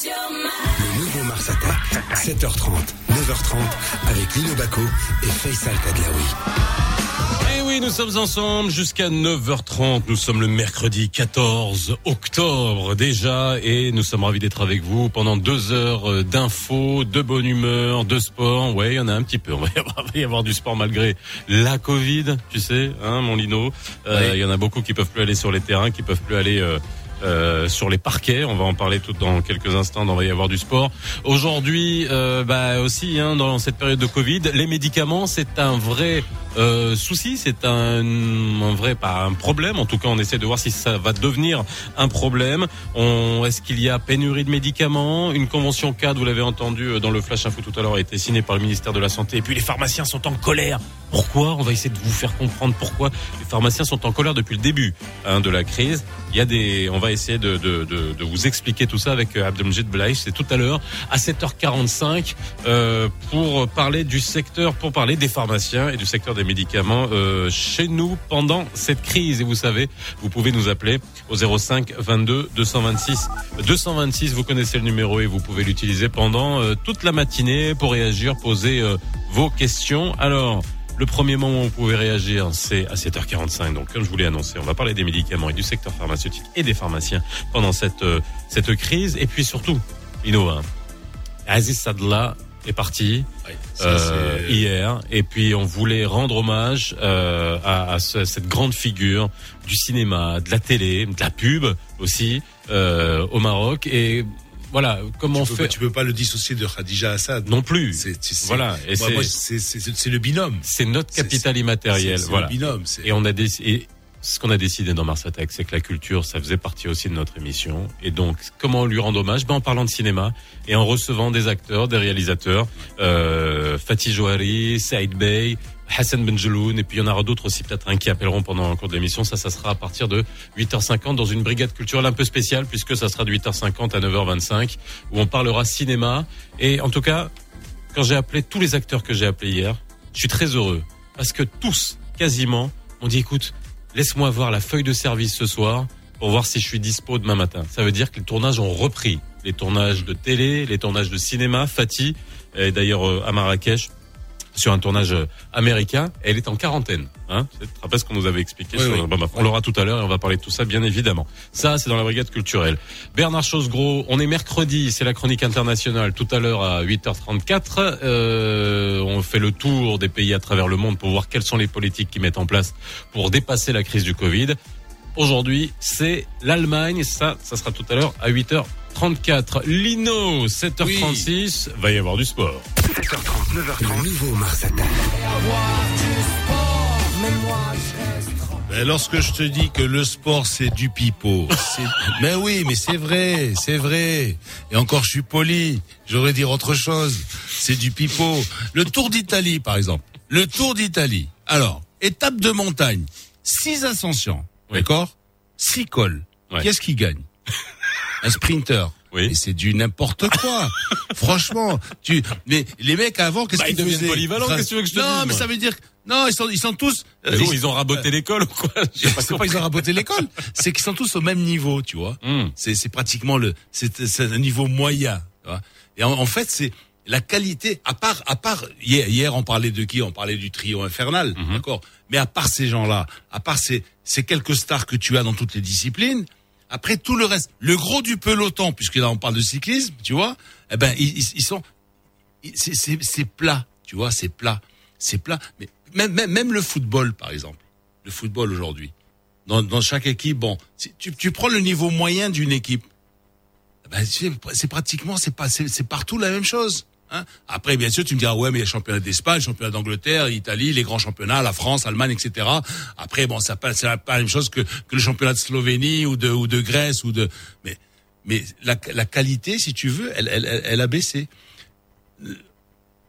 Le nouveau Mars Attack, 7h30, 9h30, avec Lino Baco et Faisal Tadlaoui. Et oui, nous sommes ensemble jusqu'à 9h30. Nous sommes le mercredi 14 octobre déjà et nous sommes ravis d'être avec vous pendant deux heures euh, d'infos, de bonne humeur, de sport. Ouais, il y en a un petit peu. On va y avoir, va y avoir du sport malgré la Covid, tu sais, hein, mon Lino. Euh, Il y en a beaucoup qui peuvent plus aller sur les terrains, qui peuvent plus aller euh, euh, sur les parquets. On va en parler tout dans quelques instants. On va y avoir du sport. Aujourd'hui, euh, bah aussi hein, dans cette période de Covid, les médicaments, c'est un vrai euh, souci, c'est un, vrai pas un problème. En tout cas, on essaie de voir si ça va devenir un problème. Est-ce qu'il y a pénurie de médicaments? Une convention cadre, vous l'avez entendu euh, dans le flash info tout à l'heure, a été signée par le ministère de la santé. Et puis les pharmaciens sont en colère. Pourquoi? On va essayer de vous faire comprendre pourquoi les pharmaciens sont en colère depuis le début hein, de la crise. Il y a des, on va essayer de, vous expliquer tout ça avec euh, Abdelmjid Blaïch. C'est tout à l'heure à 7h45 euh, pour parler du secteur, pour parler des pharmaciens et du secteur des médicaments euh, chez nous pendant cette crise. Et vous savez, vous pouvez nous appeler au 05 22 226 226. Vous connaissez le numéro et vous pouvez l'utiliser pendant euh, toute la matinée pour réagir, poser euh, vos questions. Alors. Le premier moment où vous pouvez réagir, c'est à 7h45. Donc, comme je vous l'ai annoncé, on va parler des médicaments et du secteur pharmaceutique et des pharmaciens pendant cette cette crise. Et puis surtout, hein, Aziz Sadla est parti Ça, euh, hier. Et puis, on voulait rendre hommage euh, à, à ce- cette grande figure du cinéma, de la télé, de la pub aussi euh, au Maroc. Et voilà, comment tu, peux tu peux pas le dissocier de Khadija Assad. Non plus. C'est, Voilà, c'est- le binôme. C'est notre capital immatériel. voilà. le binôme. Et on a décidé. et Ce qu'on a décidé dans Mars Attack, c'est que la culture, ça faisait partie aussi de notre émission. Et donc, comment lui rend hommage? Ben, En parlant de cinéma et en recevant des acteurs, des réalisateurs, euh, Fatih Johari, Saïd Bey, Hassan Benjeloun, et puis il y en aura d'autres aussi peut-être hein, qui appelleront pendant le cours de l'émission. Ça, ça sera à partir de 8h50 dans une brigade culturelle un peu spéciale, puisque ça sera de 8h50 à 9h25, où on parlera cinéma. Et en tout cas, quand j'ai appelé tous les acteurs que j'ai appelés hier, je suis très heureux parce que tous, quasiment, m'ont dit écoute, laisse-moi voir la feuille de service ce soir pour voir si je suis dispo demain matin. Ça veut dire que les tournages ont repris, les tournages de télé, les tournages de cinéma. Fatih est d'ailleurs euh, à Marrakech sur un tournage euh, américain. Elle est en quarantaine. Hein rappelles ce qu'on nous avait expliqué Oui, sur- oui. Bon, bah, On l'aura tout à l'heure et on va parler de tout ça, bien évidemment. Ça, c'est dans la brigade culturelle. Bernard Chosgros, on est mercredi, c'est la chronique internationale. Tout à l'heure à 8h34, euh, on fait le tour des pays à travers le monde pour voir quelles sont les politiques qui mettent en place pour dépasser la crise du Covid. Aujourd'hui, c'est l'Allemagne. Ça, ça sera tout à l'heure à 8h34. Lino, 7h36, va y avoir du sport. 7h30, 9h30, le nouveau Mars Attack. Ben, lorsque je te dis que le sport c'est du pipeau, c'est... mais oui, mais c'est vrai, c'est vrai. Et encore, je suis poli. J'aurais dire autre chose. C'est du pipeau. Le Tour d'Italie, par exemple. Le Tour d'Italie. Alors, étape de montagne, six ascensions, Oui. d'accord, six cols. Ouais. Qu'est-ce qui gagne? Un sprinter. Oui. Mais c'est du n'importe quoi. Franchement, tu, mais les mecs avant, qu'est-ce Bah, ils qu'ils deviennent polyvalents, qu'est-ce que tu veux que je te Non, dise, mais ça veut dire, non, ils sont, ils sont tous. euh, ils- ils ont raboté l'école ou quoi J'ai pas c'est pas qu'ils ont raboté l'école, c'est qu'ils sont tous au même niveau, tu vois. Hum. C'est c'est pratiquement le c'est c'est un niveau moyen, tu vois. Et en, en fait, c'est la qualité à part à part hier, hier on parlait de qui? On parlait du trio infernal, Mhm. d'accord? Mais à part ces gens-là, à part ces ces quelques stars que tu as dans toutes les disciplines, après tout le reste, le gros du peloton puisque là on parle de cyclisme, tu vois Eh ben ils, ils- sont c'est plat, tu vois, c'est plat, c'est plat. Mais même, même même le football, par exemple, le football aujourd'hui, dans, dans chaque équipe, bon, si tu, tu prends le niveau moyen d'une équipe, ben, tu sais, c'est pratiquement, c'est pas, c'est partout la même chose. Hein Après, bien sûr, tu me diras, ouais, mais il y a le championnat d'Espagne, le championnat d'Angleterre, l'Italie, les grands championnats, la France, l'Allemagne, etc. Après, bon, ça pas, c'est pas la même chose que, que le championnat de Slovénie ou de, ou de Grèce ou de, mais, mais la, la qualité, si tu veux, elle, elle, elle, a baissé.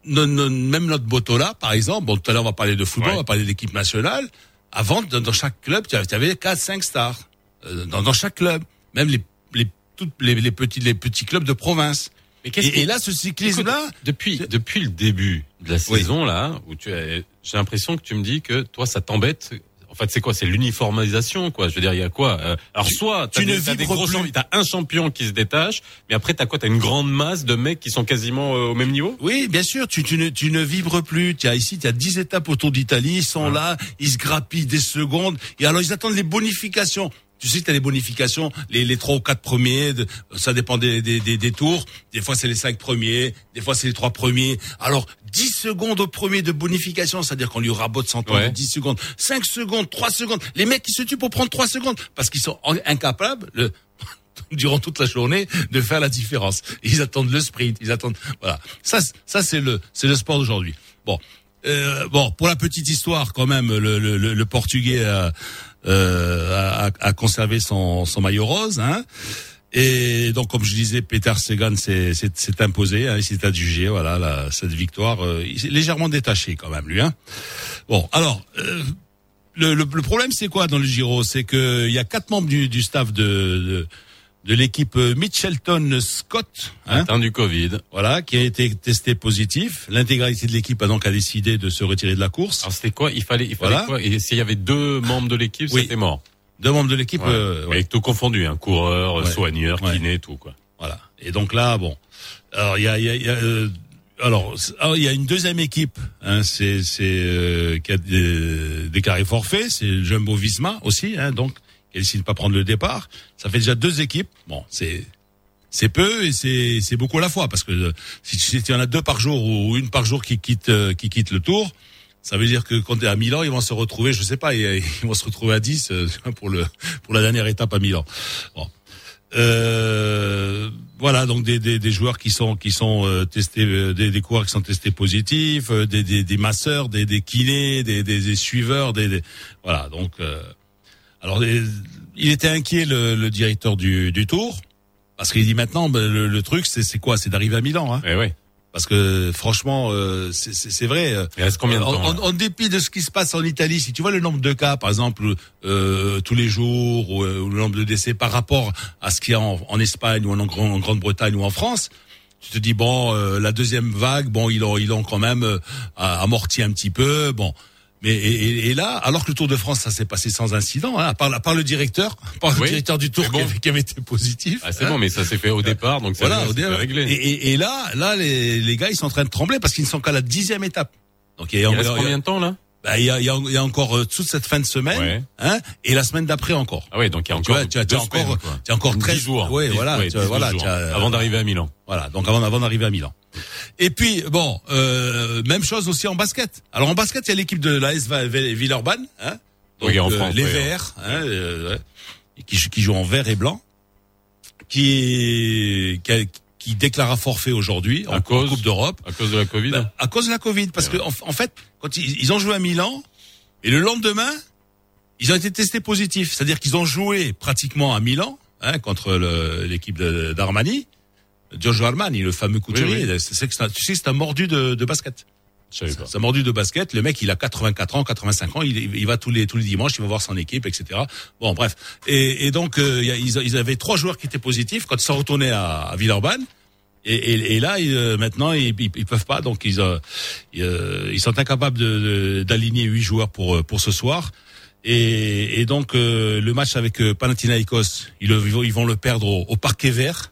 Non, non, même notre Botola, par exemple, bon, tout à l'heure on va parler de football, Ouais. on va parler d'équipe nationale. Avant, dans, dans chaque club, tu avais, tu avais 4, 5 stars. Euh, dans, dans chaque club. Même les, les, toutes les, les petits, les petits clubs de province. Et, là, ce cyclisme-là, depuis depuis le début de la Oui. saison là, où tu as, j'ai l'impression que tu me dis que toi ça t'embête En fait, c'est quoi? C'est l'uniformisation, quoi. Je veux dire, il y a quoi? Euh, Alors, soit tu ne t'as des gros plus. champions, t'as un champion qui se détache, mais après t'as quoi? T'as une grande masse de mecs qui sont quasiment euh, au même niveau? Oui, bien sûr, tu, tu, ne, tu ne vibres plus. Tu as ici, tu as 10 étapes autour d'Italie, ils sont là, ils se grappillent des secondes, et alors ils attendent les bonifications. Tu sais que tu as les bonifications, les, les trois ou quatre premiers, de- ça dépend des, des, des, des tours. Des fois, c'est les cinq premiers, des fois, c'est les trois premiers. Alors, 10 secondes au premier de bonification, c'est-à-dire qu'on lui rabote son temps Ouais. de 10 secondes. 5 secondes, 3 secondes. Les mecs, ils se tuent pour prendre 3 secondes parce qu'ils sont incapables, le, durant toute la journée, de faire la différence. Ils attendent le sprint, ils attendent, voilà. Ça, ça c'est le, c'est le sport d'aujourd'hui. Bon, euh, bon, pour la petite histoire, quand même, le, le, le, Portugais a, euh, a, conservé son, son maillot rose, hein. Et donc, comme je disais, Peter Sagan s'est imposé, hein, il s'est adjugé, voilà, cette victoire. euh, il s'est légèrement détaché quand même, lui. Hein. Bon, alors, euh, le, le, le problème, c'est quoi dans le Giro? C'est que il y a quatre membres du, du staff de, de, de l'équipe euh, Mitchelton Scott, hein, Atteint du Covid. voilà, qui a été testé positif. L'intégralité de l'équipe a donc a décidé de se retirer de la course. Alors c'était quoi? Il fallait, il fallait Voilà. quoi? Et s'il y avait deux membres de l'équipe, Oui. c'était mort. Deux membres de l'équipe, Ouais. euh, ouais. Avec tout confondu, hein, coureur, Ouais. soigneur, kiné, tout quoi. Voilà. Et donc là, bon, alors il y a, y a, y a, euh, alors c'est- il y a une deuxième équipe, hein, c'est c'est euh, qui a dé- déclaré forfait, c'est le Jumbo Visma aussi, hein, donc qui a décidé de pas prendre le départ. Ça fait déjà deux équipes. Bon, c'est c'est peu et c'est c'est beaucoup à la fois parce que euh, si tu si en as deux par jour ou une par jour qui quitte euh, qui quitte le tour. Ça veut dire que quand tu es à Milan, ils vont se retrouver, je sais pas, ils vont se retrouver à 10 euh, pour le pour la dernière étape à Milan. Bon. Euh, voilà donc des, des, des joueurs qui sont qui sont testés des, des coureurs qui sont testés positifs des, des, des masseurs des, des kinés des, des, suiveurs des- voilà donc euh, alors les- il était inquiet le, le directeur du, du tour parce qu'il dit maintenant ben, le, le truc c'est c'est quoi? C'est d'arriver à Milan hein Eh ouais. parce que franchement euh, c'est vrai euh, Il reste combien de en, temps en- en dépit de ce qui se passe en Italie, si tu vois le nombre de cas, par exemple, euh, tous les jours, ou, euh, ou le nombre de décès par rapport à ce qu'il y a en, en Espagne ou en, Grand- en Grande-Bretagne ou en France, tu te dis bon, euh, la deuxième vague, bon, ils ont, ils ont quand même euh, amorti un petit peu, bon. Mais et, et- et là, alors que le Tour de France, ça s'est passé sans incident, hein, à, part, à part le directeur, à part le directeur du Tour c'est qui, bon. avait, qui avait été positif. Ah, c'est hein. bon, mais ça s'est fait au départ, donc ça Voilà, au début. réglé. Et, là, là, les, les gars, ils sont en train de trembler parce qu'ils ne sont qu'à la dixième étape. Donc il y a, il reste combien de temps là? Bah, il y a, y, a, y a encore euh, toute cette fin de semaine, Ouais. hein, et la semaine d'après encore. Ah ouais, donc il y a Tu encore vois, tu as, tu as encore, semaines, tu as encore 10 13 jours. 10, voilà, ouais, tu vois, 10, voilà, jours. tu as- avant d'arriver à Milan. Voilà, donc avant, avant d'arriver à Milan. Et puis bon, euh, même chose aussi en basket. Alors en basket, il y a l'équipe de la SV Villeurbanne, hein, donc, Oui, en euh, France, les oui, Verts, hein, euh, qui, qui jouent en vert et blanc, qui, qui, a- qui déclara forfait aujourd'hui en, cause Coupe d'Europe. À cause de la Covid. Bah, à cause de la Covid, parce que en, en fait, quand ils, ils ont joué à Milan, et le lendemain, ils ont été testés positifs. C'est-à-dire qu'ils ont joué pratiquement à Milan hein, contre l'équipe d'Armani, Giorgio Armani, le fameux couturier. Oui, C'est- c'est que c'est un- tu sais, c'est un mordu de, de basket. C'est un mordu de basket. Le mec, il a 84 ans, 85 ans. Il, il va tous les tous les dimanches, il va voir son équipe, etc. Bon, bref. Et, et donc, euh, ils, ils avaient trois joueurs qui étaient positifs quand ils sont retournés à, à Villeurbanne. Et, et, et là, ils, euh, maintenant, ils, ils, peuvent pas. Donc, ils, euh, ils, euh, ils sont incapables de- de- d'aligner huit joueurs pour pour ce soir. Et, et donc, euh, le match avec Panathinaikos, ils, ils vont le perdre au, au Parquet Vert.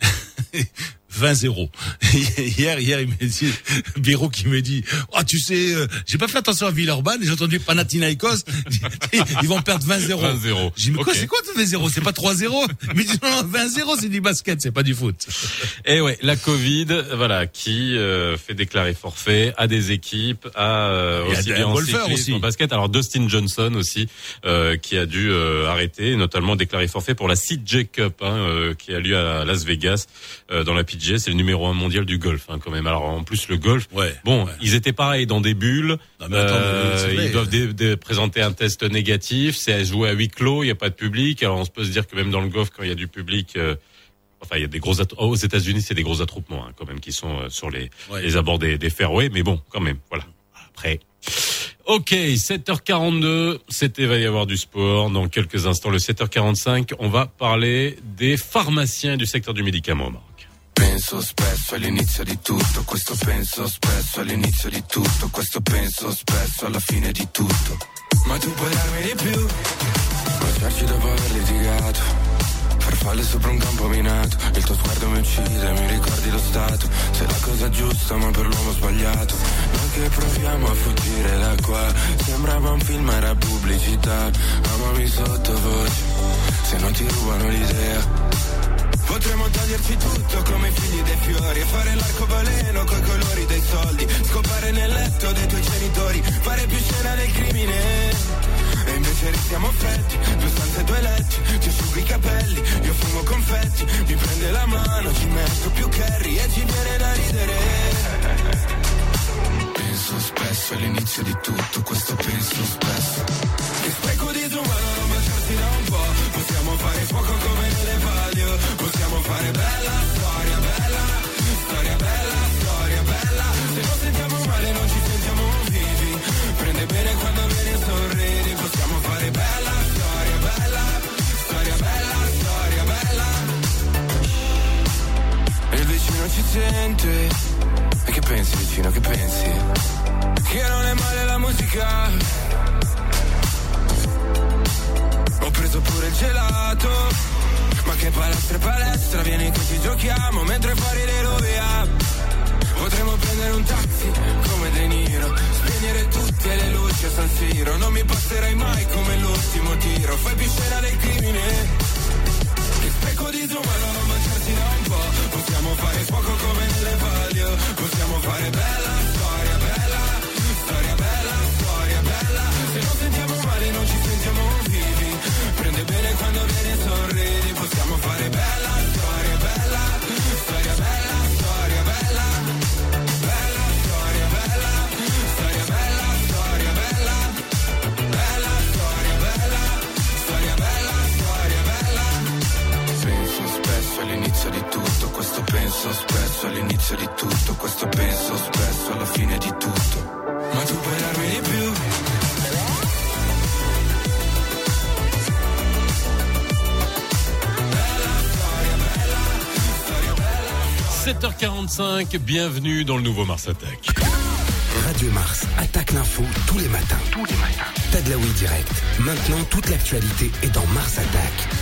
20-0. hier, hier, il m'a dit, Biro qui me dit, oh, tu sais, euh, j'ai pas fait attention à Villeurbanne, j'ai entendu Panathinaikos, ils vont perdre 20-0. 20-0. J'ai dit, mais quoi, c'est quoi 20-0? C'est pas 3-0? Mais non, non, 20-0, c'est du basket, c'est pas du foot. Et ouais, la Covid, voilà, qui euh, fait déclarer forfait à des équipes, à euh, aussi bien en cyclisme, aussi. en basket. Alors Dustin Johnson aussi, euh, qui a dû euh, arrêter, notamment déclarer forfait pour la CJ Cup, hein, euh, qui a lieu à Las Vegas euh, dans la C'est le numéro un mondial du golf, hein, quand même. Alors en plus le golf. Ouais. Bon, Ouais. ils étaient pareils dans des bulles. Non, mais attends, mais vrai. ils doivent présenter un test négatif. C'est à jouer à huis clos. Il n'y a pas de public. Alors on se peut se dire que même dans le golf, quand il y a du public. euh, Enfin, il y a des gros oh, aux États-Unis, c'est des gros attroupements hein, quand même qui sont euh, sur les, Ouais. les abords des, des fairways, mais bon, quand même, voilà. Après. Ok, 7h42, c'était va y avoir du sport dans quelques instants. Le 7h45, on va parler des pharmaciens du secteur du médicament. Penso spesso all'inizio di tutto, questo penso spesso all'inizio di tutto, questo penso spesso alla fine di tutto. Ma tu puoi darmi di più, baciarci dopo aver litigato, farfalle sopra un campo minato, il tuo sguardo mi uccide, mi ricordi lo stato, sei la cosa giusta ma per l'uomo sbagliato, noi che proviamo a fuggire da qua, sembrava un film, era pubblicità, amami sottovoce, se non ti rubano l'idea. Potremmo toglierci tutto come i figli dei fiori E fare l'arcobaleno coi colori dei soldi. Scopare nel letto dei tuoi genitori Fare più scena del crimine. E invece restiamo freddi Due stanze, due letti Ti asciugo i capelli Io fumo confetti Mi prende la mano Ci metto più curry E ci viene da ridere. Penso spesso all'inizio di tutto Questo penso spesso. Che spreco di umano non baciarsi da un po' Possiamo fare fuoco Possiamo fare bella storia, bella Storia bella, storia bella Se non sentiamo male non ci sentiamo vivi Prende bene quando vieni sorridi Possiamo fare bella storia, bella Storia bella, storia bella E il vicino ci sente. E che pensi vicino, che pensi? Che non è male la musica. Ho preso pure il gelato Ma che palestra e palestra Vieni che ci giochiamo Mentre fuori le rovia. Potremmo prendere un taxi come De Niro Spegnere tutte le luci a San Siro. Non mi passerai mai come l'ultimo tiro Fai più scena del crimine. Che spreco di umano non baciarsi da un po' Possiamo fare fuoco come nelle palio Possiamo fare bella penso spesso all'inizio di tutto Questo penso spesso alla fine di tutto Ma tu puoi darmi di più 7h45, bienvenue dans le nouveau Mars Attack. Radio Mars attaque l'info tous les matins. Tous les matins. Tadlaoui direct. Maintenant, toute l'actualité est dans Mars Attack.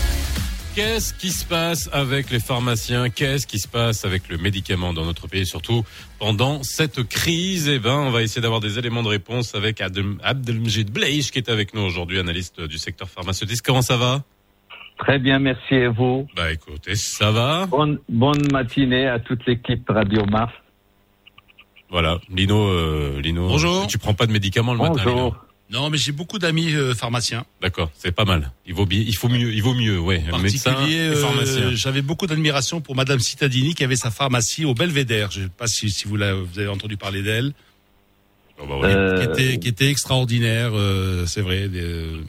Qu'est-ce qui se passe avec les pharmaciens? Qu'est-ce qui se passe avec le médicament dans notre pays, surtout pendant cette crise? Eh ben, on va essayer d'avoir des éléments de réponse avec Abdel- Abdelmjid Bleish qui est avec nous aujourd'hui, analyste du secteur pharmaceutique. Comment ça va? Très bien, merci et vous? Bah écoutez, ça va. Bonne, bonne matinée à toute l'équipe Radio Mars. Voilà, Lino, euh, Lino. Bonjour. Tu prends pas de médicaments le matin, Lino? Bonjour. Non, mais j'ai beaucoup d'amis euh, pharmaciens. D'accord, c'est pas mal. Il vaut bien, il faut mieux, il vaut mieux, ouais. En particulier, euh, j'avais beaucoup d'admiration pour Madame Cittadini qui avait sa pharmacie au Belvédère. Je ne sais pas si, si vous, vous avez entendu parler d'elle. Bon, bah, ouais. Euh, Qui était, qui était extraordinaire, euh, c'est vrai. des, euh,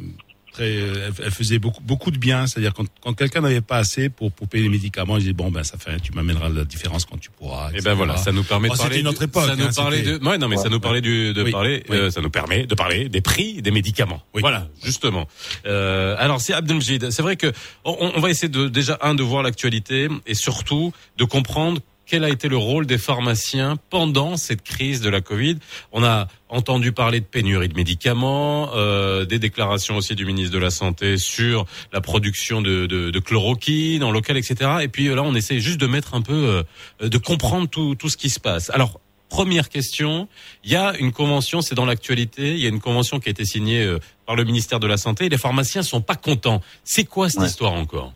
très, euh, elle, faisait beaucoup, beaucoup de bien. C'est-à-dire quand, quand quelqu'un n'avait pas assez pour, pour payer les médicaments, il disait bon ben ça fait, tu m'amèneras la différence quand tu pourras. Et etc. ben voilà, ça nous permet de Oh, parler. c'était époque, Ça nous hein, parlait de. Ouais, non, mais ça nous parlait du, de Oui, parler. oui. euh, ça nous permet de parler des prix des médicaments. Oui. Voilà, justement. Euh, alors, c'est Abdelmjid. C'est vrai que on, on va essayer de déjà un de voir l'actualité et surtout de comprendre quel a été le rôle des pharmaciens pendant cette crise de la Covid. On a entendu parler de pénurie de médicaments, euh, des déclarations aussi du ministre de la Santé sur la production de, de, de chloroquine en local, etc. Et puis euh, là, on essaie juste de mettre un peu, euh, de comprendre tout, tout ce qui se passe. Alors, première question, il y a une convention, c'est dans l'actualité, il y a une convention qui a été signée euh, par le ministère de la Santé et les pharmaciens sont pas contents. C'est quoi cette Ouais. histoire encore?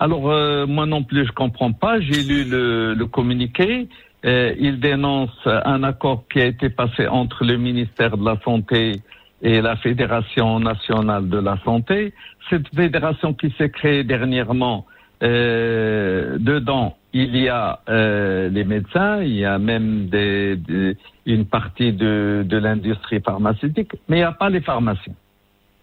Alors, euh, moi non plus, je comprends pas. J'ai lu le, communiqué. Euh, il dénonce un accord qui a été passé entre le ministère de la Santé et la Fédération nationale de la santé. Cette fédération qui s'est créée dernièrement, euh, dedans, il y a les médecins, il y a même des, des- une partie de, de l'industrie pharmaceutique, mais il n'y a pas les pharmaciens.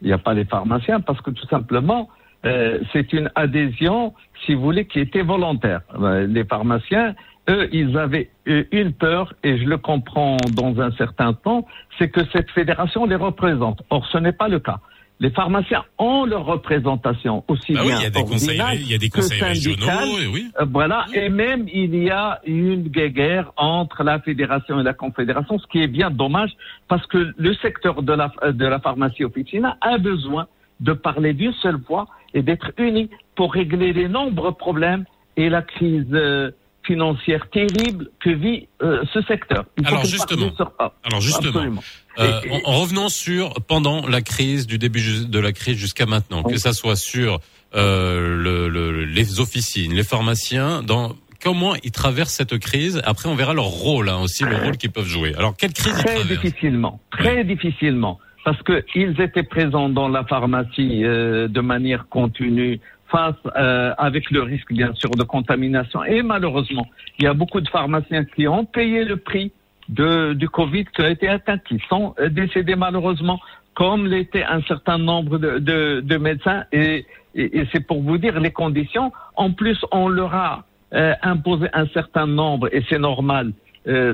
Il n'y a pas les pharmaciens parce que tout simplement, euh, c'est une adhésion, si vous voulez, qui était volontaire. Euh, Les pharmaciens, eux, ils avaient eu une peur, et je le comprends dans un certain temps, c'est que cette fédération les représente. Or, ce n'est pas le cas. les pharmaciens ont leur représentation aussi Bah oui, bien il y a des conseils, il y a des conseils régionaux, et oui. Euh, voilà, et même il y a une guerre entre la fédération et la confédération, ce qui est bien dommage parce que le secteur de la, de la pharmacie officina a besoin de parler d'une seule voix et d'être unis pour régler les nombreux problèmes et la crise euh, financière terrible que vit euh, ce secteur. Il Alors, justement, sur. Alors euh, en, en revenant sur pendant la crise, du début de la crise jusqu'à maintenant, que ça soit sur le, le- les officines, les pharmaciens, dans comment ils traversent cette crise? Après, on verra leur rôle hein, aussi, le rôle qu'ils peuvent jouer. Alors, quelle crise ils Très difficilement, très difficilement, parce que ils étaient présents dans la pharmacie euh, de manière continue face euh, avec le risque bien sûr de contamination et malheureusement il y a beaucoup de pharmaciens qui ont payé le prix de, du Covid qui a été atteint, qui sont euh, décédés malheureusement, comme l'était un certain nombre de, de, de médecins et, et, et c'est pour vous dire les conditions. En plus, on leur a euh, imposé un certain nombre et c'est normal. euh,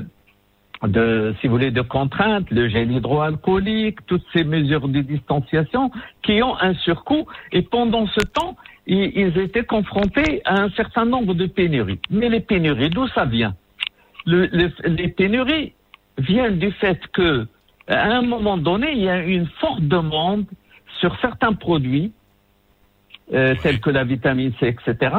de, si vous voulez, de contraintes, le gel hydroalcoolique, toutes ces mesures de distanciation qui ont un surcoût. Et pendant ce temps, ils, étaient confrontés à un certain nombre de pénuries. Mais les pénuries, d'où ça vient? Le, le- Les pénuries viennent du fait que, à un moment donné, il y a une forte demande sur certains produits, euh, tels que la vitamine C, etc.,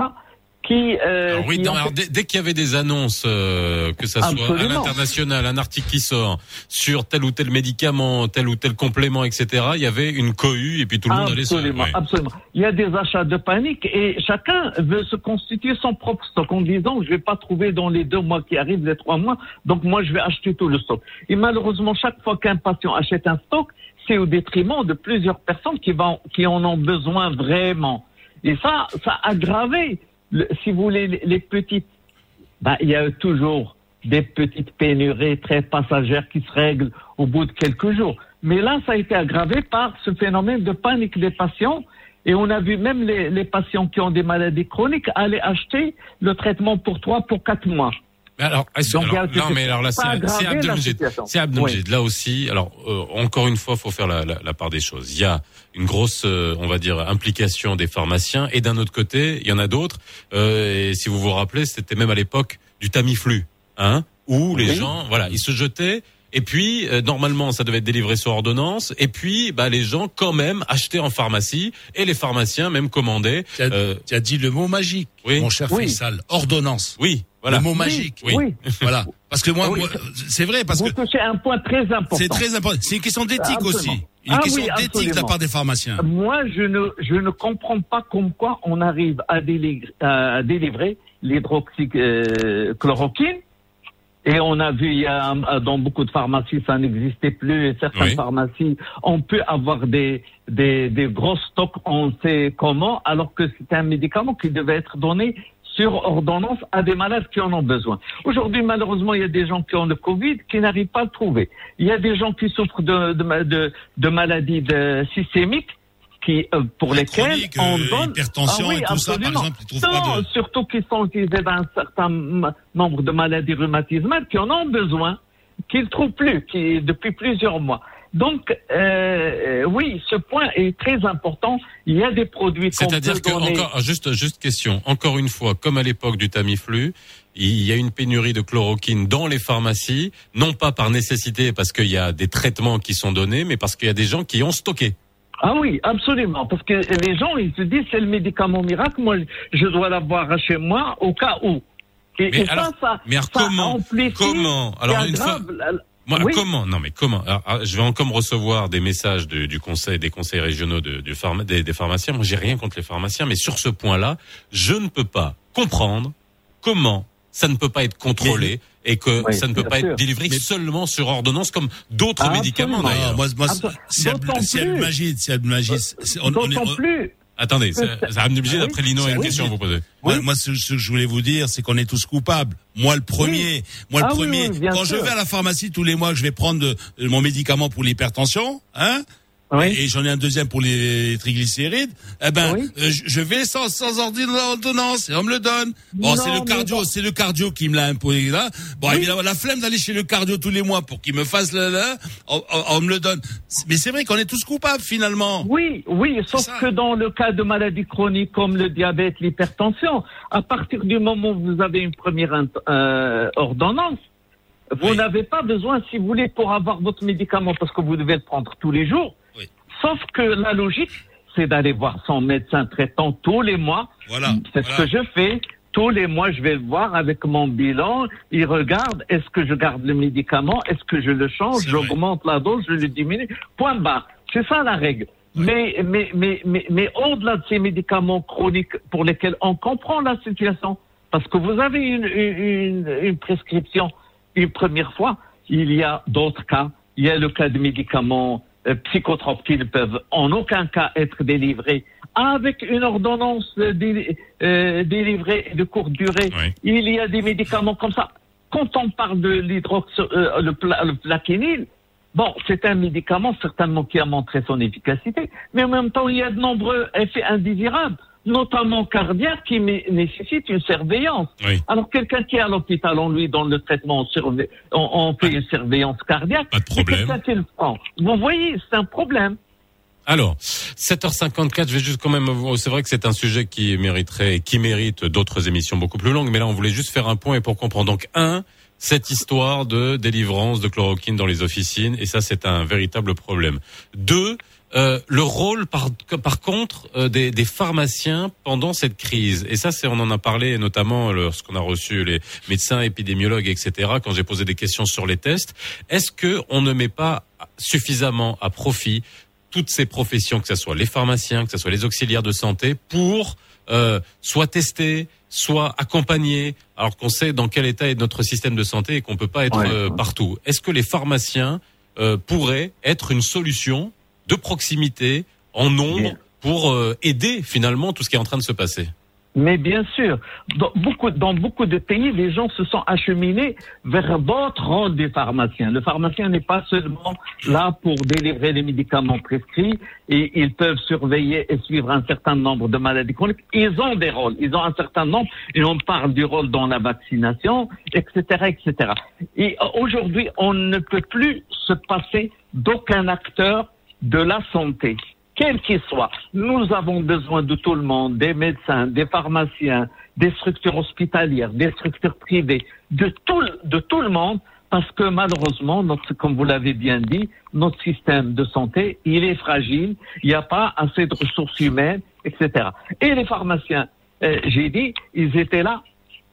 qui, euh, Alors oui, qui non, ont alors, fait- dès, qu'il y avait des annonces, euh, que ça soit à l'international, un article qui sort sur tel ou tel médicament, tel ou tel complément, etc., il y avait une cohue et puis tout le monde allait se... Absolument, ouais. absolument. Il y a des achats de panique et chacun veut se constituer son propre stock en disant je vais pas trouver dans les deux mois qui arrivent, les trois mois, donc moi je vais acheter tout le stock. Et malheureusement, chaque fois qu'un patient achète un stock, c'est au détriment de plusieurs personnes qui vont, qui en ont besoin vraiment. Et ça, ça a aggravé, si vous voulez, les, petites. Ben, il y a toujours des petites pénuries très passagères qui se règlent au bout de quelques jours. Mais là, ça a été aggravé par ce phénomène de panique des patients. Et on a vu même les patients qui ont des maladies chroniques aller acheter le traitement pour trois, pour quatre mois. Mais alors, Donc, non, mais alors là, c'est aggravé c'est Abdelmejid. Là aussi, alors euh, encore une fois, faut faire la, la, la part des choses. Il y a une grosse, euh, on va dire, implication des pharmaciens, et d'un autre côté, il y en a d'autres. Euh, et si vous vous rappelez, c'était même à l'époque du Tamiflu, hein, où les Oui. gens, voilà, ils se jetaient. Et puis, euh, normalement, ça devait être délivré sur ordonnance. Et puis, bah, les gens, quand même, achetaient en pharmacie. Et les pharmaciens, même, commandaient. Tu as, Euh, tu as dit le mot magique, Oui. mon cher Oui. Faisal. Ordonnance. oui, voilà. Le mot magique. Oui. oui. Voilà. Parce que moi, Oui. moi, c'est vrai, parce Vous que touchez un point très important. c'est très important. C'est une question d'éthique aussi. Une Ah question oui, d'éthique de la part des pharmaciens. Moi, je ne, je ne comprends pas comme quoi on arrive à délivrer, à délivrer l'hydroxychloroquine. Et on a vu, il y a, euh, dans beaucoup de pharmacies, ça n'existait plus. Et certaines Oui. pharmacies, on peut avoir des, des, des gros stocks, on sait comment, alors que c'est un médicament qui devait être donné sur ordonnance à des malades qui en ont besoin. Aujourd'hui, malheureusement, il y a des gens qui ont le Covid qui n'arrivent pas à le trouver. Il y a des gens qui souffrent de, de, de, de maladies de, systémiques qui, euh, pour lesquelles chroniques, on euh, donne hypertension Ah oui, et tout ça, par exemple, ils trouvent pas Non, de- surtout qu'ils sont utilisés dans un certain nombre de maladies rhumatismales qui en ont besoin, qu'ils ne trouvent plus qui, depuis plusieurs mois. Donc, euh, oui, ce point est très important. Il y a des produits qu'on C'est-à-dire que donner. encore juste juste question, encore une fois, comme à l'époque du Tamiflu, il y a une pénurie de chloroquine dans les pharmacies, non pas par nécessité parce qu'il y a des traitements qui sont donnés, mais parce qu'il y a des gens qui ont stocké. Ah oui, absolument. Parce que les gens, ils se disent, c'est le médicament miracle, moi, je dois l'avoir chez moi au cas où. Et, Mais et alors- ça, ça, mais alors ça comment- amplifie comment Alors, une fois- aggrave la- Moi, Oui. comment Non, mais comment Alors, alors, Je vais encore me recevoir des messages de- du conseil, des conseils régionaux de, du pharma, des, des pharmaciens. Moi, j'ai rien contre les pharmaciens, mais sur ce point-là, je ne peux pas comprendre comment ça ne peut pas être contrôlé et que Oui, ça ne peut pas sûr. être délivré Mais- seulement sur ordonnance comme d'autres médicaments d'ailleurs. moi, moi, si. Abdelmajid, si Abdelmajid, on, on est- plus. Attendez, ça- me obligé Ah oui, d'après Lino, une question à vous poser. Moi, Oui. moi, ce, ce que je voulais vous dire, c'est qu'on est tous coupables. Moi, le premier. Moi, le Ah premier. quand sûr. je vais à la pharmacie tous les mois, que je vais prendre de- de mon médicament pour l'hypertension, hein, oui? et j'en ai un deuxième pour les triglycérides, eh ben, euh, je vais sans, sans ordonnance et on me le donne. Bon, c'est le cardio, c'est le cardio qui me l'a imposé là. Bon, évidemment, la flemme d'aller chez le cardio tous les mois pour qu'il me fasse le, là, on, me le donne. Mais c'est vrai qu'on est tous coupables finalement. Oui, oui, sauf que dans le cas de maladies chroniques comme le diabète, l'hypertension, à partir du moment où vous avez une première euh, ordonnance, vous n'avez pas besoin, si vous voulez, pour avoir votre médicament, parce que vous devez le prendre tous les jours Sauf que la logique, c'est d'aller voir son médecin traitant tous les mois. Voilà. C'est ce que je fais. Tous les mois, je vais le voir avec mon bilan. Il regarde, est-ce que je garde le médicament? Est-ce que je le change? J'augmente la dose, je le diminue. Point barre. C'est ça la règle. Mais, mais, mais, mais, mais au-delà de ces médicaments chroniques pour lesquels on comprend la situation, parce que vous avez une, une, une prescription une première fois, il y a d'autres cas. Il y a le cas de médicaments psychotropes qui ne peuvent en aucun cas être délivrés avec une ordonnance euh, délivrée de courte durée? Il y a des médicaments comme ça. Quand on parle de l'hydrox, euh, le, le plaquenil, bon, c'est un médicament certainement qui a montré son efficacité, mais en même temps, il y a de nombreux effets indésirables notamment cardiaque, qui nécessite une surveillance. Alors quelqu'un qui est à l'hôpital, on lui donne le traitement, on, fait une surveillance cardiaque. Pas de problème. Vous voyez, c'est un problème. Alors, 7h54, je vais juste quand même, c'est vrai que c'est un sujet qui mériterait, qui mérite d'autres émissions beaucoup plus longues, mais là on voulait juste faire un point et pour comprendre. Donc, un, cette histoire de délivrance de chloroquine dans les officines, et ça c'est un véritable problème. Deux, euh, le rôle par, par contre euh, des, des, pharmaciens pendant cette crise. Et ça, c'est on en a parlé notamment lorsqu'on a reçu les médecins, épidémiologues, etc. Quand j'ai posé des questions sur les tests, est-ce que on ne met pas suffisamment à profit toutes ces professions, que ce soit les pharmaciens, que ce soit les auxiliaires de santé, pour euh, soit tester, soit accompagner, alors qu'on sait dans quel état est notre système de santé et qu'on peut pas être euh, partout. Est-ce que les pharmaciens pourraient être une solution de proximité, en nombre, pour euh, aider finalement tout ce qui est en train de se passer mais bien sûr, dans beaucoup, dans beaucoup de pays, les gens se sont acheminés vers d'autres rôles des pharmaciens. Le pharmacien n'est pas seulement là pour délivrer les médicaments prescrits et ils peuvent surveiller et suivre un certain nombre de maladies chroniques. Ils ont des rôles, ils ont un certain nombre et on parle du rôle dans la vaccination, etc., etc. Et aujourd'hui, on ne peut plus se passer d'aucun acteur de la santé, quel qu'il soit. Nous avons besoin de tout le monde, des médecins, des pharmaciens, des structures hospitalières, des structures privées, de tout, le monde, parce que malheureusement, comme vous l'avez bien dit, notre système de santé, il est fragile, il n'y a pas assez de ressources humaines, etc. Et les pharmaciens, euh, j'ai dit, ils étaient là,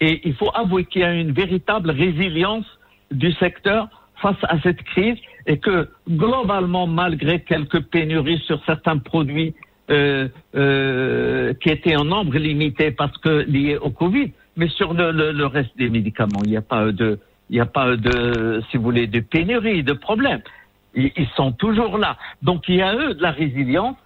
et il faut avouer qu'il y a une véritable résilience du secteur face à cette crise et que globalement, malgré quelques pénuries sur certains produits euh, euh, qui étaient en nombre limité parce que liés au Covid, mais sur le, reste des médicaments, il n'y a pas de, il n'y a pas de, si vous voulez, de pénurie, de problème. Ils, sont toujours là. Donc il y a eux la résilience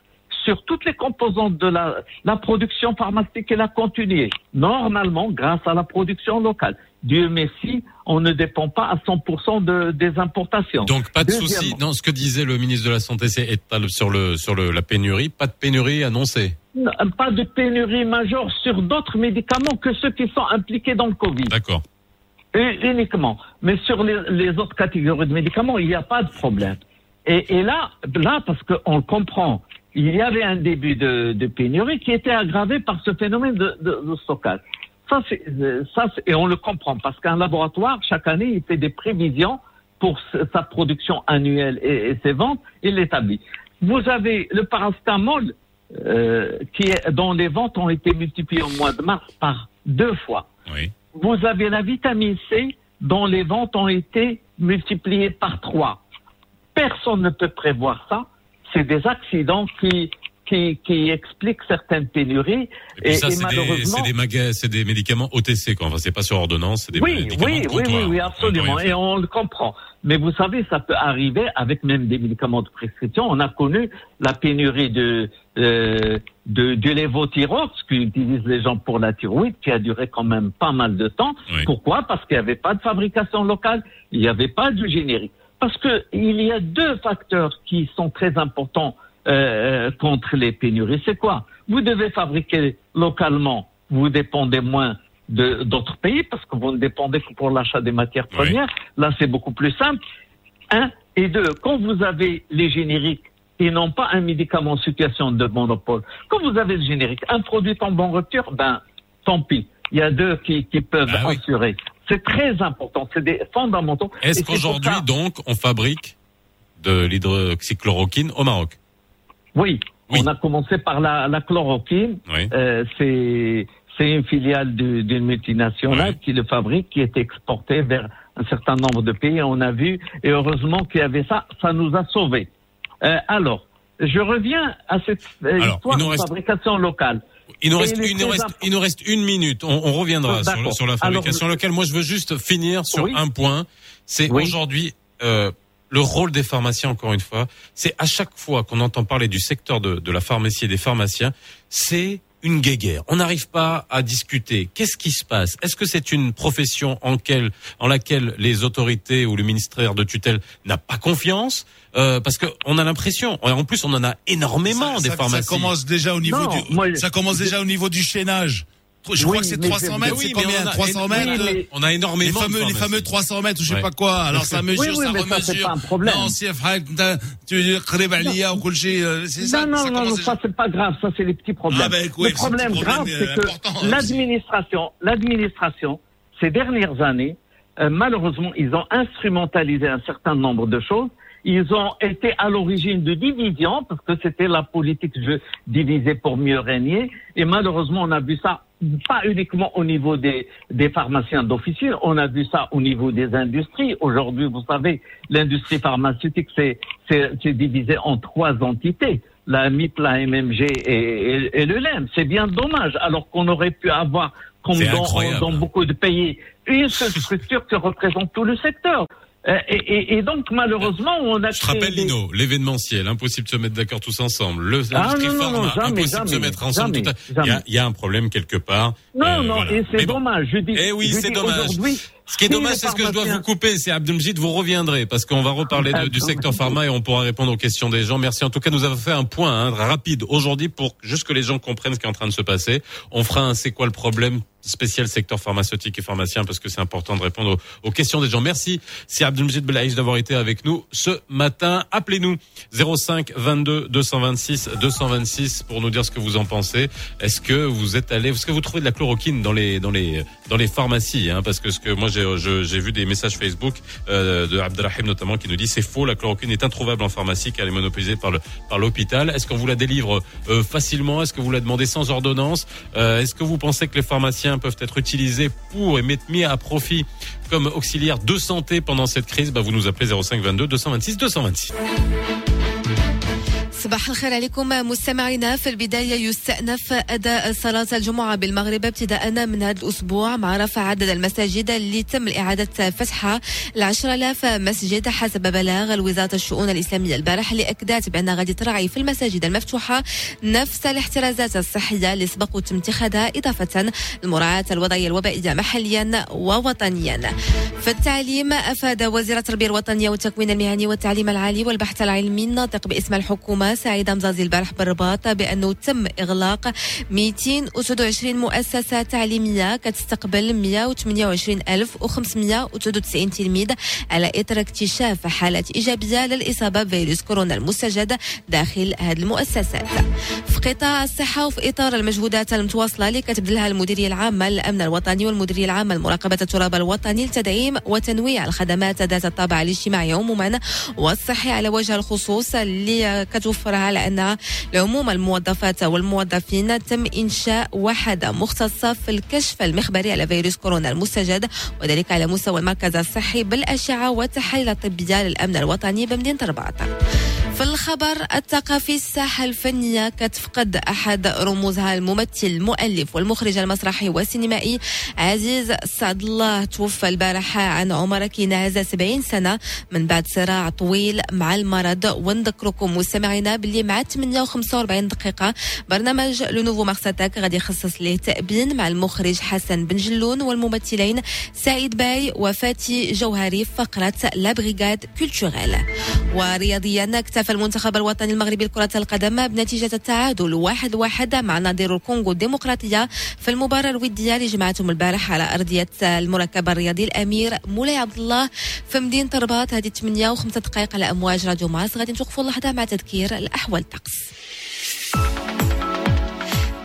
sur toutes les composantes de la, la production pharmaceutique, elle a continué, normalement grâce à la production locale. Dieu merci, on ne dépend pas à 100% de, des importations. Donc pas de souci. Non, ce que disait le ministre de la Santé, c'est sur le sur le, la pénurie, pas de pénurie annoncée. pas de pénurie majeure sur d'autres médicaments que ceux qui sont impliqués dans le Covid. D'accord. uniquement. Mais sur les, les, autres catégories de médicaments, il n'y a pas de problème. Et, et là, là, parce qu'on comprend, il y avait un début de, de, pénurie qui était aggravé par ce phénomène de, de, de stockage. Ça, ça et on le comprend parce qu'un laboratoire, chaque année, il fait des prévisions pour sa production annuelle et, ses ventes, il l'établit. Vous avez le paracétamol euh, qui est, dont les ventes ont été multipliées au mois de mars par deux fois. Oui. Vous avez la vitamine C dont les ventes ont été multipliées par trois. Personne ne peut prévoir ça. C'est des accidents qui qui, qui explique certaines pénuries. Et, et ça, c'est des, c'est des, médicaments OTC, quoi. Enfin, c'est pas sur ordonnance, c'est des oui, médicaments oui, oui, oui, oui, absolument. Et on le comprend. Mais vous savez, ça peut arriver avec même des médicaments de prescription. On a connu la pénurie de euh, de, de lévothyrox qu'utilisent les gens pour la thyroïde, qui a duré quand même pas mal de temps. Pourquoi? Parce qu'il n'y avait pas de fabrication locale, il n'y avait pas de générique. Parce que il y a deux facteurs qui sont très importants euh, contre les pénuries. C'est quoi? Vous devez fabriquer localement, vous dépendez moins de d'autres pays parce que vous ne dépendez que pour l'achat des matières Oui. premières. Là, c'est beaucoup plus simple. Un et deux, quand vous avez les génériques et non pas un médicament en situation de monopole, quand vous avez le générique, un produit en bonne rupture, ben tant pis. Il y a deux qui, qui peuvent Ah oui. assurer. C'est très important, c'est des fondamentaux. Est-ce qu'aujourd'hui, donc, on fabrique de l'hydroxychloroquine au Maroc? Oui, Oui. on a commencé par la, la chloroquine. Oui. Euh, c'est c'est une filiale du- d'une multinationale qui le fabrique, qui est exportée vers un certain nombre de pays. On a vu et heureusement qu'il y avait ça, ça nous a sauvés. Euh, alors, je reviens à cette euh, Alors, histoire il nous de reste- fabrication locale. Il nous reste, il il nous reste, important. il nous reste une minute. On, on reviendra Ah, sur, la fabrication Alors, locale. Moi, je veux juste finir sur Oui. un point. C'est Oui. aujourd'hui euh, le rôle des pharmaciens. Encore une fois, c'est à chaque fois qu'on entend parler du secteur de, de la pharmacie et des pharmaciens, c'est une guéguerre. On n'arrive pas à discuter. Qu'est-ce qui se passe? Est-ce que c'est une profession en, quelle, en laquelle les autorités ou le ministère de tutelle n'a pas confiance? Euh, Parce que on a l'impression, en plus, on en a énormément ça, des ça- pharmacies. Ça commence déjà au niveau Non, du, moi, ça commence déjà au niveau du chaînage je crois que c'est 300 mètres, c'est combien 300 mètres euh, On a énormément. Les fameux, les fameux 300 mètres ou je sais pas quoi. Alors ça mesure, ça remesure. Non, si tu Khrebalia ou euh, c'est ça. Non, non, non, ça c'est pas grave, ça c'est les petits problèmes. Ah, ben, Le problème grave, c'est que hein, l'administration, l'administration, ces dernières années, euh, malheureusement, ils ont instrumentalisé un certain nombre de choses ils ont été à l'origine de divisions parce que c'était la politique je diviser pour mieux régner. Et malheureusement, on a vu ça pas uniquement au niveau des, des pharmaciens d'officine, on a vu ça au niveau des industries. Aujourd'hui, vous savez, l'industrie pharmaceutique, c'est, c'est, c'est divisé en trois entités. La MIP, la MMG et, et, et le LEM. C'est bien dommage, alors qu'on aurait pu avoir, comme dans, dans beaucoup de pays, une seule structure qui représente tout le secteur. Euh, Et, et, et donc, malheureusement, on a Je te rappelle, des- Lino, l'événementiel, impossible de se mettre d'accord tous ensemble. Le Ah, non, non, non, jamais, impossible de se mettre ensemble. jamais, tout à- Il y, a, il y a un problème quelque part. Non, Euh, non, voilà. et c'est bon. dommage. Je dis, Eh oui, c'est dommage. Ce qui est dommage, c'est ce que je dois vous couper. C'est Abdelmjid, vous reviendrez parce qu'on va reparler de- du secteur pharma et on pourra répondre aux questions des gens. Merci. En tout cas, nous avons fait un point hein, rapide aujourd'hui pour juste que les gens comprennent ce qui est en train de se passer. On fera un c'est quoi le problème spécial secteur pharmaceutique et pharmacien parce que c'est important de répondre aux, aux questions des gens. Merci. C'est Abdelmjid Belaïch d'avoir été avec nous ce matin. Appelez-nous 05 22 226 226 pour nous dire ce que vous en pensez. Est-ce que vous êtes allé, est-ce que vous trouvez de la chloroquine dans les dans les dans les pharmacies hein, Parce que ce que moi j'ai je- j'ai vu des messages Facebook euh, de Abdelrahim notamment qui nous dit c'est faux, la chloroquine est introuvable en pharmacie car elle est monopolisée par le par l'hôpital. Est-ce qu'on vous la délivre euh, facilement? Est-ce que vous la demandez sans ordonnance? Euh, Est-ce que vous pensez que les pharmaciens peuvent être utilisés pour et mettre mis à profit comme auxiliaire de santé pendant cette crise? Bah, Vous nous appelez 05 22 226 226. صباح الخير عليكم مستمعينا. في البداية يستأنف أداء صلاة الجمعة بالمغرب ابتداء من هذا الأسبوع مع رفع عدد المساجد اللي تم إعادة فتحها العشرة آلاف مسجد حسب بلاغ الوزارة الشؤون الإسلامية البارح اللي أكدت بأن غادي تراعي في المساجد المفتوحة نفس الاحترازات الصحية اللي سبق وتم اتخاذها إضافة لمراعاة الوضعية الوبائية محليا ووطنيا. في التعليم أفاد وزير التربية الوطنية والتكوين المهني والتعليم العالي والبحث العلمي الناطق باسم الحكومة سعيد مزازي البارح بالرباط بأنه تم إغلاق 229 مؤسسة تعليمية كتستقبل 128593 تلميذ على إثر اكتشاف حالات إيجابية للإصابة بفيروس كورونا المستجد داخل هذه المؤسسات. في قطاع الصحة وفي إطار المجهودات المتواصلة اللي كتبذلها المديرية العامة للأمن الوطني والمديرية العامة لمراقبة التراب الوطني لتدعيم وتنويع الخدمات ذات الطابع الاجتماعي عموما والصحي على وجه الخصوص اللي كتوفرها على أن لعموم الموظفات والموظفين تم إنشاء وحدة مختصة في الكشف المخبري على فيروس كورونا المستجد وذلك على مستوى المركز الصحي بالأشعة والتحاليل الطبية للأمن الوطني بمدينة الرباط في الخبر الثقافي الساحة الفنية كتفقد أحد رموزها الممثل المؤلف والمخرج المسرحي والسينمائي عزيز سعد الله توفى البارحة عن عمر كيناز 70 سنة من بعد صراع طويل مع المرض. ونذكركم مستمعينا باللي مع 8 و45 دقيقة برنامج لو نوفو مارساتاك غادي يخصص ليه تأبين مع المخرج حسن بن جلون والممثلين سعيد باي وفاتي جوهري فقرة لا بريغاد كولتوريل ورياضيا المنتخب الوطني المغربي لكرة القدم بنتيجة التعادل واحد واحد مع نظير الكونغو الديمقراطية في المباراة الودية اللي جمعتهم البارح على أرضية المركب الرياضي الأمير مولاي عبد الله. في مدينة الرباط هذه 8 و5 دقائق على أمواج راديو ماس. غادي نتوقفوا اللحظة مع تذكير الأحوال الطقس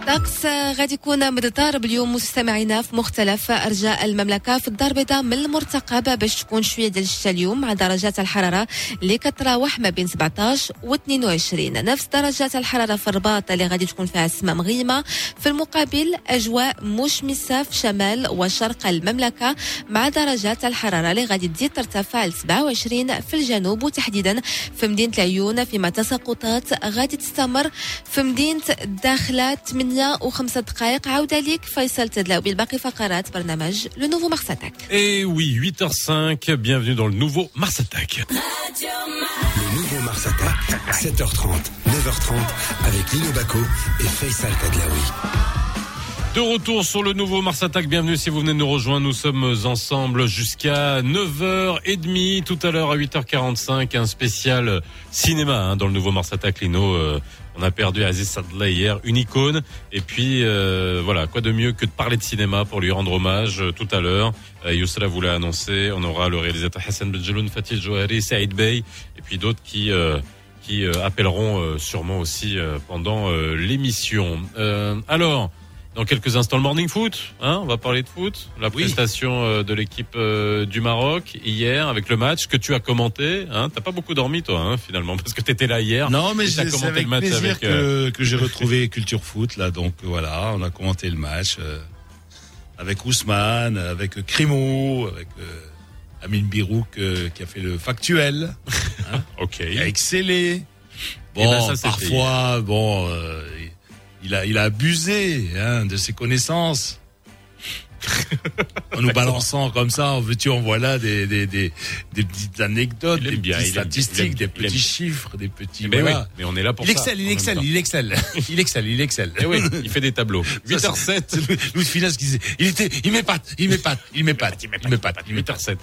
الطقس غادي يكون متضارب اليوم مستمعينا في مختلف أرجاء المملكة في الدار البيضاء من المرتقب باش تكون شوية ديال الشتاء اليوم مع درجات الحرارة اللي كتراوح ما بين 17 و 22 نفس درجات الحرارة في الرباط اللي غادي تكون فيها السماء مغيمة. في المقابل أجواء مشمسة في شمال وشرق المملكة مع درجات الحرارة اللي غادي تزيد ترتفع ل 27 في الجنوب وتحديدا في مدينة العيون. فيما تساقطات غادي تستمر في مدينة الداخله 8 وخمسة دقائق عودة ليك فيصل تدلاو بالباقي فقرات برنامج لو نوفو مارس اتاك Et oui, 8h05, bienvenue dans le nouveau Mars Attack. Le nouveau Mars Attack, 7h30, 9h30, avec Lino Baco et Faisal Tadlaoui. De retour sur le nouveau Mars Attack, bienvenue si vous venez de nous rejoindre, nous sommes ensemble jusqu'à 9h30, tout à l'heure à 8h45, un spécial cinéma hein, dans le nouveau Mars Attack, Lino. euh, on a perdu Aziz Sadla hier, une icône, et puis euh, voilà, quoi de mieux que de parler de cinéma pour lui rendre hommage euh, tout à l'heure. Euh, Youssra vous l'a annoncé, on aura le réalisateur Hassan Benjeloun, Fatih Johari, Saïd Bey, et puis d'autres qui... euh, qui euh, appelleront sûrement aussi pendant l'émission. Alors, dans quelques instants, le morning foot. Hein, on va parler de foot. La prestation euh, de l'équipe euh, du Maroc hier avec le match que tu as commenté. Hein, T'as pas beaucoup dormi toi, hein, finalement, parce que t'étais là hier. Non, mais c'est commenté avec le match plaisir avec, euh, que, que j'ai retrouvé Culture Foot, là. Donc voilà, on a commenté le match euh, avec Ousmane, avec Crimo, avec euh, Amine Birouk qui a fait le factuel, Ok. qui a excellé. Bon, Eh ben, ça, c'était parfois, bon, euh, il a, il a abusé hein, de ses connaissances. En nous balançant comme ça, en veux-tu, en voilà des, des, des, des petites anecdotes, Il des bien, petites il il statistiques, bien, des il petits chiffres, des petits. Mais voilà. oui, mais on est là pour Il ça. excelle, en il excelle, il excelle, il excelle, il excelle. Eh oui, il fait des tableaux. Ça, 8h07. c'est Louis de Finesse qui disait, il était, il m'épate, il m'épate, il m'épate, il m'épate, il m'épate. 8h07.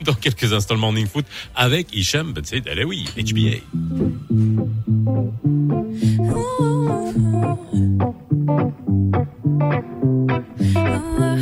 Dans quelques instants, le morning foot avec Hicham Ben Saïd Alaoui, HBA. Dreams, paper talk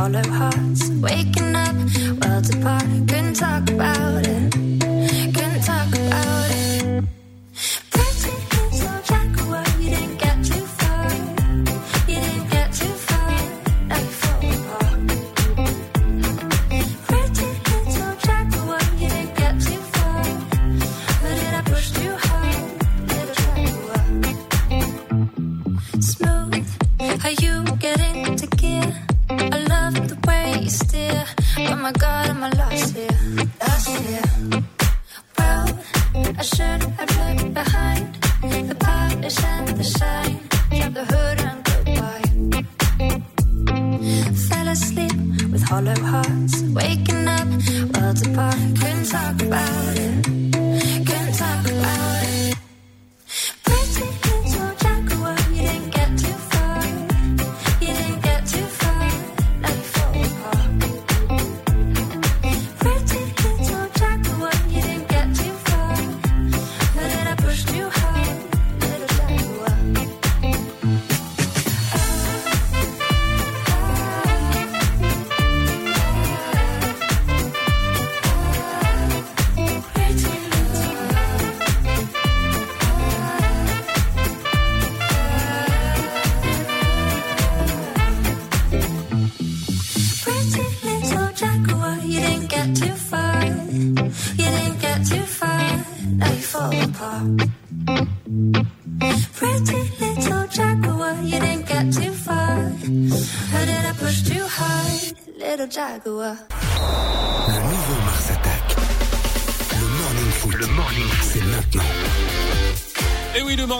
hollow hearts, waking up worlds apart. Couldn't talk about it, my God,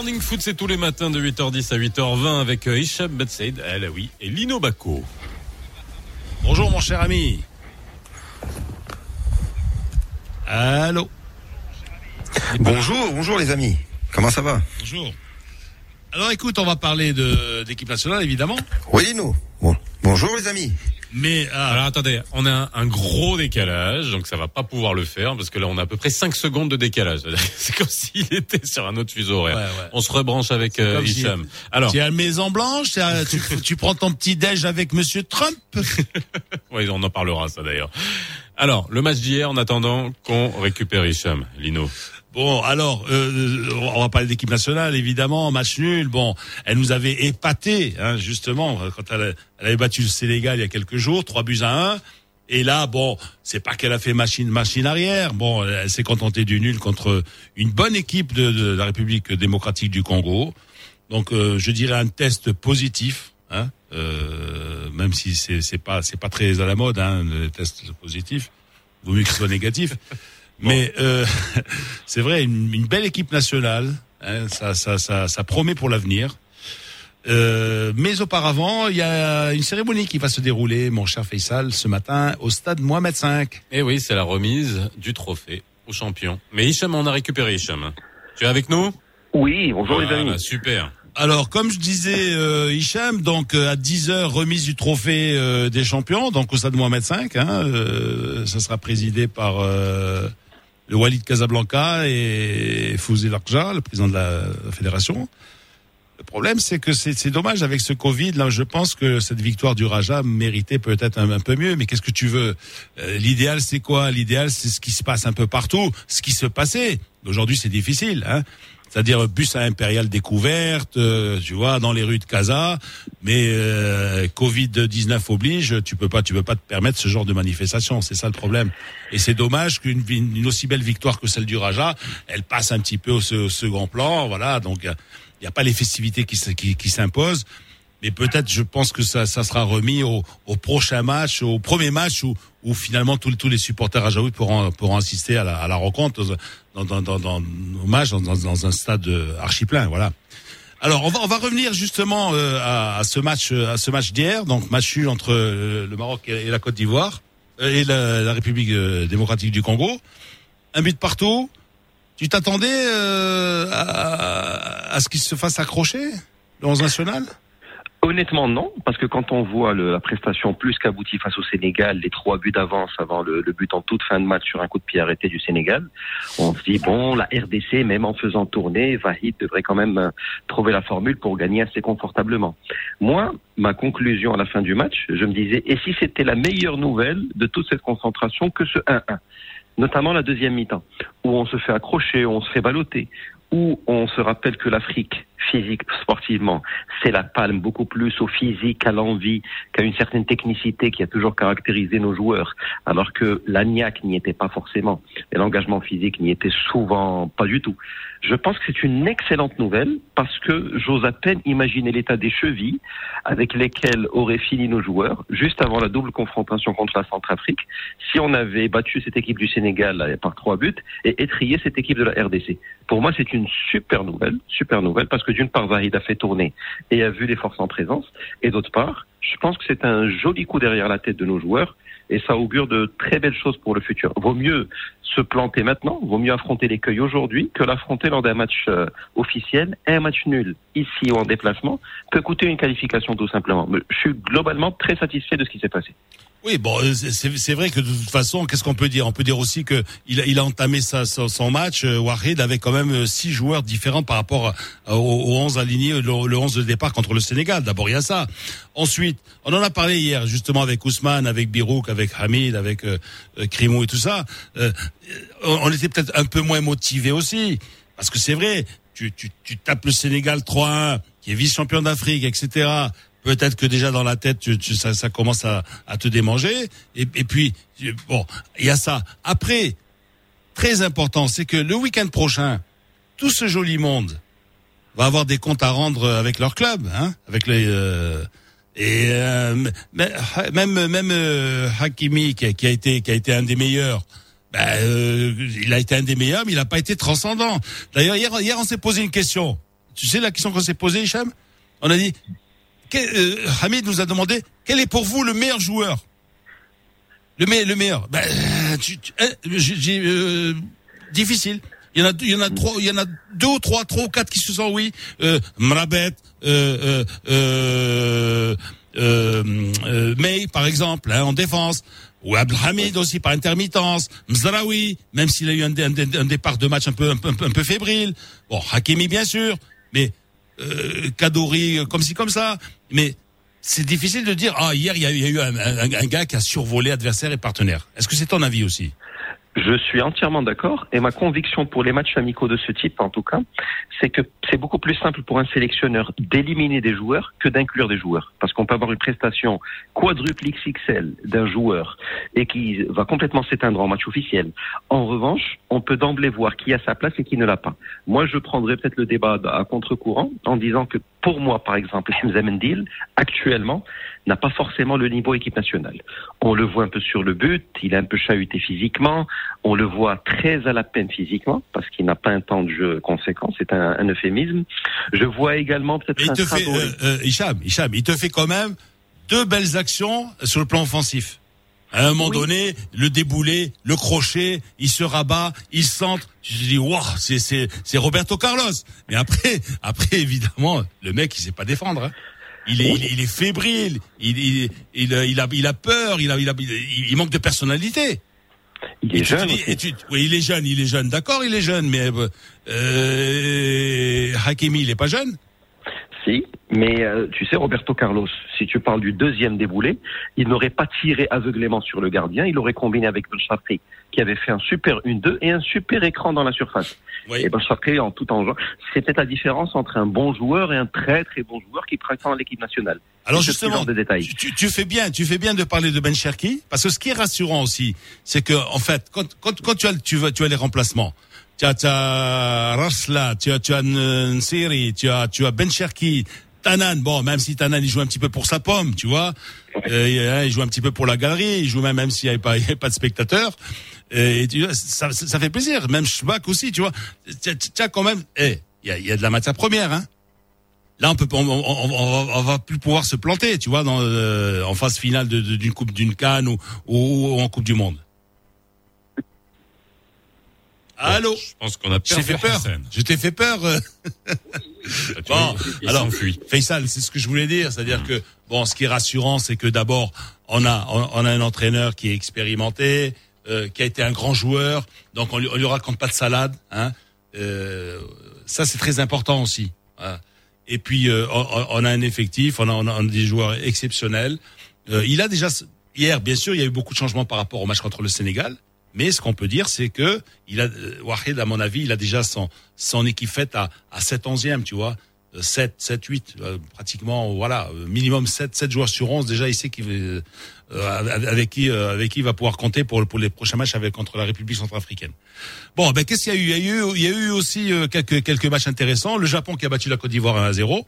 morning foot, c'est tous les matins de 8h10 à 8h20 avec euh, Hicham Ben Said, elle, oui, et Lino Bacco. Bonjour mon cher ami. Allô. Bonjour, bonjour les amis. Comment ça va? Bonjour. Alors écoute, on va parler de d'équipe nationale évidemment, Oui, nous. Bon. Bonjour les amis. Mais ah, Alors attendez, on a un, un gros décalage, donc ça va pas pouvoir le faire, parce que là on a à peu près 5 secondes de décalage. C'est comme s'il était sur un autre fuseau horaire. Ouais, ouais. On se rebranche avec euh, si- Hicham. Alors, tu es à la Maison Blanche, tu, as- tu, tu prends ton petit déj avec Monsieur Trump. oui, on en parlera ça d'ailleurs. Alors, le match d'hier, en attendant qu'on récupère Hicham, Lino. Bon, alors, euh, on va parler d'équipe nationale, évidemment, match nul. Bon, elle nous avait épaté, hein, justement, quand elle, elle avait battu le Sénégal il y a quelques jours, trois buts à un. Et là, bon, c'est pas qu'elle a fait machine machine arrière. Bon, elle s'est contentée du nul contre une bonne équipe de, la République démocratique du Congo. Donc, euh, je dirais un test positif, hein, euh, même si c'est pas c'est pas très à la mode, hein, les tests positifs. Vaut mieux qu'ils soient négatifs. Mais euh, c'est vrai, une, une belle équipe nationale, hein, ça, ça, ça, ça promet pour l'avenir. Euh, mais auparavant, il y a une cérémonie qui va se dérouler, mon cher Faisal, ce matin au stade Mohamed V. Et oui, c'est la remise du trophée au champion. Mais Hicham, on a récupéré Hicham. Tu es avec nous? Oui, bonjour les Voilà, amis. Super. Alors, comme je disais, euh, Hicham, donc euh, à 10h, remise du trophée euh, des champions, donc au stade Mohamed V. Hein, euh, ça sera présidé par le Walid Casablanca et Fouzi Larja, le président de la, fédération. Le problème, c'est que c'est dommage avec ce Covid. Là, je pense que cette victoire du Raja méritait peut-être un, un peu mieux. Mais qu'est-ce que tu veux? Euh, L'idéal, c'est quoi? L'idéal, c'est ce qui se passe un peu partout, ce qui se passait. Aujourd'hui, c'est difficile. Hein c'est-à-dire bus à Impérial découverte, euh, tu vois, dans les rues de Casa, mais euh, Covid 19 oblige, tu peux pas, tu peux pas te permettre ce genre de manifestation, c'est ça le problème. Et c'est dommage qu'une une, aussi belle victoire que celle du Raja, elle passe un petit peu au, se- au second plan, voilà. Donc il n'y a, pas les festivités qui s'imposent. Mais peut-être, je pense que ça, ça sera remis au, au prochain match, au premier match où, où finalement tous, tous les supporters rajaouis pourront, pourront assister à la, à la rencontre dans, dans, dans, dans, dans, dans, un stade archi plein, voilà. Alors on va on va revenir justement euh, à, à ce match à ce match d'hier, donc match nul entre euh, le Maroc et, et la Côte d'Ivoire euh, et la, la République euh, démocratique du Congo. Un but partout. Tu t'attendais euh, à, à ce qu'il se fasse accrocher le 11 national Honnêtement, non, parce que quand on voit le- la prestation plus qu'aboutie face au Sénégal, les trois buts d'avance avant le, le but en toute fin de match sur un coup de pied arrêté du Sénégal, on se dit, bon, la RDC, même en faisant tourner, Vahid devrait quand même euh, trouver la formule pour gagner assez confortablement. Moi, ma conclusion à la fin du match, je me disais, et si c'était la meilleure nouvelle de toute cette concentration que ce 1-1 notamment la deuxième mi-temps, où on se fait accrocher, où on se fait balloter, où on se rappelle que l'Afrique, physique, sportivement, c'est la palme beaucoup plus au physique, à l'envie, qu'à une certaine technicité qui a toujours caractérisé nos joueurs, alors que l'agnac n'y était pas forcément, et l'engagement physique n'y était souvent pas du tout. Je pense que c'est une excellente nouvelle parce que j'ose à peine imaginer l'état des chevilles avec lesquelles auraient fini nos joueurs juste avant la double confrontation contre la Centrafrique si on avait battu cette équipe du Sénégal là, par trois buts et étrié cette équipe de la RDC. Pour moi, c'est une super nouvelle, super nouvelle parce que d'une part, Zahid a fait tourner et a vu les forces en présence et d'autre part, je pense que c'est un joli coup derrière la tête de nos joueurs et ça augure de très belles choses pour le futur. Vaut mieux se planter maintenant, vaut mieux affronter l'écueil aujourd'hui que l'affronter lors d'un match euh, officiel, un match nul ici ou en déplacement, peut coûter une qualification tout simplement. Mais je suis globalement très satisfait de ce qui s'est passé. Oui, bon, euh, c'est- vrai que de toute façon, qu'est-ce qu'on peut dire? On peut dire aussi que il a, entamé son, match, euh, Wahid, avec quand même euh, six joueurs différents par rapport à- au, au 11 aligné, le, le 11 de départ contre le Sénégal. D'abord, il y a ça. Ensuite, on en a parlé hier, justement, avec Ousmane, avec Birouk, avec Hamid, avec euh, euh, et tout ça. Euh, on, on était peut-être un peu moins motivés aussi. Parce que c'est vrai, tu, tu, tu tapes le Sénégal 3-1, qui est vice-champion d'Afrique, etc. peut-être que déjà dans la tête, tu, tu- ça, ça commence à, à te démanger. Et, et puis, bon, il y a ça. Après, très important, c'est que le week-end prochain, tout ce joli monde va avoir des comptes à rendre avec leur club, hein, avec les. euh, et euh, même même euh, Hakimi qui a, qui a été qui a été un des meilleurs. Ben, euh, il a été un des meilleurs, mais il n'a pas été transcendant. D'ailleurs, hier, hier, on s'est posé une question. Tu sais la question qu'on s'est posée, Hicham? On a dit, quel- euh, Hamid nous a demandé, quel est pour vous le meilleur joueur? Le, me- le meilleur euh, tu- tu- hein, euh, Difficile. Il y en a, il y en a trois, il y en a deux ou trois, trois ou quatre qui se sont oui. Euh, Mrabet, euh, euh, euh, euh, May par exemple, hein, en défense. Ou Abdelhamid aussi par intermittence, Mzraoui, même s'il a eu un, dé- un dé- un départ de match un peu, un peu, un peu, fébrile. Bon, Hakimi bien sûr, mais euh, Kadori comme ci comme ça. Mais c'est difficile de dire ah hier il y a, eu un- un gars qui a survolé adversaire et partenaire. Est-ce que c'est ton avis aussi? Je suis entièrement d'accord et ma conviction pour les matchs amicaux de ce type, en tout cas, c'est que c'est beaucoup plus simple pour un sélectionneur d'éliminer des joueurs que d'inclure des joueurs. Parce qu'on peut avoir une prestation quadruple XXL d'un joueur et qui va complètement s'éteindre en match officiel. En revanche, on peut d'emblée voir qui a sa place et qui ne l'a pas. Moi, je prendrais peut-être le débat à contre-courant en disant que pour moi, par exemple, Hamza Mendil, actuellement, n'a pas forcément le niveau équipe nationale. On le voit un peu sur le but, il est un peu chahuté physiquement, on le voit très à la peine physiquement, parce qu'il n'a pas un temps de jeu conséquent, c'est un, un euphémisme. Je vois également peut-être un te fait, euh, euh, Hicham, Hicham, il te fait quand même deux belles actions sur le plan offensif. À un moment donné, le déboulé, le crochet, il se rabat, il centre. Te dis, waouh, c'est c'est c'est Roberto Carlos. Mais après, après évidemment, le mec, il sait pas défendre. hein. Il est, il est, il est fébrile. Il, il, il, a- il a, il a peur. Il a, il a, il, manque de personnalité. Il Et est tu jeune. dis- aussi. et tu- oui, il est jeune, il est jeune. D'accord, il est jeune, mais euh, Hakimi, il est pas jeune? Si, mais euh, tu sais, Roberto Carlos, si tu parles du deuxième déboulé, il n'aurait pas tiré aveuglément sur le gardien, il aurait combiné avec Chafri, qui avait fait un super 1-2 et un super écran dans la surface. Oui. Et Ben en tout en genre, c'est peut-être la différence entre un bon joueur et un très très bon joueur qui prétend l'équipe nationale. Alors justement, de détails. tu, tu- tu fais bien, tu fais bien de parler de Ben Cherki, parce que ce qui est rassurant aussi, c'est que en fait, quand, quand, quand tu as tu vas tu as les remplacements, tu as, tu as Rasla, tu as tu as Nsiri, tu as tu as Ben Cherki, Tanan. Bon, même si Tanan il joue un petit peu pour sa pomme, tu vois, euh, il, hein, il joue un petit peu pour la galerie, il joue même même s'il n'y avait pas il y avait pas de spectateurs. Et tu vois, ça, ça, fait plaisir. Même Schbach aussi, tu vois. As quand même, eh, il y a, y a de la matière première, hein. Là, on peut, on, on, on, va- on va plus pouvoir se planter, tu vois, dans, euh, en phase finale de- de- d'une coupe, d'une canne ou, ou, ou en coupe du monde. Allô, Je pense qu'on a perdu fait peur. Je t'ai fait peur. euh. Tu Bon, alors. Faisal, c'est ce que je voulais dire, c'est-à-dire que bon, ce qui est rassurant, c'est que d'abord, on a, on a un entraîneur qui est expérimenté, euh, qui a été un grand joueur, donc on lui, on lui raconte pas de salade, hein. Euh, ça, c'est très important aussi. hein. Et puis, euh, on, a un effectif, on a, on a- des joueurs exceptionnels. Euh, il a déjà hier, bien sûr, il y a eu beaucoup de changements par rapport au match contre le Sénégal. Mais ce qu'on peut dire, c'est que il a euh, Wahid, à mon avis, il a déjà son son équipe faite à à 7 11e, tu vois. Euh, 7 7 8 euh, pratiquement voilà, euh, minimum 7 7 joueurs sur 11 déjà il sait qu'il avec qui euh, avec qui il va pouvoir compter pour pour les prochains matchs avec contre la République centrafricaine. Bon, ben qu'est-ce qu'il y a eu? Il y a eu il y a eu aussi euh, quelques quelques matchs intéressants, le Japon qui a battu la Côte d'Ivoire 1 à 0.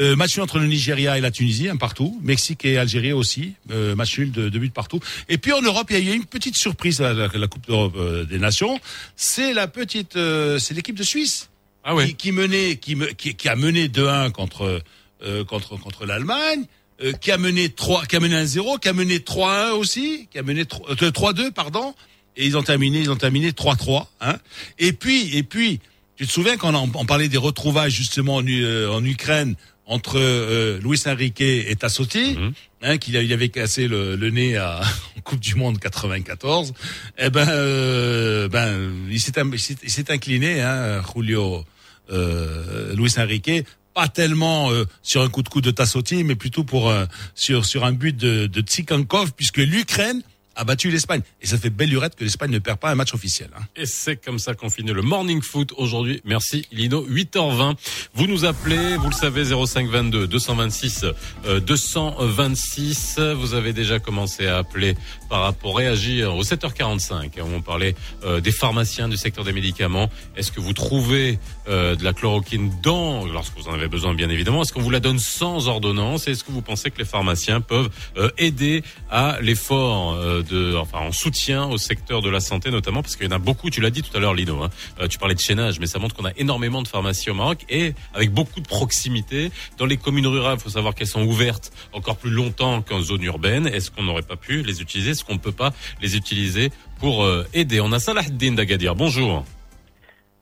Euh, match nul entre le Nigeria et la Tunisie, un partout. Mexique et Algérie aussi, euh, match nul de, de but partout. Et puis en Europe, il y a eu une petite surprise la, la Coupe d'Europe des Nations. C'est la petite, c'est l'équipe de Suisse Ah ouais. qui, qui menait, qui, me- qui, qui a mené 2-1 contre euh, contre contre l'Allemagne, euh, qui a mené 3, qui a mené 1-0, qui a mené 3-1 aussi, qui a mené 3 euh, 3-2 pardon. Et ils ont terminé, ils ont terminé 3-3. Hein. Et puis et puis, tu te souviens quand on, on parlait des retrouvailles justement en, euh, en Ukraine entre euh, Luis Enrique et Tassotti, Mhm. Hein, qu'il il avait cassé le, nez à, en Coupe du Monde 94. Eh ben, euh, ben, il s'est incliné, hein, Julio euh, Luis Enrique, pas tellement euh, sur un coup de coup de Tassotti, mais plutôt pour euh, sur sur un but de, de Tsikankov, puisque l'Ukraine a battu l'Espagne. Et ça fait belle lurette que l'Espagne ne perd pas un match officiel. hein. Et c'est comme ça qu'on finit le morning foot aujourd'hui. Merci Lino. 8h20. Vous nous appelez, vous le savez, 0522 226 euh, 226. Vous avez déjà commencé à appeler par rapport réagir au 7h45. On parlait euh, des pharmaciens du secteur des médicaments. Est-ce que vous trouvez euh, de la chloroquine dans, lorsque vous en avez besoin bien évidemment, est-ce qu'on vous la donne sans ordonnance? Et est-ce que vous pensez que les pharmaciens peuvent euh, aider à l'effort euh, de, enfin en soutien au secteur de la santé notamment parce qu'il y en a beaucoup. Tu l'as dit tout à l'heure, Lino. Hein, euh, tu parlais de chaînage, mais ça montre qu'on a énormément de pharmacies au Maroc et avec beaucoup de proximité dans les communes rurales. Il faut savoir qu'elles sont ouvertes encore plus longtemps qu'en zone urbaine. Est-ce qu'on n'aurait pas pu les utiliser? Est-ce qu'on ne peut pas les utiliser pour euh, aider? On a Salahdin d'Agadir. Bonjour.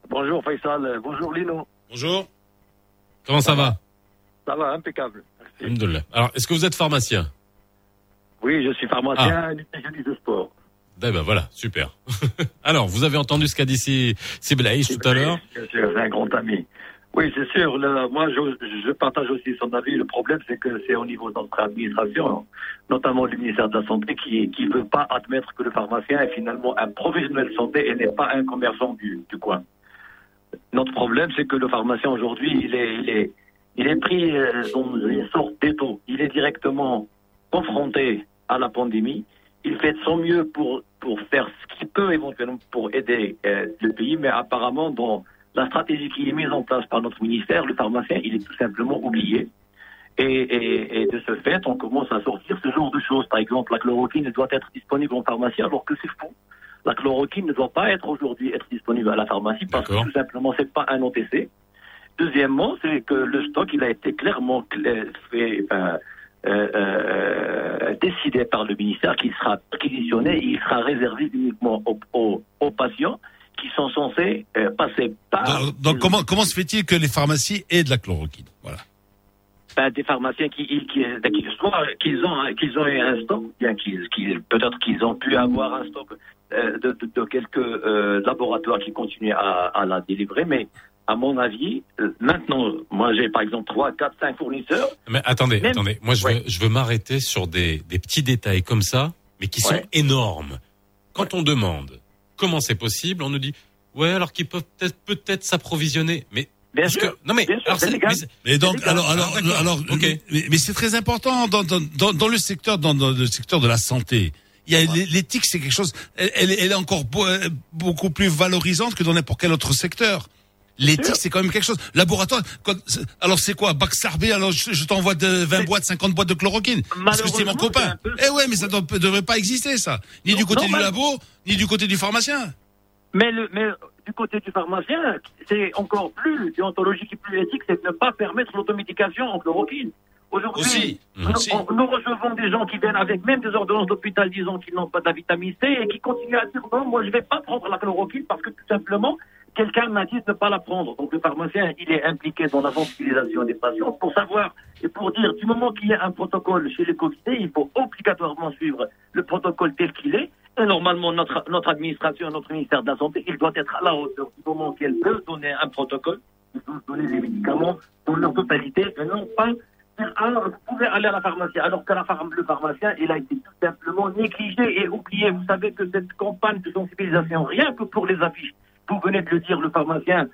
Bonjour Faisal, bonjour Lino. Bonjour. Comment ça va? Ça va, impeccable. Alhamdoulilah. Alors, est-ce que vous êtes pharmacien? Oui, je suis pharmacien nutritionniste de sport. Eh ben voilà, super. Alors, vous avez entendu ce qu'a dit Si- Siblaïch tout à l'heure Bien sûr, c'est un grand ami. Oui, c'est sûr. le- moi, je, je partage aussi son avis. Le problème, c'est que c'est au niveau de notre administration, notamment le ministère de la Santé, qui qui veut pas admettre que le pharmacien est finalement un professionnel de santé et n'est pas un commerçant du, du coin. Notre problème, c'est que le pharmacien aujourd'hui, il est, il est, il est pris euh, dans une sorte d'étau. Il est directement confronté à la pandémie. Il fait de son mieux pour, pour faire ce qu'il peut éventuellement pour aider euh, le pays, mais apparemment, dans la stratégie qui est mise en place par notre ministère, le pharmacien, il est tout simplement oublié. Et, et, et de ce fait, on commence à sortir ce genre de choses. Par exemple, la chloroquine doit être disponible en pharmacie, alors que c'est faux. La chloroquine ne doit pas être aujourd'hui être disponible à la pharmacie parce que tout simplement c'est pas un OTC. Deuxièmement, c'est que le stock il a été clairement cla- fait, euh, euh, décidé par le ministère qu'il sera perquisitionné, il sera réservé uniquement aux, aux- aux patients qui sont censés euh, passer par Donc, donc comment, comment se fait-il que les pharmacies aient de la chloroquine? Voilà. ben, des pharmaciens qui, qui, qui- qui- soit qu'ils ont qu'ils ont eu un stock, bien qu'ils qu'ils- peut-être qu'ils ont pu avoir un stock euh, de, de- de quelques euh, laboratoires qui continuent à, à la délivrer, mais à mon avis, maintenant, moi j'ai par exemple 3, 4, 5 fournisseurs. Mais attendez, Même- attendez. Moi, je veux, je veux m'arrêter sur des, des petits détails comme ça, mais qui sont Ouais. énormes. Quand on demande comment c'est possible, on nous dit ouais, alors qu'ils peuvent peut-être s'approvisionner. Mais Bien parce sûr, que non mais bien sûr, alors c'est c'est- légal. mais Et donc, alors, alors, Ah, alors, Ok. mais, mais c'est très important dans, dans, dans, dans le secteur, dans, dans le secteur de la santé. Il y a l'éthique, c'est quelque chose. Elle, elle est- encore beau- euh, beaucoup plus valorisante que dans n'importe quel autre secteur. L'éthique, c'est quand même quelque chose. Laboratoire. quand- alors c'est quoi, Baxarbé Alors je, je t'envoie de 20 boîtes, 50 boîtes de chloroquine parce que c'est mon copain. peu- Eh ouais, mais ça ne devrait pas exister ça. Ni du côté non, du mais- labo, ni du côté du pharmacien. Mais, le, mais du côté du pharmacien, c'est encore plus déontologique et plus éthique, c'est de ne pas permettre l'automédication en chloroquine. Aujourd'hui, nous, recevons des gens qui viennent avec même des ordonnances d'hôpital disant qu'ils n'ont pas de la vitamine C et qui continuent à dire non, moi je vais pas prendre la chloroquine parce que tout simplement, quelqu'un m'a dit de ne pas la prendre. Donc le pharmacien, il est impliqué dans la sensibilisation des patients pour savoir et pour dire du moment qu'il y a un protocole chez les comités, il faut obligatoirement suivre le protocole tel qu'il est. Et normalement, notre, notre administration, notre ministère de la Santé, il doit être à la hauteur du moment qu'elle peut donner un protocole, il doit donner les médicaments dans leur totalité, et non pas ah, vous pouvez aller à la pharmacie, alors que le pharmacien, il a été tout simplement négligé et oublié. Vous savez que cette campagne de sensibilisation, rien que pour les affiches, vous venez de le dire, le pharmacien,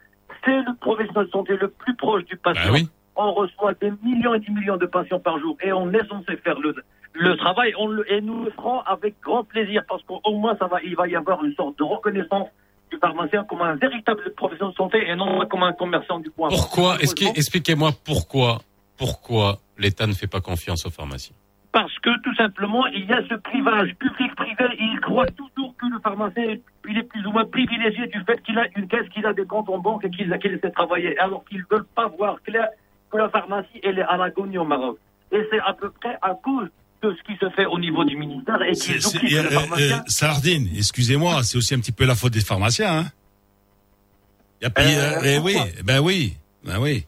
c'est le professionnel de santé le plus proche du patient. Oui. On reçoit des millions et des millions de patients par jour et on est censé faire le, le travail on le, et nous le ferons avec grand plaisir parce qu'au moins ça va, il va y avoir une sorte de reconnaissance du pharmacien comme un véritable professionnel de santé et non comme un commerçant du coin. pourquoi? Expliquez-moi pourquoi pourquoi l'État ne fait pas confiance aux pharmaciens? Parce que tout simplement, il y a ce clivage public-privé et il croit toujours que le pharmacien il est plus ou moins privilégié du fait qu'il a une caisse, qu'il a des comptes en banque et qu'il qu'il sait travailler, alors qu'ils ne veulent pas voir clair que la pharmacie elle est à l'agonie au Maroc. Et c'est à peu près à cause de ce qui se fait au niveau du ministère et oublient que euh, euh, pharmacien... Sardine, excusez-moi, c'est aussi un petit peu la faute des pharmaciens. Hein y a pas, Euh, eh oui, ben oui, ben oui.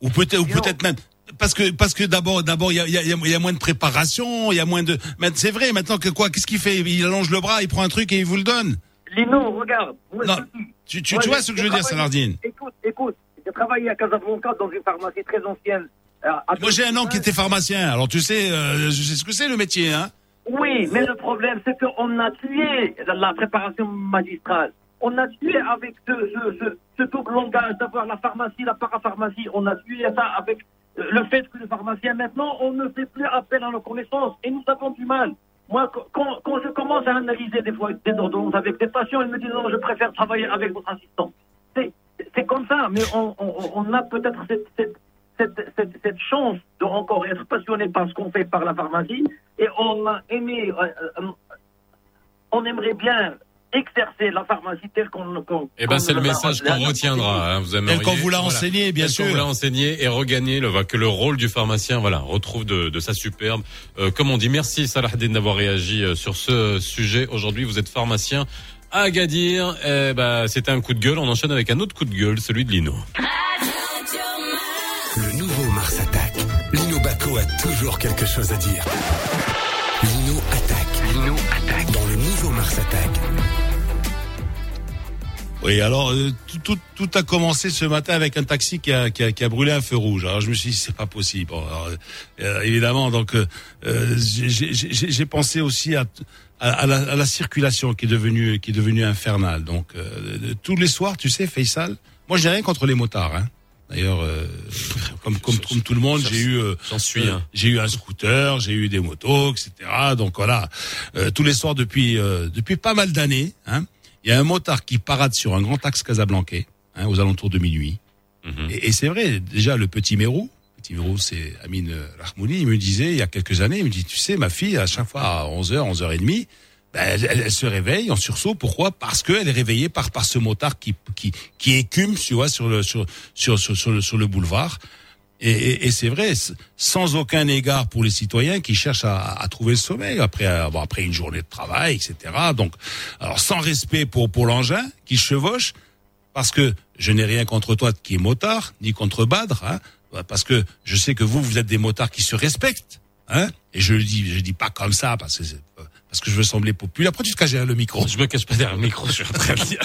Ou peut-être, ou Sinon- peut-être même parce que parce que d'abord d'abord il y a, il y, a, il y a moins de préparation, il y a moins de. Mais c'est vrai maintenant que quoi Qu'est-ce qu'il fait? Il allonge le bras, il prend un truc et il vous le donne. Lino, regarde. Non, Tu, tu, vois ce que je veux dire, Salardine Écoute, écoute, j'ai travaillé à Casablanca dans une pharmacie très ancienne. à- à Moi j'ai un oncle qui était pharmacien, alors tu sais, euh, je sais ce que c'est le métier, hein? Oui, mais le problème, c'est qu'on a tué la préparation magistrale. On a tué avec ce, ce, ce, ce double langage d'avoir la pharmacie, la parapharmacie. On a tué ça avec le fait que le pharmacien, maintenant, on ne fait plus appel à nos connaissances. Et nous avons du mal. Moi, qu- quand, je commence à analyser des fois des ordonnances avec des patients, ils me disent non, je préfère travailler avec votre assistant. C'est comme ça, mais on, a peut-être cette, cette, cette, cette, cette chance de encore être passionné par ce qu'on fait par la pharmacie et on a aimé, euh, euh, on aimerait bien exercer la pharmacie telle qu'on. qu'on- Eh ben, c'est le l'a- message qu'on retiendra. Hein, vous aimeriez, Tel qu'on vous l'a enseigné, bien tel qu'on sûr. vous l'a enseigné et regagner le, que le rôle du pharmacien, voilà, retrouve de, de sa superbe. Euh, comme on dit, merci Salahdine d'avoir réagi euh, sur ce sujet. Aujourd'hui, vous êtes pharmacien à Agadir. Eh ben, c'était un coup de gueule. On enchaîne avec un autre coup de gueule, celui de Lino. Le nouveau Mars attaque. Lino Baco a toujours quelque chose à dire. Lino attaque. Lino attaque. Dans le nouveau Mars attaque. Oui, alors euh, tout, tout, tout a commencé ce matin avec un taxi qui a, qui a, qui a brûlé un feu rouge. Alors je me suis dit c'est pas possible. Alors, euh, évidemment, donc euh, euh, j'ai- pensé aussi à, à, à la, à la circulation qui est devenue qui est devenue infernale. Donc euh, tous les soirs, tu sais, Faisal, moi j'ai rien contre les motards. Hein. D'ailleurs, euh, comme, comme, comme tout le monde, j'ai eu, euh, suis. euh, hein. j'ai eu un scooter, j'ai eu des motos, etc. Donc voilà, Euh, tous les soirs depuis euh, depuis pas mal d'années, hein, il y a un motard qui parade sur un grand axe casablancais hein, aux alentours de minuit. Mhm. Et, et c'est vrai, déjà le petit Mérou, petit Mérou c'est Amine Rahmouni, il me disait il y a quelques années, il me dit tu sais ma fille à chaque fois à 11h, 11h30, ben, elle, elle- elle se réveille en sursaut. Pourquoi? Parce qu'elle est réveillée par par ce motard qui qui qui écume, tu vois, sur le sur sur sur, sur le sur le boulevard. Et, et, et c'est vrai, sans aucun égard pour les citoyens qui cherchent à, à trouver le sommeil après euh, bon, après une journée de travail, etc. Donc, alors sans respect pour pour l'engin qui chevauche, parce que je n'ai rien contre toi qui est motard, ni contre Badr, hein, parce que je sais que vous, vous êtes des motards qui se respectent, hein, et je le dis, je le dis pas comme ça parce que c'est- parce que je veux sembler populaire. Après, tu te caches derrière le micro. Je me cache pas derrière le micro, je suis en train de dire.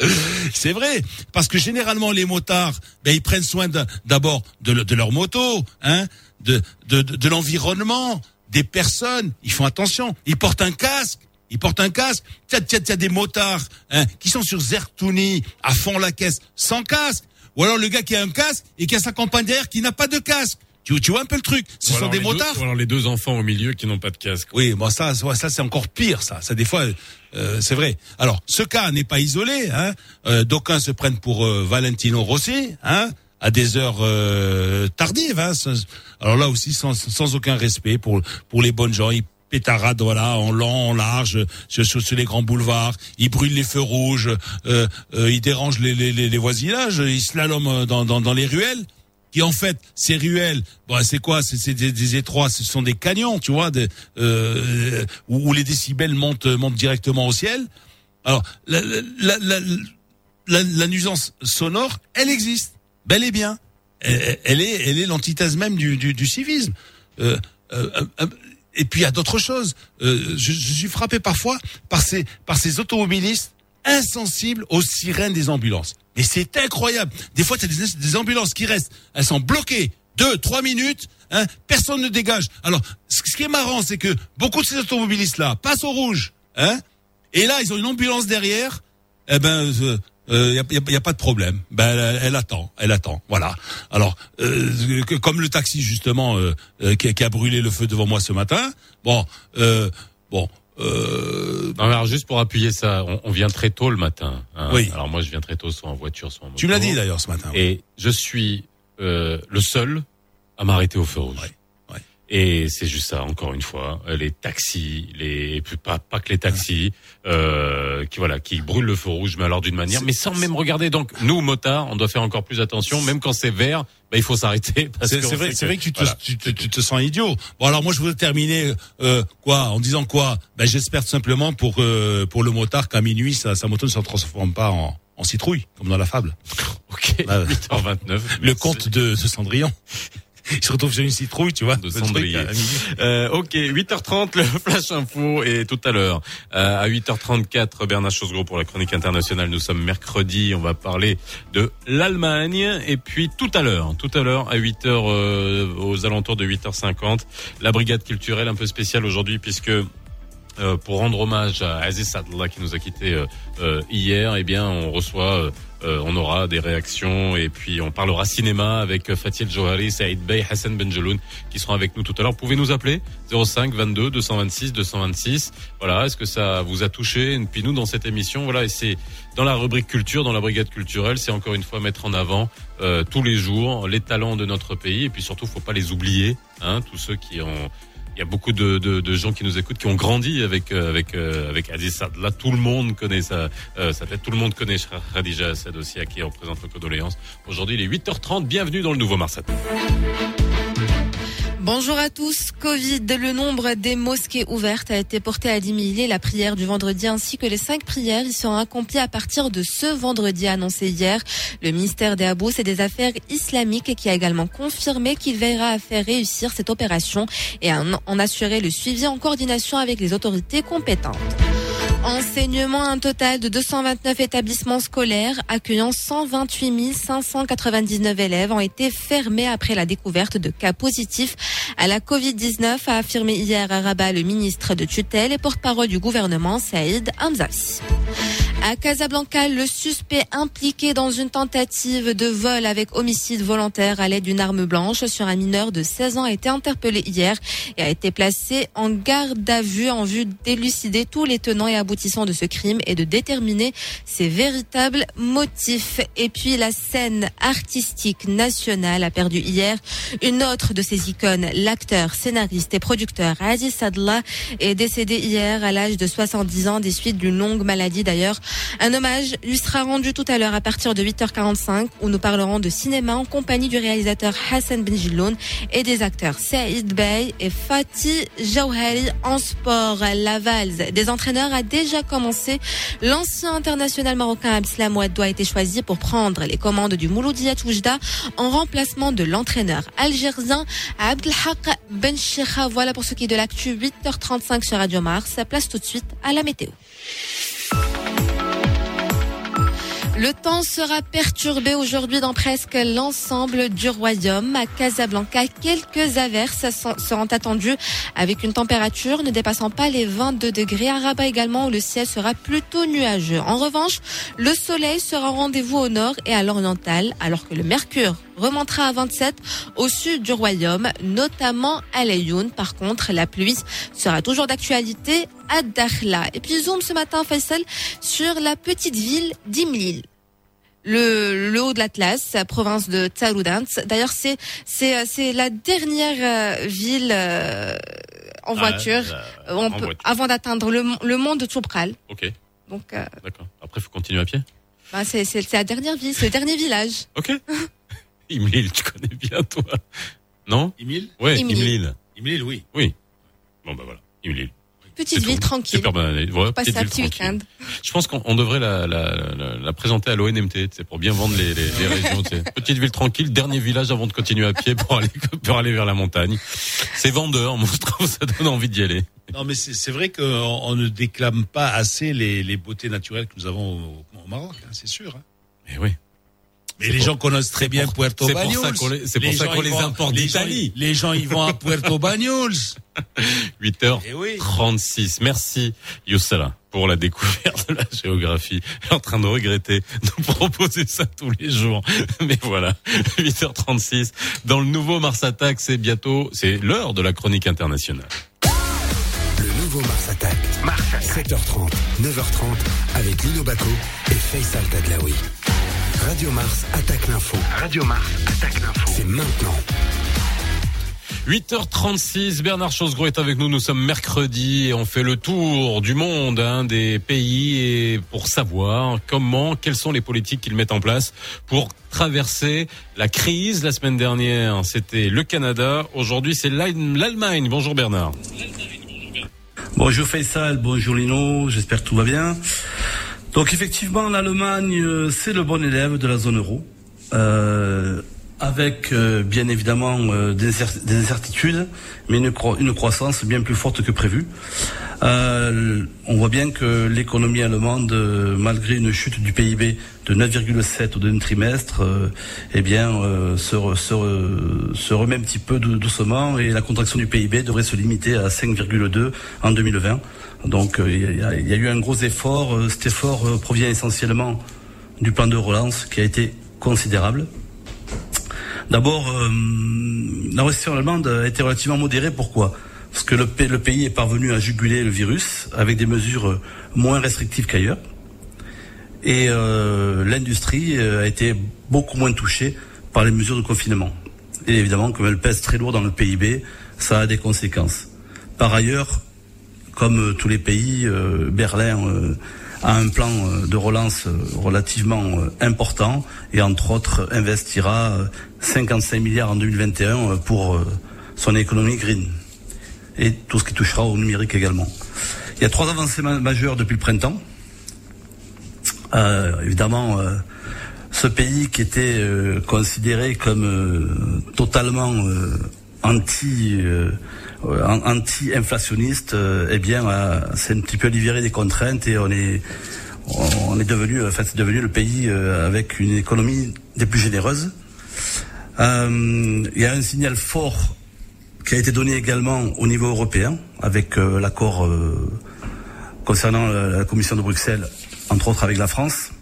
C'est vrai, parce que généralement les motards, ben ils prennent soin d'abord de, de leur moto, hein, de de, de, de l'environnement, des personnes. Ils font attention. Ils portent un casque. Ils portent un casque. Tiens, tiens, tiens, des motards hein, qui sont sur Zertouni à fond la caisse sans casque. Ou alors le gars qui a un casque et qui a sa compagne derrière qui n'a pas de casque. Tu, tu vois un peu le truc? Ce Ou sont des deux- motards. ou alors les deux enfants au milieu qui n'ont pas de casque. Oui, moi ça, ça, ça, c'est encore pire, ça. Ça des fois, euh, c'est vrai. Alors, ce cas n'est pas isolé. Hein. Euh, D'aucuns se prennent pour euh, Valentino Rossi, hein, à des heures euh, tardives. Hein. Alors là aussi, sans, sans aucun respect pour pour les bonnes gens. Ils pétaradent voilà en long, en large sur, sur, sur les grands boulevards. Ils brûlent les feux rouges. Euh, euh, ils dérangent les, les, les, les voisinages. Ils slaloment dans, dans, dans les ruelles qui en fait ces ruelles bon c'est quoi? C'est des, des étroits ce sont des canyons tu vois euh, où, où les décibels montent montent directement au ciel. Alors la la, la, la, nuisance sonore elle existe bel et bien. Elle, elle est elle est l'antithèse même du, du, du civisme. Euh, euh, euh, et puis il y a d'autres choses. Euh, je, je suis frappé parfois par ces par ces automobilistes insensibles aux sirènes des ambulances. Mais c'est incroyable. Des fois, tu as des, ambulances qui restent, elles sont bloquées deux, trois minutes, hein, personne ne dégage. Alors, ce ce qui est marrant, c'est que beaucoup de ces automobilistes-là passent au rouge, hein, et là, ils ont une ambulance derrière, eh ben, il euh, euh, y, a, pas de problème. Ben, elle, attend, elle attend. Voilà. Alors, euh, comme le taxi justement qui, a- qui a brûlé le feu devant moi ce matin. Bon, bon. Euh, Non, mais alors juste pour appuyer ça, on, on vient très tôt le matin. hein. Oui. Alors moi je viens très tôt, soit en voiture, soit en moto. tu me l'as dit d'ailleurs ce matin. Et je suis euh, le seul à m'arrêter au feu rouge. Ouais. Et c'est juste ça, encore une fois, les taxis, les pas pas que les taxis, euh, qui voilà, qui brûlent le feu rouge, mais alors d'une manière, mais sans même regarder. Donc nous motards, on doit faire encore plus attention, même quand c'est vert, bah, il faut s'arrêter. parce C'est vrai, c'est vrai que tu te, voilà. tu, tu- tu te sens idiot. Bon alors moi je voudrais terminer euh, quoi en disant quoi? Ben j'espère tout simplement pour euh, pour le motard qu'à minuit sa, sa moto ne se transforme pas en, en citrouille comme dans la fable. Ok, Bah, 8h29. Le conte de, de Cendrillon. Il se retrouve sur une citrouille, tu vois. De cendrier. midi. Euh, ok, 8h30, le flash info et tout à l'heure. Euh, à 8h34, Bernard Chosgros pour la chronique internationale. Nous sommes mercredi, on va parler de l'Allemagne. Et puis tout à l'heure, tout à l'heure, à 8h, euh, aux alentours de 8h50, la brigade culturelle un peu spéciale aujourd'hui puisque euh, pour rendre hommage à Aziz Sadla qui nous a quitté euh, euh, hier, eh bien on reçoit, euh, on aura des réactions et puis on parlera cinéma avec euh, Fatil Johari, Saïd Bey, Hassan Benjeloun qui seront avec nous tout à l'heure. Pouvez nous appeler 05 22 226 226. Voilà, est-ce que ça vous a touché? Et puis nous dans cette émission, voilà, et c'est dans la rubrique culture, dans la brigade culturelle, c'est encore une fois mettre en avant euh, tous les jours les talents de notre pays et puis surtout faut pas les oublier, hein, tous ceux qui ont il y a beaucoup de, de, de gens qui nous écoutent qui ont grandi avec euh, avec euh, avec Aziz Saad. Là, tout le monde connaît sa euh, sa tête. Tout le monde connaît Khadija Assad aussi, à qui on présente nos condoléances. Aujourd'hui, il est 8h30. Bienvenue dans le nouveau Mars Attack. Bonjour à tous. Covid, le nombre des mosquées ouvertes a été porté à 10 000. La prière du vendredi ainsi que les cinq prières y seront accomplies à partir de ce vendredi annoncé hier. Le ministère des Abous et des Affaires islamiques qui a également confirmé qu'il veillera à faire réussir cette opération et à en assurer le suivi en coordination avec les autorités compétentes. Enseignement, un total de 229 établissements scolaires accueillant 128 599 élèves ont été fermés après la découverte de cas positifs à la Covid-19, a affirmé hier à Rabat le ministre de tutelle et porte-parole du gouvernement Saïd Hamzavi. À Casablanca, le suspect impliqué dans une tentative de vol avec homicide volontaire à l'aide d'une arme blanche sur un mineur de 16 ans a été interpellé hier et a été placé en garde à vue en vue d'élucider tous les tenants et aboutissants de ce crime et de déterminer ses véritables motifs. Et puis la scène artistique nationale a perdu hier une autre de ses icônes, l'acteur, scénariste et producteur Aziz Sadla est décédé hier à l'âge de 70 ans des suites d'une longue maladie d'ailleurs. Un hommage lui sera rendu tout à l'heure à partir de 8h45 où nous parlerons de cinéma en compagnie du réalisateur Hassan Benjiloun et des acteurs Saïd Bey et Fatih Jauhari en sport. La valse des entraîneurs a déjà commencé. L'ancien international marocain Abslam Ouadou a été choisi pour prendre les commandes du Mouloudia Toujda en remplacement de l'entraîneur algérien Abdelhaq Ben Cheikha. Voilà pour ce qui est de l'actu 8h35 sur Radio Mars. Place tout de suite à la météo. Le temps sera perturbé aujourd'hui dans presque l'ensemble du royaume. À Casablanca, quelques averses seront attendues avec une température ne dépassant pas les 22 degrés. À Rabat également, où le ciel sera plutôt nuageux. En revanche, le soleil sera au rendez-vous au nord et à l'oriental, alors que le mercure remontera à 27 au sud du royaume, notamment à Layoun. Par contre, la pluie sera toujours d'actualité à Dakhla. Et puis zoom ce matin, Faisal, sur la petite ville d'Imlil le, le haut de l'Atlas, la province de Tsaroudant. D'ailleurs, c'est c'est euh, c'est la dernière euh, ville euh, en Ah, voiture, euh, euh, on en peut- voiture. avant d'atteindre le, le mont de Toubkal. Ok, Donc, euh, d'accord. Après, faut continuer à pied? bah, c'est c'est c'est la dernière ville, c'est le dernier village. Ok. Imlil, tu connais bien toi. Non? Imil Ouais, Imlil. Imlil. Imil, oui. Oui. Bon bah voilà, Imlil. Petite C'est ville tout. tranquille. Super bonne année. Passer petite un petit week-end. Je pense qu'on on devrait la, la, la, la présenter à l'ONMT, tu sais, pour bien vendre les, les, les régions. tu sais. Petite ville tranquille, dernier village avant de continuer à pied pour aller pour aller vers la montagne. C'est vendeur, moi je trouve ça donne envie d'y aller. Non, mais c'est c'est vrai qu'on on ne déclame pas assez les, les beautés naturelles que nous avons au, au Maroc, hein, c'est sûr. hein. Mais oui. Mais les pour- gens connaissent très bien pour- Puerto c'est pour Bagnols. ça qu'on les- c'est pour Les ça qu'on les importe d'Italie. Les gens, ils vont à Puerto Bagnols. 8h36. Eh oui. Merci Youssala pour la découverte de la géographie. Je suis en train de regretter de proposer ça tous les jours. Mais voilà, 8h36. Dans le nouveau Mars Attack, c'est bientôt, c'est l'heure de la chronique internationale. Le nouveau Mars Attack. 7h30, 9h30 avec Lino Baco et Faisal Tadlaoui. Radio Mars attaque l'info. Radio Mars attaque l'info. C'est maintenant. 8h36, Bernard Chosgros est avec nous. Nous sommes mercredi et on fait le tour du monde, hein, des pays et pour savoir comment, quelles sont les politiques qu'ils mettent en place pour traverser la crise. La semaine dernière, c'était le Canada. Aujourd'hui, c'est l'Allem- l'Allemagne. Bonjour Bernard. Bonjour Faisal, bonjour Lino, j'espère que tout va bien. Donc effectivement, l'Allemagne, euh, c'est le bon élève de la zone euro. Euh, avec euh, bien évidemment euh, des, incer- des incertitudes, mais une, cro- une croissance bien plus forte que prévu. Euh, on voit bien que l'économie allemande, euh, malgré une chute du PIB de 9,7 au deuxième trimestre, euh, eh bien, euh, se, se se remet un petit peu dou- doucement et la contraction du PIB devrait se limiter à 5,2 en 2020. Donc, il y, a- eu un gros effort. Cet effort provient essentiellement du plan de relance qui a été considérable. D'abord, euh, la récession allemande a été relativement modérée. Pourquoi? Parce que le, pa- le pays est parvenu à juguler le virus avec des mesures euh, moins restrictives qu'ailleurs. Et euh, l'industrie euh, a été beaucoup moins touchée par les mesures de confinement. Et évidemment, comme elle pèse très lourd dans le PIB, ça a des conséquences. Par ailleurs, comme tous les pays, Berlin a un plan de relance relativement important et entre autres investira 55 milliards en 2021 euh, pour euh, son économie green et tout ce qui touchera au numérique également. Il y a trois avancées ma- majeures depuis le printemps. Euh, évidemment, ce pays qui était considéré comme totalement anti an- anti-inflationniste, eh bien, c'est un petit peu libéré des contraintes et on est devenu, c'est devenu le pays avec une économie des plus généreuses. Euh, il y a un signal fort qui a été donné également au niveau européen avec euh, l'accord euh, concernant la, Commission de Bruxelles, entre autres avec la France.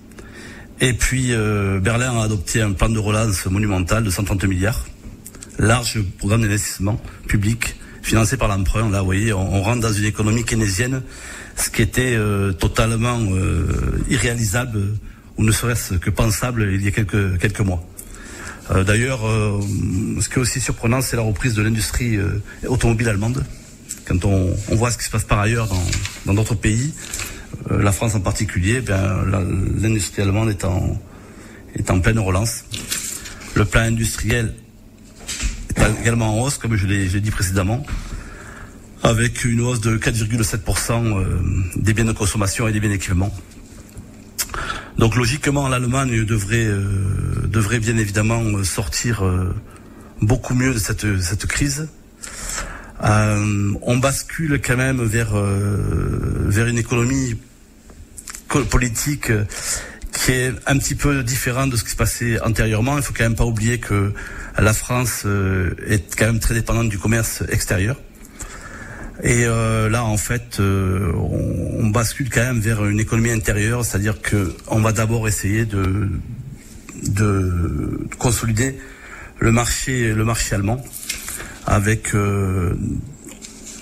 Et puis Berlin a adopté un plan de relance monumental de 130 milliards, large programme d'investissement public financé par l'emprunt. Là, vous voyez, on, rentre dans une économie keynésienne, ce qui était totalement irréalisable ou ne serait-ce que pensable il y a quelques mois. Euh, D'ailleurs, euh, ce qui est aussi surprenant, c'est la reprise de l'industrie euh, automobile allemande. Quand on, voit ce qui se passe par ailleurs dans d'autres pays, la France en particulier, la- l'industrie allemande est en, pleine relance. Le plan industriel est également en hausse, comme je l'ai dit précédemment, avec une hausse de 4,7% euh, des biens de consommation et des biens d'équipement. Donc logiquement, l'Allemagne devrait, euh, devrait bien évidemment euh, sortir euh, beaucoup mieux de cette, crise. On bascule quand même vers, vers une économie co- politique qui est un petit peu différente de ce qui se passait antérieurement. Il faut quand même pas oublier que la France est quand même très dépendante du commerce extérieur. Et euh, là, en fait, euh, on, on bascule quand même vers une économie intérieure, c'est-à-dire que on va d'abord essayer de, de consolider le marché, le marché allemand, avec euh,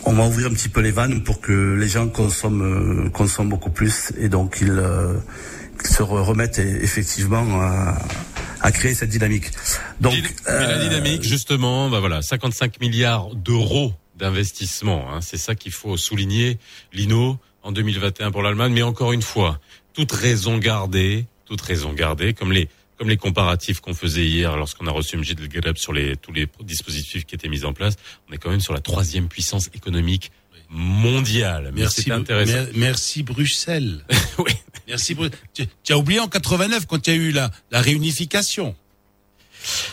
on va ouvrir un petit peu les vannes pour que les gens consomment, euh, consomment beaucoup plus et donc ils, euh, qu'ils se re- remettent e- effectivement à, à créer cette dynamique. Donc, Mais la euh, dynamique, justement, bah voilà, 55 milliards d'euros d'investissement. Hein, c'est ça qu'il faut souligner, Lino, en 2021 pour l'Allemagne. Mais encore une fois, toute raison gardée, toute raison gardée, comme les comme les comparatifs qu'on faisait hier lorsqu'on a reçu Mjid Greb sur les tous les dispositifs qui étaient mis en place, on est quand même sur la troisième puissance économique mondiale. Mais Merci, intéressant. mer- merci Bruxelles. oui. Merci Bruxelles. Tu, tu as oublié en 89 quand il y a eu la, la réunification.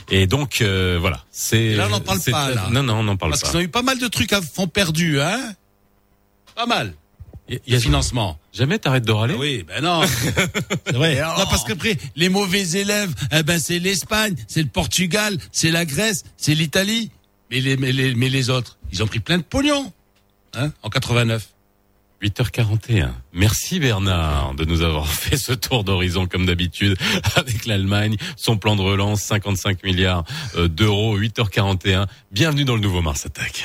Et donc euh, voilà, c'est. Là, on n'en parle pas, là. Non, non, on n'en parle Parce pas. qu'ils ont eu pas mal de trucs à fond perdu, hein Pas mal. Il y a financement. Jamais t'arrêtes de râler? Oui, ben non. c'est vrai. Non, parce qu'après, les mauvais élèves, eh ben c'est l'Espagne, c'est le Portugal, c'est la Grèce, c'est l'Italie. Mais les, mais les, mais les autres, ils ont pris plein de pognon, hein, en 89. 8h41. Merci Bernard de nous avoir fait ce tour d'horizon comme d'habitude avec l'Allemagne, son plan de relance 55 milliards euh, d'euros 8h41. Bienvenue dans le nouveau Mars Attack.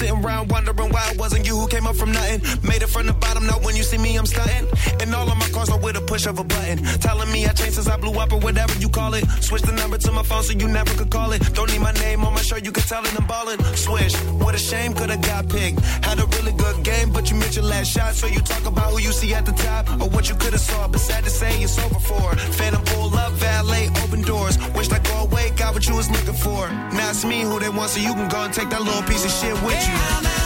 Sitting around wondering why it wasn't you who came up from nothing. Made it from the bottom, now when you see me, I'm stunting. And all of my cars are with a push of a Telling me I changed since I blew up or whatever you call it. Switch the number to my phone so you never could call it. Don't need my name on my shirt, you can tell it I'm ballin'. Swish, what a shame, could've got picked. Had a really good game, but you missed your last shot. So you talk about who you see at the top or what you could've saw. But sad to say, it's over for. Phantom pull up, valet, open doors. Wished I go away, got what you was looking for. Now it's me who they want, so you can go and take that little piece of shit with you. –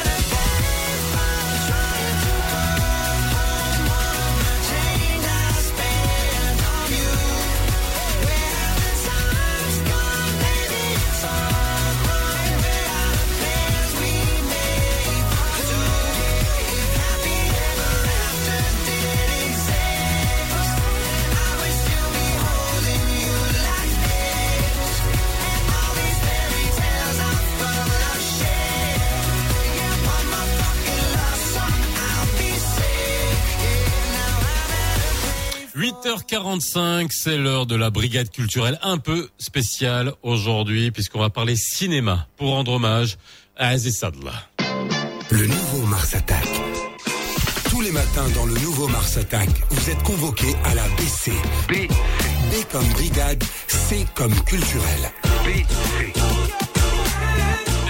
8h45, c'est l'heure de la brigade culturelle un peu spéciale aujourd'hui puisqu'on va parler cinéma pour rendre hommage à Aziz Sadla. Le nouveau Mars Attack. Tous les matins dans le nouveau Mars Attack, vous êtes convoqués à la BC. B. B comme brigade, C comme culturel.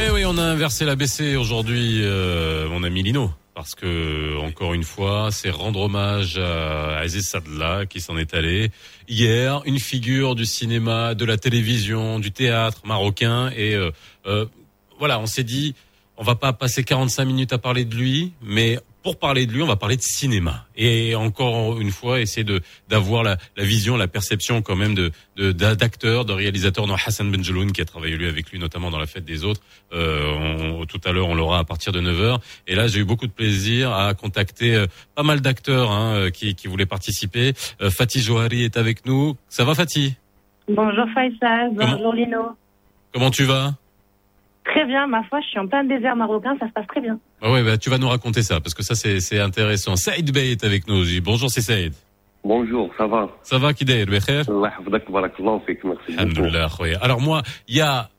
Eh oui, on a inversé la BC aujourd'hui, euh, mon ami Lino. Parce que, encore une fois, c'est rendre hommage à Aziz Sadla qui s'en est allé. Hier, une figure du cinéma, de la télévision, du théâtre marocain. Et euh, euh, voilà, on s'est dit, on va pas passer 45 minutes à parler de lui, mais pour parler de lui, on va parler de cinéma. Et encore une fois, essayer de d'avoir la, la vision, la perception quand même de de- d'a- d'acteurs, de, réalisateurs, dont Hassan Benjeloun qui a travaillé lui avec lui notamment dans la fête des autres. Euh, on- tout à l'heure, on l'aura à partir de 9h. Et là, j'ai eu beaucoup de plaisir à contacter euh, pas mal d'acteurs hein, euh, qui, qui voulaient participer. Euh, Fatih Johari est avec nous. Ça va Fatih? Bonjour Faisal, bonjour Lino. Comment tu vas? Très bien, ma foi, je suis en plein désert marocain, ça se passe très bien. ah ouais, bah, tu vas nous raconter ça parce que ça c'est c'est intéressant. Saïd Bey est avec nous. aussi. Bonjour, c'est Saïd. Bonjour, ça va Ça va, barakallahu fik, merci. Alors moi, il y a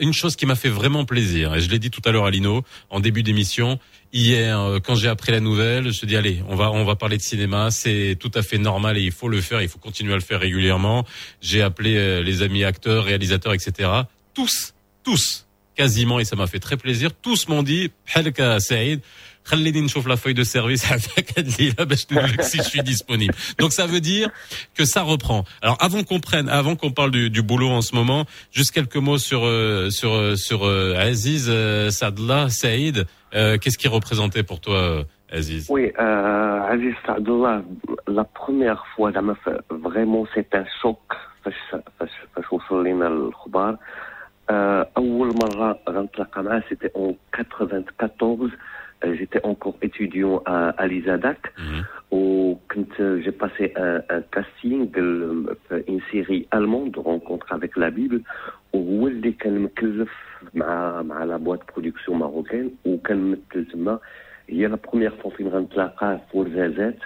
une chose qui m'a fait vraiment plaisir, et je l'ai dit tout à l'heure à Lino, en début d'émission. Hier, euh, quand j'ai appris la nouvelle, je me dis allez, on va on va parler de cinéma, c'est tout à fait normal et il faut le faire, il faut continuer à le faire régulièrement. J'ai appelé euh, les amis acteurs, réalisateurs, etc. Tous, tous, quasiment, et ça m'a fait très plaisir. Tous m'ont dit, Halka Saïd. خليني نشوف la feuille de service avec Adlila باش نقولك si je suis disponible. Donc ça veut dire que ça reprend. Alors avant qu'on prenne, avant qu'on parle du, du boulot en ce moment, juste quelques mots sur euh, sur euh, sur euh, Aziz euh, Sadla Saïd. Euh, Qu'est-ce qui représentait pour toi, euh, Aziz Oui, euh, Aziz Saadullah, la première fois, زعما ف- vraiment c'est un choc فاش فاش فاش وصل لنا الخبر آه، أول مرة غنتلاقى معاه c'était en 94 euh, j'étais encore étudiant à, à l'ISADAC وكنت j'ai passé un, un casting ل- في une série allemande rencontre avec la Bible وهو اللي كان مكلف مع مع لا بوات برودكسيون ماروكان وكان ممثل تما هي لا بروميير فوا فين غنتلاقاه في ورزازات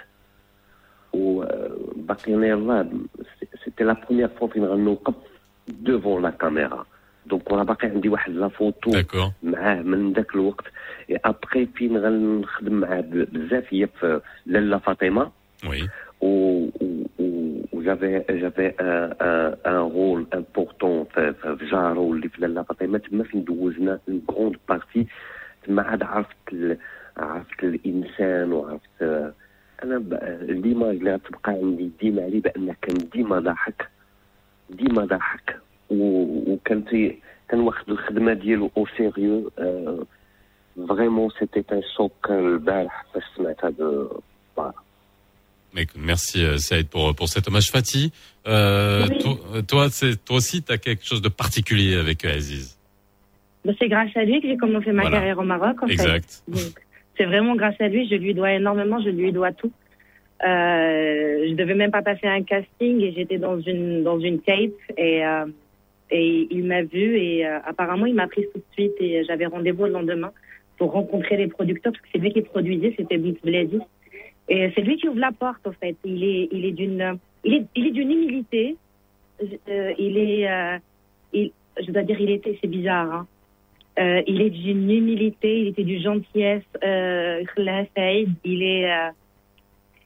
وباقينا يلاه سيتي لا بروميير فوا فين غنوقف devant la caméra دونك وأنا باقي عندي واحد لا فوتو معاه من ذاك الوقت. ابخي فين غنخدم معاه بزاف. هي في لاله فاطمة. Où, où, où j'avais j'avais un, un, un rôle important في في جارو اللي في لاله فاطمه تما فين دوزنا une grande partie. تما عاد عرفت ال... عرفت الانسان وعرفت أنا ديما اللي غتبقى عندي ديما عليه بان كان ديما ضاحك ديما ضاحك و- وكان تي كان واخد الخدمه ديالو او سيريو فريمون سيتي ان شوك البارح فاش سمعت هذا Mais écoute, Merci euh, Saïd pour pour cet hommage. Fatih, euh, Oui. toi, toi, c'est toi aussi, tu as quelque chose de particulier avec euh, Aziz. Ben, C'est grâce à lui que j'ai commencé ma Voilà. carrière au Maroc. En Exact. Fait. Donc, c'est vraiment grâce à lui, je lui dois énormément, je lui dois tout. Euh, je devais même pas passer un casting et j'étais dans une dans une tape et euh, et il m'a vu et euh, apparemment il m'a prise tout de suite et j'avais rendez-vous le lendemain pour rencontrer les producteurs parce que c'est lui qui produisait, c'était Blitz Blady. Et c'est lui qui ouvre la porte en fait. Il est il est d'une il est il est d'une humilité. Euh, il est euh, il, je dois dire il était c'est bizarre. Hein. Il est d'une humilité, il était d'une gentillesse. Euh, il est,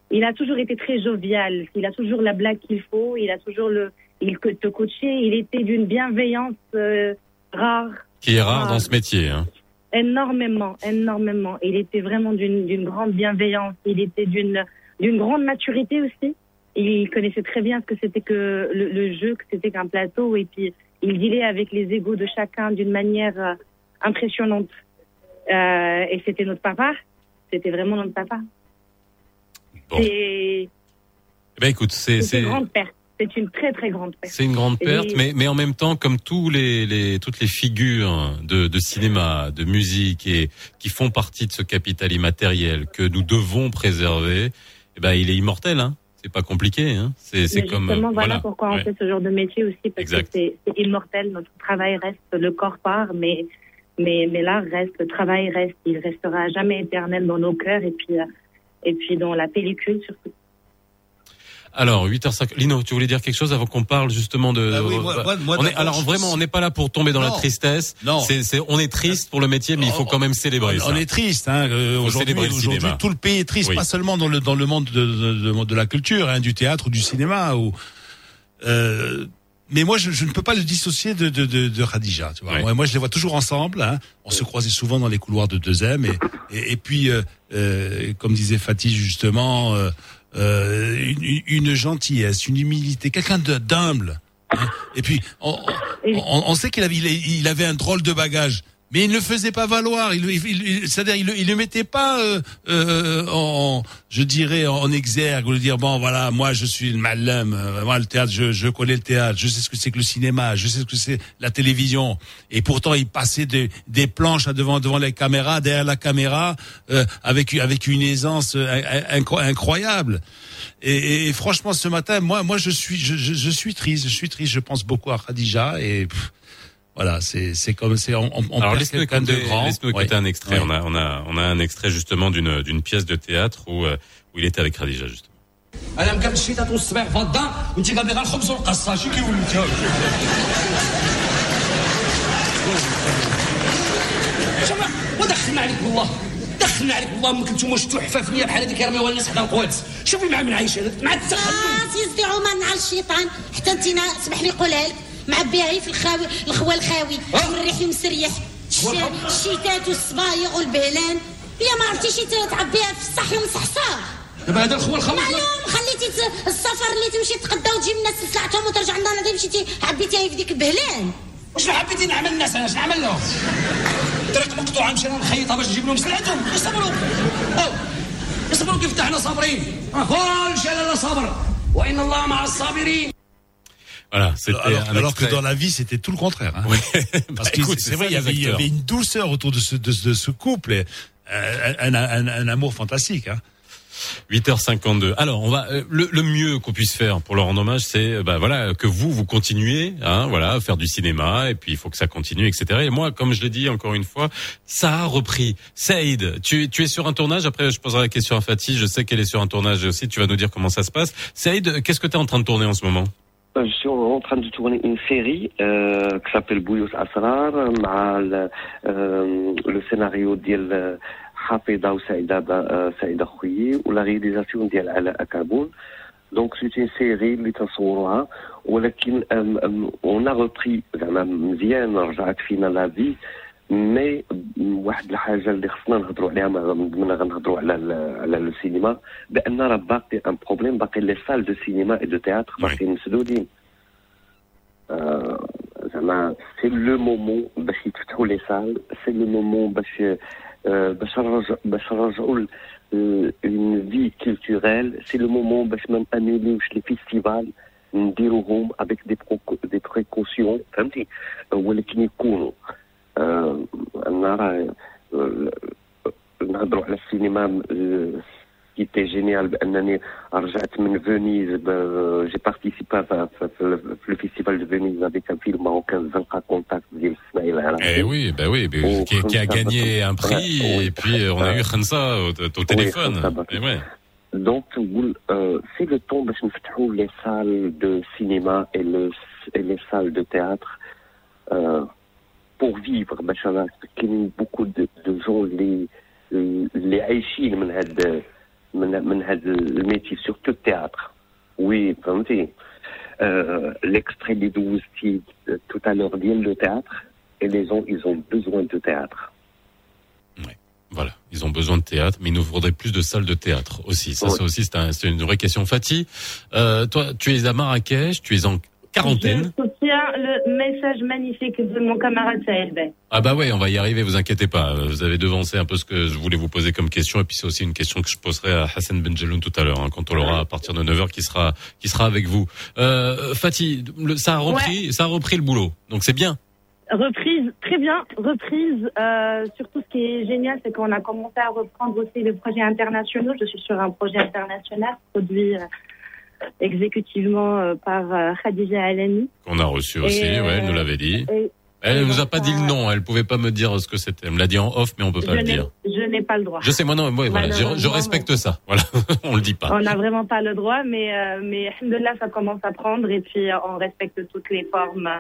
il a toujours été très jovial. Il a toujours la blague qu'il faut. Il a toujours le, il te coachait. Il était d'une bienveillance euh, rare. Qui est rare Ah. dans ce métier. Hein. Énormément, énormément. Il était vraiment d'une grande bienveillance. Il était d'une d'une grande maturité aussi. Il connaissait très bien ce que c'était que le, le jeu, que c'était qu'un plateau. Et puis, il dealait avec les égaux de chacun d'une manière euh, impressionnante. Euh, et c'était notre papa. C'était vraiment notre papa. Bon. C'est Eh ben écoute, c'est une grande perte. C'est une très, très grande perte. c'est une grande Et- perte, mais mais en même temps, comme tous les, les toutes les figures de, de cinéma, de musique et qui font partie de ce capital immatériel que nous devons préserver, eh ben il est immortel. Hein. C'est pas compliqué. Hein. C'est comme euh, voilà, pourquoi on Ouais. fait ce genre de métier aussi, parce Exact. que c'est immortel. Notre travail reste, le corps part, mais, mais, mais l'art reste, le travail reste. Il restera jamais éternel dans nos cœurs et puis, euh, et puis dans la pellicule surtout. Alors 8h05. Lino, tu voulais dire quelque chose avant qu'on parle justement de. Bah oui, moi- moi- moi, on est, alors vraiment, on n'est pas là pour tomber dans la tristesse. Non. C'est, c'est, on est triste pour le métier, mais il faut quand même célébrer on, ça. on est triste. Hein, euh, aujourd'hui, aujourd'hui, tout le pays est triste, Oui. pas seulement dans le dans le monde de, de, de- la culture, hein, du théâtre ou du cinéma. Ou, euh, mais moi, je, je ne peux pas le dissocier de de, de, de Khadija. Tu vois. Moi, moi, je les vois toujours ensemble. Hein. On se croisait souvent dans les couloirs de 2M. Et, et, et puis, euh, euh, comme disait Fatih justement, euh, euh, une, une gentillesse, une humilité, quelqu'un de- d'humble. hein. Et puis, on, on, on sait qu'il avait, il avait un drôle de bagage. Mais il ne le faisait pas valoir. Il, il, il- c'est-à-dire, il, il le mettait pas, euh, euh, en, je dirais, en exergue, le dire bon, voilà, moi, je suis le malum, euh, moi, le théâtre, je, je connais le théâtre, je sais ce que c'est que le cinéma, je sais ce que c'est la télévision. Et pourtant, il passait des, des planches là, devant devant les caméras, derrière la caméra, euh, avec avec une aisance euh, incro- incroyable. Et, et- et franchement, ce matin, moi, moi, je suis, je, je, je suis triste, je suis triste. Je pense beaucoup à Khadija et. pff, voilà, c'est c'est comme c'est on, on on Alors perd laisse-nous quelqu'un de écouter, grand. laisse-nous écouter Ouais. un extrait. Ouais. On a, on a, on a un extrait justement d'une, d'une pièce de théâtre où, euh, où il était avec Khadija justement. انا مكمل الشيطات والصباع في الدار وانت قابلي غير الخبز والقصه شي كيقول انت شوف ودخلنا عليك بالله دخلنا عليك بالله امك انتم واش تحفه فيا بحال هذيك يرميوها الناس حدا القوادس شوفي مع من عايشه مع التخلف خلاص يزدي عمر مع الشيطان حتى انت نا- سمح لي قولها لك معبيها هي في الخاوي الخوا الخاوي والريح مسريح الش- الشيتات والصبايغ والبهلان. يا ما عرفتيش تعبيها في الصحي ومصحصح دابا هذا الخوال الخوال معلوم خليتي السفر اللي تمشي تقدا وتجيب الناس سلعتهم وترجع لنا دابا مشيتي عبيتيها هي في ديك البهلان. واش حبيتي نعمل الناس أنا؟ اش نعمل لهم؟ طريق مقطوعه مشينا نخيطها باش نجيب لهم سلعتهم. يصبروا. يصبروا كيف حنا صابرين. كل شيء لا صبر وإن الله مع الصابرين. Voilà, Alors, que dans la vie, c'était tout le contraire. Hein. Parce Bah, que c'est vrai, il y, avait, il y acteurs. avait une douceur autour de ce, de, de ce couple, et, euh, un, un, un, un amour fantastique. Hein. 8h52. Alors, on va euh, le, le mieux qu'on puisse faire pour leur rendre hommage, c'est euh, bah voilà que vous vous continuez, hein, voilà, à faire du cinéma et puis il faut que ça continue, etc. Et moi, comme je l'ai dit encore une fois, ça a repris. Saïd, tu, tu es sur un tournage? Après, je poserai la question à Fatih. Je sais qu'elle est sur un tournage aussi. Tu vas nous dire comment ça se passe. Saïd, qu'est-ce que tu es en train de tourner en ce moment? Je suis en train de tourner une série euh, qui s'appelle Bouyos Asrar, مع ال- euh, le scénario ديال حافظة وسعيدة آه، سعيدة خويي ولا رياليزاسيون ديال علاء أكابون دونك سيت اون سيري اللي تصوروها ولكن أم أم اون ريبري زعما مزيان رجعت فينا لا في مي واحد الحاجه اللي خصنا نهضروا عليها ما- من غنهضروا على ال- على السينما بان راه باقي ان بروبليم باقي لي سال دو سينما اي دو تياتر باقي مسدودين آه، زعما سي لو مومون باش يتفتحوا لي سال سي لو مومون باش آه، باش نرجع باش نرجعوا اون في كولتوريل سي لو مومون باش ما نانيوليوش لي فيستيفال نديروهم افيك دي دي بريكوسيون فهمتي آه، ولكن يكونوا آه، انا راه آه، نهضروا على السينما كيتي جينيال بانني رجعت من فينيز ب- جي بارتيسيبا في في- في في الفيستيفال دو فينيز افيك ان فيلم ماروكان زنقه كونتاكت ديال اسماعيل العراقي Eh oui, bah oui, mais qui, qui a gagné un prix et puis euh, on a eu Khansa au, au téléphone. Et ouais. دونك نقول سي لو طون باش نفتحوا لي سال دو سينما اي لي سال دو تياتر pour vivre مثلا كاين beaucoup de, de gens اللي اللي عايشين من هاد من من هاد الميتي سورتو التياتر وي فهمتي euh, l'extrait اللي دوزتي tout à l'heure ديال لو تhéâtre et les gens ils ont besoin de théâtre Voilà, ils ont besoin de théâtre, mais il nous faudrait plus de salles de théâtre aussi. Ça, Ouais. ça aussi, c'est un- c'est une vraie question. Fatih, euh, toi, tu es à Marrakech, tu es en quarantaine. Je soutiens le message magnifique de mon camarade Bey. Ah bah ouais, on va y arriver, vous inquiétez pas. Vous avez devancé un peu ce que je voulais vous poser comme question, et puis c'est aussi une question que je poserai à Hassan Benjeloun tout à l'heure, hein, quand on l'aura à partir de 9h, qui sera qui sera avec vous. Euh, Fatih, le- ça a repris, ça a repris le boulot, donc c'est bien. Reprise, très bien, reprise. Euh, surtout, ce qui est génial, c'est qu'on a commencé à reprendre aussi les projets internationaux. Je suis sur un projet international produit euh, exécutivement euh, par euh, Khadija Alani. Qu'on a reçu aussi, Et, ouais, elle euh, nous l'avait dit. et Elle nous a pas dit le euh, nom, elle pouvait pas me dire ce que c'était. Elle me l'a dit en off, mais on peut pas je le dire. Je n'ai pas le droit. Je sais, moi non, moi, voilà, je, respecte ça. Voilà, on le dit pas. On n'a vraiment pas le droit, mais, euh, mais alhamdoulilah, ça commence à prendre et puis euh, on respecte toutes les formes, euh,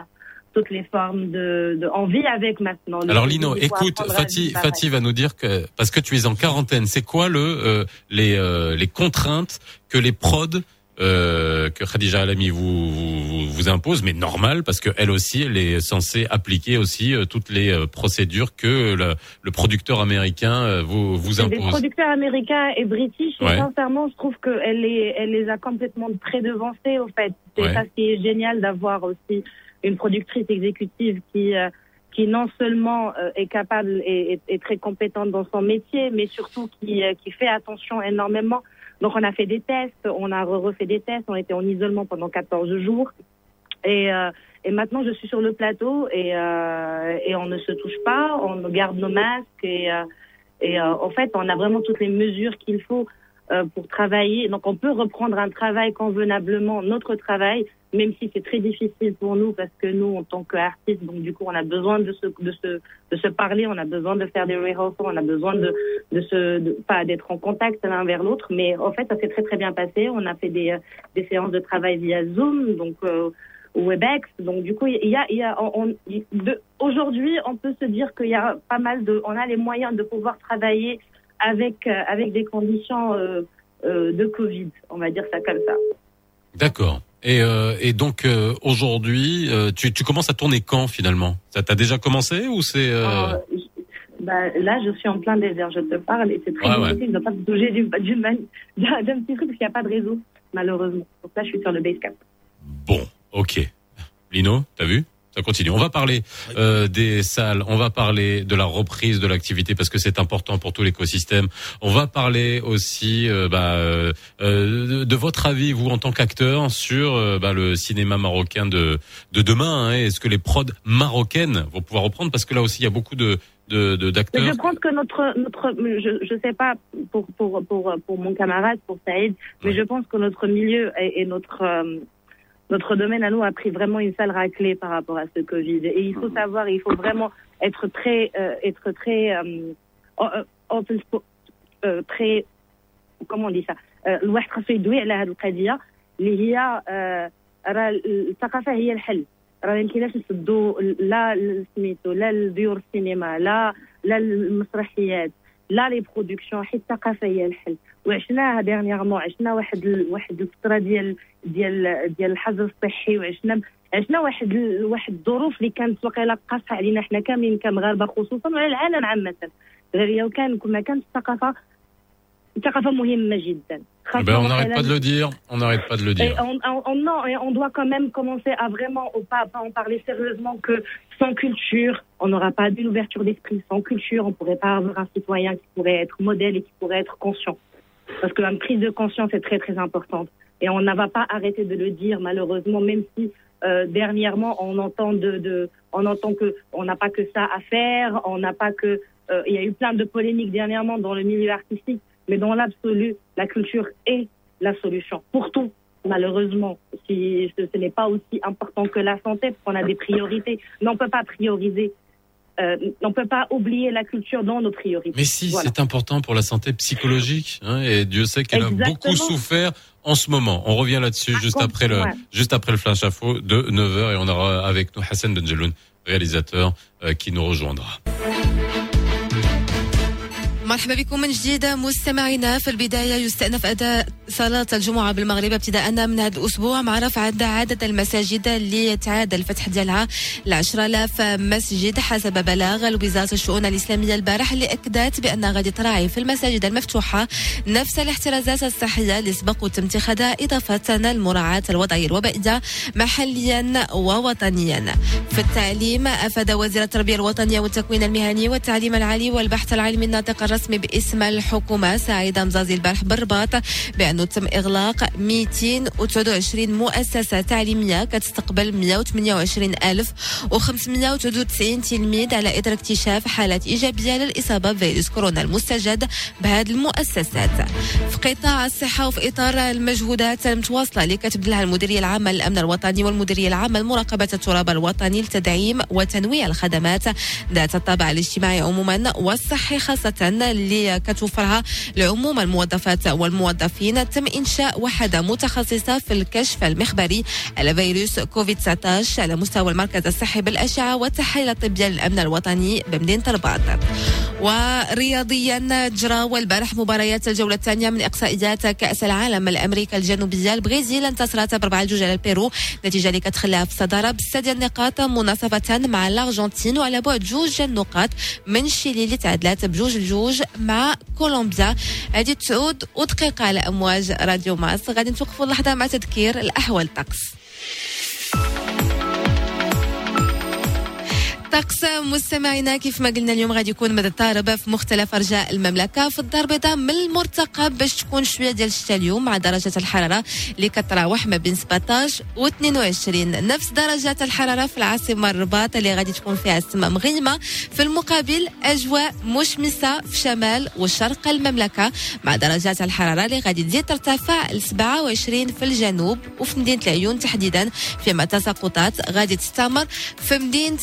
toutes les formes de, de on vit avec maintenant. Alors Lino, écoute, Fatih, va nous dire que parce que tu es en quarantaine, c'est quoi le euh, les euh, les contraintes que les prods euh, que Khadija Alami vous, vous vous impose, mais normal parce que elle aussi, elle est censée appliquer aussi euh, toutes les euh, procédures que le, le producteur américain vous vous impose. producteurs américains et british. Et sincèrement, je trouve qu'elle les, elle les a complètement prédevancés, au fait. C'est Ouais. ça qui est génial d'avoir aussi une productrice exécutive qui, qui non seulement est capable et, et- et très compétente dans son métier, mais surtout qui, qui fait attention énormément. Donc, on a fait des tests, on a re- refait des tests, on était en isolement pendant 14 jours. Et, euh, et maintenant, je suis sur le plateau et, euh, et on ne se touche pas, on garde nos masques et, euh, et en fait, on a vraiment toutes les mesures qu'il faut pour travailler. Donc, on peut reprendre un travail convenablement, notre travail, même si c'est très difficile pour nous parce que nous, en tant qu'artistes, donc du coup, on a besoin de se, de se, de se parler, on a besoin de faire des rehearsals, on a besoin de, de se, pas d'être en contact l'un vers l'autre. Mais en fait, ça s'est très très bien passé. On a fait des, euh, des séances de travail via Zoom, donc euh, Webex. Donc du coup, il y a, il y a, on, on- aujourd'hui, on peut se dire qu'il y a pas mal de, on a les moyens de pouvoir travailler avec euh, avec des conditions euh, euh, de Covid, on va dire ça comme ça. D'accord. Et, euh, et donc euh, aujourd'hui, euh, tu, tu commences à tourner quand finalement? Ça t'a déjà commencé ou c'est bah, là, je suis en plein désert, je te parle, et c'est très Ouais, ouais. difficile de ne pas bouger d'une d'un d'un petit truc parce qu'il n'y a pas de réseau, malheureusement. Donc là, je suis sur le Basecamp. Bon, ok. Lino, t'as vu? Ça continue. On va parler euh, des salles, on va parler de la reprise de l'activité parce que c'est important pour tout l'écosystème. On va parler aussi euh, bah, euh, euh, de, votre avis, vous en tant qu'acteur, sur euh, bah, le cinéma marocain de, de demain. hein. Est-ce que les prods marocaines vont pouvoir reprendre? Parce que là aussi, il y a beaucoup de de- de- Mais d'acteurs. je pense que notre, notre, je, je sais pas pour, pour, pour, pour mon camarade, pour Saïd, mais je pense que notre milieu et, et notre, euh, notre domaine à nous a pris vraiment une sale raclée par rapport à ce Covid. Et il faut savoir, il faut vraiment être très, euh, être très, euh, euh, open spo- euh, très, comment on dit ça euh, الواحد خاصو يدوي على هذه القضيه اللي هي آه، راه الثقافه هي الحل راه ما يمكنناش نسدوا لا سميتو لا الديور السينما لا لا المسرحيات لا لي برودكسيون حيت الثقافه هي الحل وعشناها ديرنييرمون عشنا واحد ال- واحد الفتره ديال ديال ديال الحظر الصحي وعشنا عشنا واحد ال- واحد الظروف اللي كانت واقيلا قاصحه علينا حنا كاملين كمغاربه خصوصا وعلى العالم عامه غير لو كان ما كانت الثقافه الثقافه مهمه جدا Eh ben, on n'arrête واقيلا pas de le dire. On n'arrête pas de le et dire. on, on- on- non, et on doit quand même commencer à vraiment au pas, pas en parler sérieusement que sans culture, on n'aura pas d'une ouverture d'esprit. Sans culture, on ne pourrait pas avoir un citoyen qui pourrait être modèle et qui pourrait être conscient. Parce qu'une prise de conscience est très très importante. Et on n'a pas arrêter de le dire malheureusement, même si euh, dernièrement on entend de, que n'a pas que ça à faire, on n'a pas que euh, il y a eu plein de polémiques dernièrement dans le milieu artistique, mais dans l'absolu, la culture est la solution pour tout. Malheureusement, si ce, ce n'est pas aussi important que la santé, parce qu'on a des priorités, mais on ne peut pas prioriser, euh, on ne peut pas oublier la culture dans nos priorités. Mais si, Voilà. c'est important pour la santé psychologique. hein, et Dieu sait qu'elle a beaucoup souffert en ce moment. On revient là-dessus juste après le ouais. juste après le flash info de 9h et on aura avec nous Hassan Benjeloun, réalisateur euh, qui nous rejoindra. مرحبا بكم من جديد. مستمعينا في البداية يستأنف أداء صلاة الجمعة بالمغرب ابتداء من هذا الأسبوع مع رفع عدد المساجد اللي تعاد الفتح ديالها ل 10000 مسجد حسب بلاغ وزارة الشؤون الإسلامية البارح اللي أكدت بأنها غادي تراعي في المساجد المفتوحة نفس الاحترازات الصحية اللي سبق وتم اتخاذها إضافة لمراعاة الوضعية الوبائية محليا ووطنيا. في التعليم أفاد وزير التربية الوطنية والتكوين المهني والتعليم العالي والبحث العلمي الناطق الرسمي باسم الحكومة. سعيد مزازي البارح بالرباط بأنه تم إغلاق 229 مؤسسة تعليمية كتستقبل 128593 تلميذ على إثر اكتشاف حالات إيجابية للإصابة بفيروس كورونا. المستجد بهذه المؤسسات. في قطاع الصحة وفي إطار المجهودات المتواصلة اللي كتبذلها المديرية العامة للأمن الوطني والمديرية العامة لمراقبة التراب الوطني لتدعيم وتنويع الخدمات ذات الطابع الاجتماعي عموما والصحي خاصة اللي كتوفرها لعموم الموظفات والموظفين تم إنشاء وحدة متخصصة في الكشف المخبري على فيروس كوفيد 19 على مستوى المركز الصحي بالأشعة والتحاليل الطبية للأمن الوطني بمدينة الرباط ورياضيا جرى والبارح مباريات الجولة الثانية من إقصائيات كأس العالم الأمريكا الجنوبية. البرازيل انتصرت بربعة جوج على البيرو نتيجة اللي كتخليها في الصدارة بستة النقاط مناصفة مع الأرجنتين وعلى بعد جوج النقاط من شيلي اللي تعادلات بجوج لجوج. مع كولومبيا. هذه تعود ودقيقة على أمواج راديو ماس. غادي نتوقفوا لحظة مع تذكير الأحوال الطقس طقس مستمعينا كيف ما قلنا اليوم غادي يكون مدى الطارب في مختلف أرجاء المملكة في الدار البيضاء من المرتقب باش تكون شوية ديال الشتاء اليوم مع درجة الحرارة اللي كتراوح ما بين 17 و 22 نفس درجات الحرارة في العاصمة الرباط اللي غادي تكون فيها السماء مغيمة. في المقابل أجواء مشمسة في شمال وشرق المملكة مع درجات الحرارة اللي غادي تزيد ترتفع ل 27 في الجنوب وفي مدينة العيون تحديدا. فيما تساقطات غادي تستمر في مدينة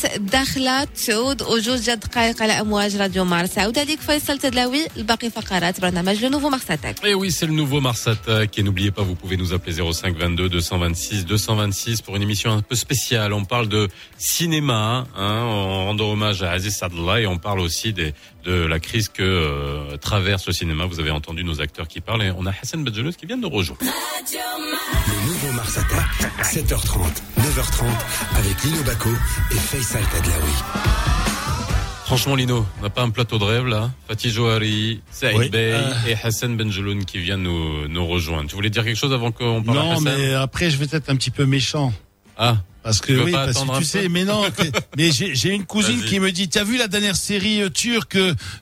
الداخله تعود وجوج ديال الدقائق على امواج راديو مارس عاود عليك فيصل تدلاوي الباقي فقرات برنامج لو نوفو مارساتاك Et oui, c'est le nouveau Mars Attack. Et n'oubliez pas, vous pouvez nous appeler 05 22 226 226 pour une émission un peu spéciale. On parle de cinéma, hein, en rendant hommage à Aziz Sadla et on parle aussi des, de la crise que euh, traverse le cinéma. Vous avez entendu nos acteurs qui parlent et on a Hassan Badjelouz qui vient de nous rejoindre. Le nouveau Mars Attack, 7h30, 9h30, avec Lino Baco et Faisal Tadlaoui. Franchement, Lino, on n'a pas un plateau de rêve là Fatih Johari, Saïd Oui, Bey euh. et Hassan Benjeloun qui vient nous, nous rejoindre. Tu voulais dire quelque chose avant qu'on parle à Non, Hassan mais après, je vais être un petit peu méchant. Ah, Parce que oui, parce que tu sais, mais non, mais j'ai j'ai une cousine qui me dit, t'as vu la dernière série euh, turque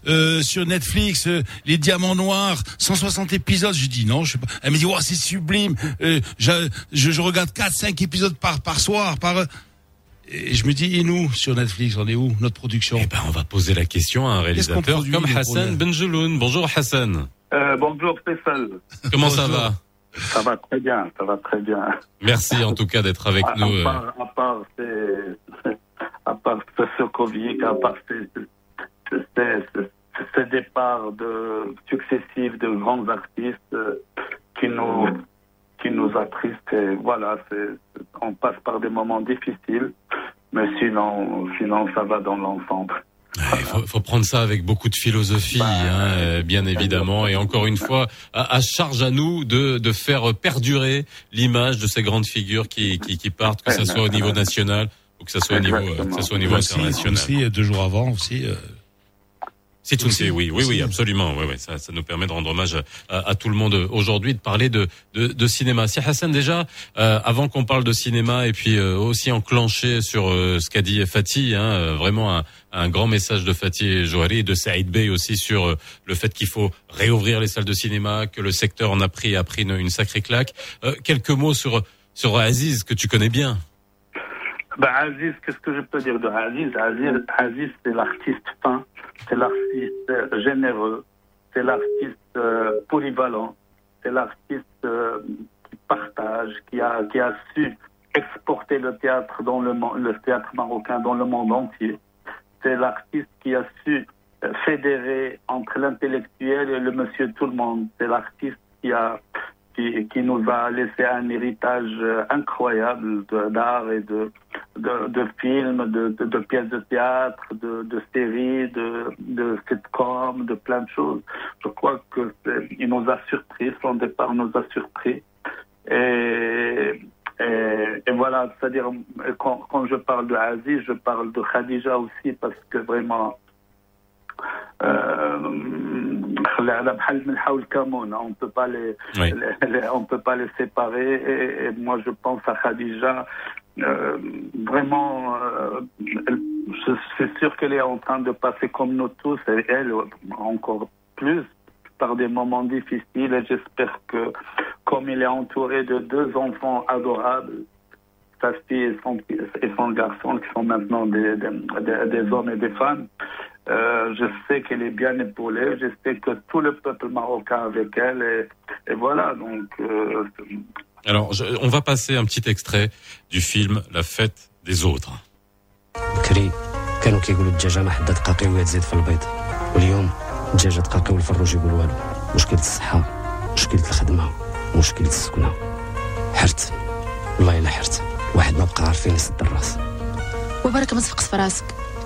euh, sur Netflix, euh, Les Diamants Noirs, 160 épisodes? Je dis non, je sais pas. Elle me dit, ouais, c'est sublime. Euh, je, je, je regarde 4, 5 épisodes par par soir, par. Et je me dis, et nous sur Netflix, on est où notre production? Eh ben, on va poser la question à un réalisateur produit, comme Hassan Benjeloun. Bonjour Hassan. Euh, bonjour Faisal. Comment ça va? Ça va très bien, ça va très bien. Merci en tout cas d'être avec à, nous. à euh. part, à part, ces- à part ce, ce Covid, à part ces, ces, ces- départs de, successifs de grands artistes euh, qui nous, qui nous attristent. Et voilà, on passe par des moments difficiles, mais sinon, sinon ça va dans l'ensemble. Il faut, faut prendre ça avec beaucoup de philosophie, hein, euh, bien évidemment. Et encore une fois, à, à charge à nous de, de faire perdurer l'image de ces grandes figures qui, qui, qui partent, que ce soit au niveau national ou que ce soit au niveau, euh, que ce soit au niveau Aussi, international. aussi, euh, deux jours avant aussi. euh, C'est tout, c'est oui, oui, oui, aussi. absolument. Oui, oui, ça, ça nous permet de rendre hommage à, à tout le monde aujourd'hui, de parler de, de, de cinéma. Si Hassan déjà, euh, avant qu'on parle de cinéma et puis euh, aussi enclencher sur euh, ce qu'a dit Fatih, hein, euh, vraiment un, un grand message de Fatih Johari et de Saïd Bey aussi sur euh, le fait qu'il faut réouvrir les salles de cinéma, que le secteur en a pris a pris une, une sacrée claque. Euh, quelques mots sur sur Aziz que tu connais bien. Ben, Aziz, qu'est-ce que je peux dire de Aziz? Aziz, Aziz c'est l'artiste fin, c'est l'artiste euh, généreux, c'est l'artiste euh, polyvalent, c'est l'artiste euh, qui partage, qui a, qui a su exporter le théâtre, dans le, théâtre marocain dans le monde entier. C'est l'artiste qui a su fédérer entre l'intellectuel et le monsieur tout le monde. C'est l'artiste qui a, qui, nous a laissé un héritage euh, incroyable d'art et de, de, films, de, de, pièces de théâtre, de, de séries, de, de sitcoms, de plein de choses. Je crois que c'est- il nous a surpris, son départ nous a surpris. Et, voilà, c'est-à-dire, quand, quand je parle de Aziz, je parle de Khadija aussi, parce que vraiment, euh, on peut pas les, oui. les, peut pas les séparer. Et, moi, je pense à Khadija. Euh, vraiment, euh, c'est sûr qu'elle est en train de passer comme nous tous, et elle encore plus, par des moments difficiles. Et j'espère que, comme il est entouré de deux enfants adorables, sa fille et son, garçon, qui sont maintenant des hommes et des femmes, euh, je sais qu'elle est bien épaulée. Je sais que tout le peuple marocain avec elle. Et, et voilà, donc. euh, Alors, je- on va passer un petit extrait du film La fête des autres. بكري كانوا كيقولوا الدجاجه ما حدا دقاقي تزيد في البيض واليوم الدجاجه دقاقي والفروج يقول والو مشكله الصحه مشكله الخدمه مشكله السكنه حرت والله الا حرت واحد ما بقى عارفين يسد الراس وبركة ما تفقس في راسك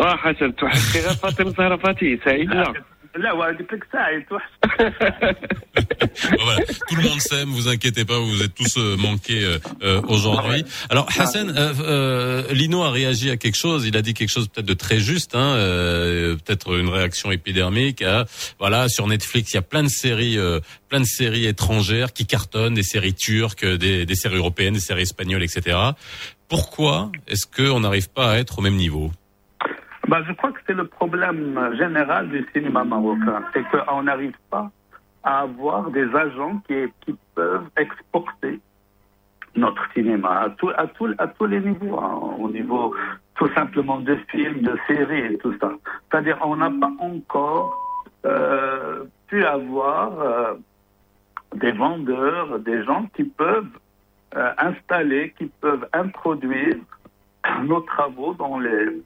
اه حسن توحشت غير فاطمه زهره فاتي سعيد لا لا قلت لك سعيد توحشتك Voilà, tout le monde s'aime, vous inquiétez pas, vous êtes tous euh, manqués euh, euh, aujourd'hui. Alors Hassan, euh, euh, Lino a réagi à quelque chose, il a dit quelque chose peut-être de très juste, hein, euh, peut-être une réaction épidermique. à- voilà, sur Netflix, il y a plein de séries, euh, plein de séries étrangères qui cartonnent, des séries turques, des, des séries européennes, des séries espagnoles, etc. Pourquoi est-ce qu'on n'arrive pas à être au même niveau Bah, je crois que c'est le problème général du cinéma marocain. C'est qu'on n'arrive pas à avoir des agents qui, peuvent exporter notre cinéma à, tout, à, tout, à tous les niveaux, hein, au niveau tout simplement de films, de séries et tout ça. C'est-à-dire on n'a pas encore euh, pu avoir euh, des vendeurs, des gens qui peuvent euh, installer, qui peuvent introduire nos travaux dans les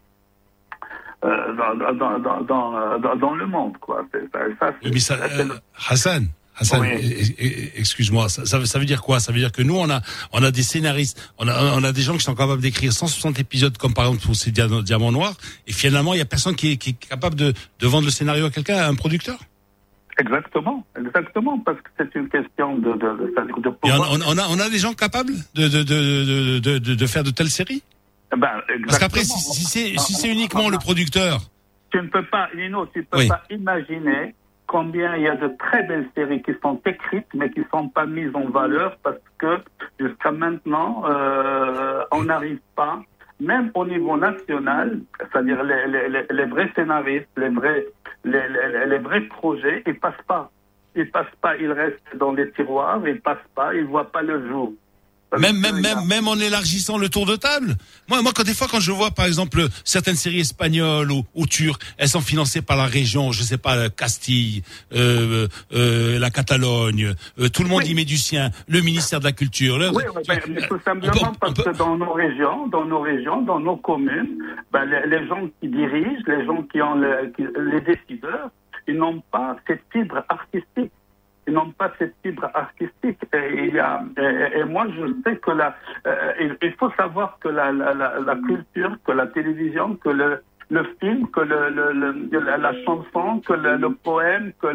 dans, dans, le monde, quoi. Ça- mais ça, euh, Hassan, Hassan, Oui. e- e- excuse-moi, ça, ça, veut- ça veut dire quoi? Ça veut dire que nous, on a, on a des scénaristes, on a, on a des gens qui sont capables d'écrire 160 épisodes, comme par exemple pour ces Dia- Diamants Noirs, et finalement, il y a personne qui est, qui est capable de, de vendre le scénario à quelqu'un, à un producteur? Exactement, exactement, parce que c'est une question de, de, de, c'est-à-dire de Et on, pouvoir. on, on a, on a des gens capables de, de, de, de, de, de faire de telles séries? Ben, Parce qu'après, si, si c'est si uniquement le producteur, Tu ne peux pas, Nino, tu ne peux Oui. pas imaginer combien il y a de très belles séries qui sont écrites mais qui ne sont pas mises en valeur parce que jusqu'à maintenant, euh, on n'arrive pas, même au niveau national, c'est-à-dire les, les, les, les vrais scénaristes, les vrais, les, vrais projets, ils passent pas. Ils passent pas, ils restent dans les tiroirs, ils passent pas, ils voient pas le jour. Même, même, même, même en élargissant le tour de table. Moi, moi, quand des fois, quand je vois, par exemple, certaines séries espagnoles ou, ou turques, elles sont financées par la région, je sais pas, Castille, euh, euh, la Catalogne, euh, tout le monde y met du sien, le ministère de la Culture. Oui, oui, mais tout simplement parce que dans nos régions, dans nos régions, dans nos communes, ben, les, les gens qui dirigent, les gens qui ont le- qui- les décideurs, ils n'ont pas cette fibre artistique. Ils n'ont pas cette fibre artistique. Et, et, moi, je sais que la, euh, il, faut savoir que la, la, la, culture, que la télévision, que le, le film, que le, le, la, chanson, que le, poème, que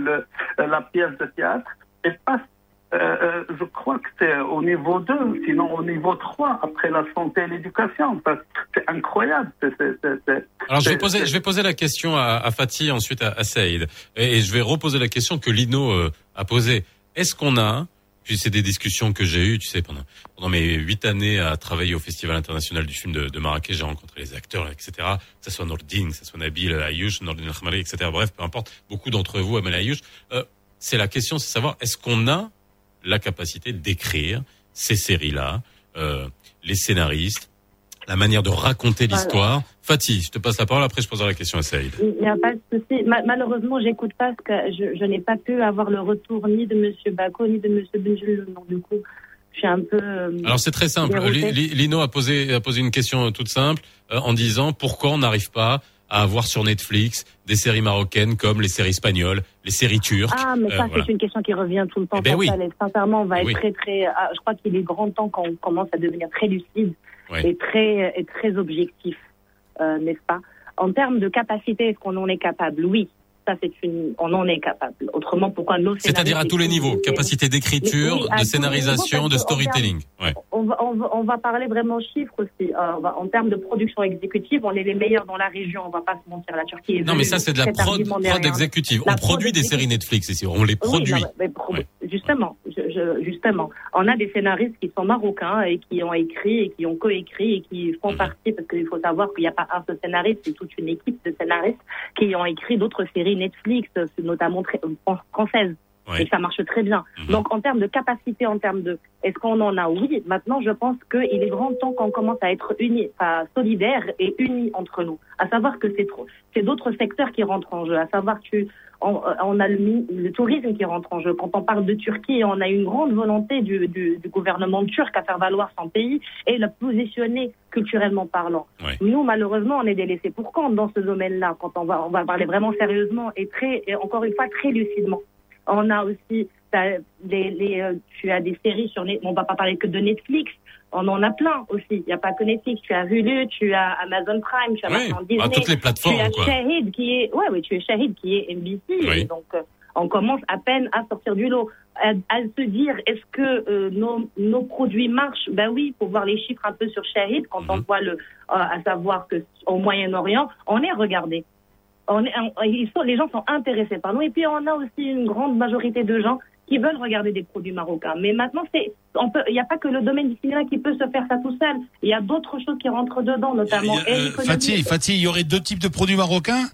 la pièce de théâtre, elle passe euh, euh, je crois que c'est au niveau 2, sinon au niveau 3, après la santé et l'éducation. C'est incroyable. Alors je vais poser, je vais poser la question à, à Fatih, ensuite à, à Saïd, et, et je vais reposer la question que Lino euh, a posée. Est-ce qu'on a, puis c'est des discussions que j'ai eues, tu sais, pendant, pendant mes huit années à travailler au Festival international du film de, de Marrakech, j'ai rencontré les acteurs, etc. Que ce soit Nordine, que ce soit Nabil Ayouch, Nordine Khmari, etc. Bref, peu importe, beaucoup d'entre vous, Amel Ayouch. Euh, c'est la question, c'est savoir est-ce qu'on a la capacité d'écrire ces séries-là, euh, les scénaristes, la manière de raconter Voilà. l'histoire. Fatih, je te passe la parole, après je poserai la question à Saïd. Il n'y a pas de souci. Ma- malheureusement, j'écoute pas parce que je, je n'ai pas pu avoir le retour ni de Monsieur Bako ni de Monsieur Benjul. Donc du coup, je suis un peu. euh, Alors c'est très simple. Lino a posé, a posé une question toute simple euh, en disant pourquoi on n'arrive pas à avoir sur Netflix des séries marocaines comme les séries espagnoles, les séries turques. Ah, mais Euh, ça, voilà. c'est une question qui revient tout le temps. Eh ben oui. Sincèrement, on va être oui. très, très. ah, je crois qu'il est grand temps qu'on commence à devenir très lucide et très, et très objectif, euh, n'est-ce pas? En termes de capacité, est-ce qu'on en est capable? Oui. Ça, c'est une. On en est capable. Autrement, pourquoi nos C'est-à-dire à tous les niveaux, capacité d'écriture, Oui, de scénarisation, niveaux, de storytelling. Ouais. on va, on, va, on va parler vraiment chiffres aussi. Euh, va- en termes de production exécutive, on est les meilleurs dans la région. On va pas se mentir. La Turquie est Non, mais ça c'est de la prod, exécutive. La On prod produit des séries Netflix ici, on les produit. Oui, non, mais pro- justement, je, je- justement, on a des scénaristes qui sont marocains et qui ont écrit et qui ont coécrit et qui font Mhm. partie, parce qu'il faut savoir qu'il n'y a pas un seul scénariste, c'est toute une équipe de scénaristes qui ont écrit d'autres séries Netflix, notamment très- euh, françaises. Ouais. Et ça marche très bien. Mhm. Donc, en termes de capacité, en termes de, est-ce qu'on en a? Oui. Maintenant, je pense qu'il est grand temps qu'on commence à être unis, enfin, solidaires et unis entre nous. À savoir que c'est trop, c'est d'autres secteurs qui rentrent en jeu. À savoir que on, on a le, le tourisme qui rentre en jeu. Quand on parle de Turquie, on a une grande volonté du, du, du gouvernement turc à faire valoir son pays et le positionner culturellement parlant. Nous, malheureusement, on est délaissés pour compte dans ce domaine-là. Quand on va, on va parler vraiment sérieusement et très, et encore une fois, très lucidement? On a aussi, t'as les, les, euh, tu as des séries sur, on va pas parler que de Netflix. On en a plein aussi. Il n'y a pas que Netflix. Tu as Hulu, tu as Amazon Prime, tu as Oui, maintenant bah, Disney. toutes les plateformes, Tu as quoi. Shahid qui est, ouais, oui, tu es Shahid qui est NBC. Oui. Donc, euh, on commence à peine à sortir du lot. À, à se dire, est-ce que euh, nos, nos produits marchent? Ben oui, pour voir les chiffres un peu sur Shahid, quand Mhm. on voit le, euh, à savoir que au Moyen-Orient, on est regardé. On est, on- ils sont, les gens sont intéressés par nous. Et puis, on a aussi une grande majorité de gens qui veulent regarder des produits marocains. Mais maintenant, c'est, il n'y a pas que le domaine du cinéma qui peut se faire ça tout seul. Il y a d'autres choses qui rentrent dedans, notamment. Euh, Fatih, Fatih, il y aurait deux types de produits marocains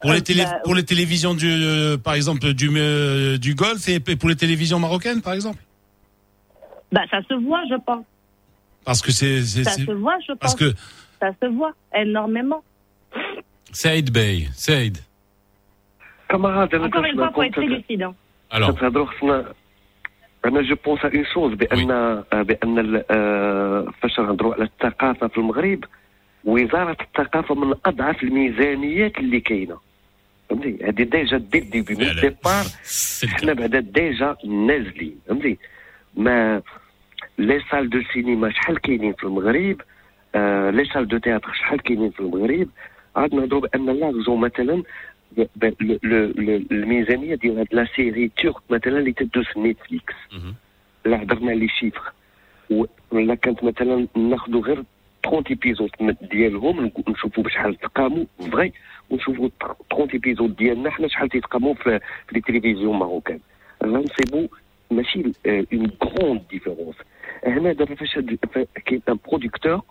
pour, les euh, télé, bah, pour les télévisions du, euh, par exemple, du, du golf et, pour les télévisions marocaines, par exemple? Bah, ça se voit, je pense. Parce que c'est, ça se voit, je pense. Que ça se voit énormément. Saïd Bey, Saïd. Encore une fois, pour être lucide. Hein. Hein. Alors. تهضروا خصنا أنا جو بونس اون شوز بان بان فاش نهضروا على الثقافه في المغرب وزاره الثقافه من اضعف الميزانيات اللي كاينة فهمتي هذه ديجا دي الديبي من الديبار حنا بعدا ديجا نازلين فهمتي ما لي سال دو سينما شحال كاينين في المغرب آه لي سال دو تياتر شحال كاينين في المغرب عاد نهضروا بان لارجون مثلا ب- ب- ل- ل- ل- الميزانيه ديال هاد لا سيري تورك مثلا اللي تدوز في نيتفليكس لا هضرنا لي شيفر و- ولا كانت مثلا ناخذوا غير 30 ايبيزود من- ديالهم نك- نشوفوا بشحال تقاموا فغي ونشوفوا 30 ايبيزود ديالنا حنا شحال تيتقاموا في في لي تلفزيون ماروكان غنصيبوا ماشي اون كروند ديفيرونس هنا دابا فاش هاد- فا- كاين ان برودكتور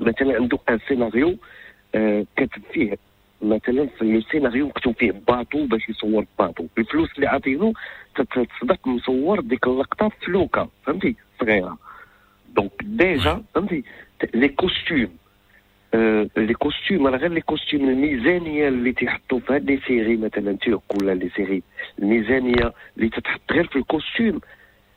مثلا عنده ان سيناريو آه، كاتب فيه مثلا في السيناريو مكتوب فيه باطو باش يصور باطو الفلوس اللي عاطينو تتصدق مصور ديك اللقطه في لوكا فهمتي صغيره دونك ديجا فهمتي لي كوستيم آه، لي كوستيم راه غير لي كوستيم الميزانيه اللي تيحطوا في هاد لي سيري مثلا تورك ولا لي سيري الميزانيه اللي تتحط غير في الكوستيم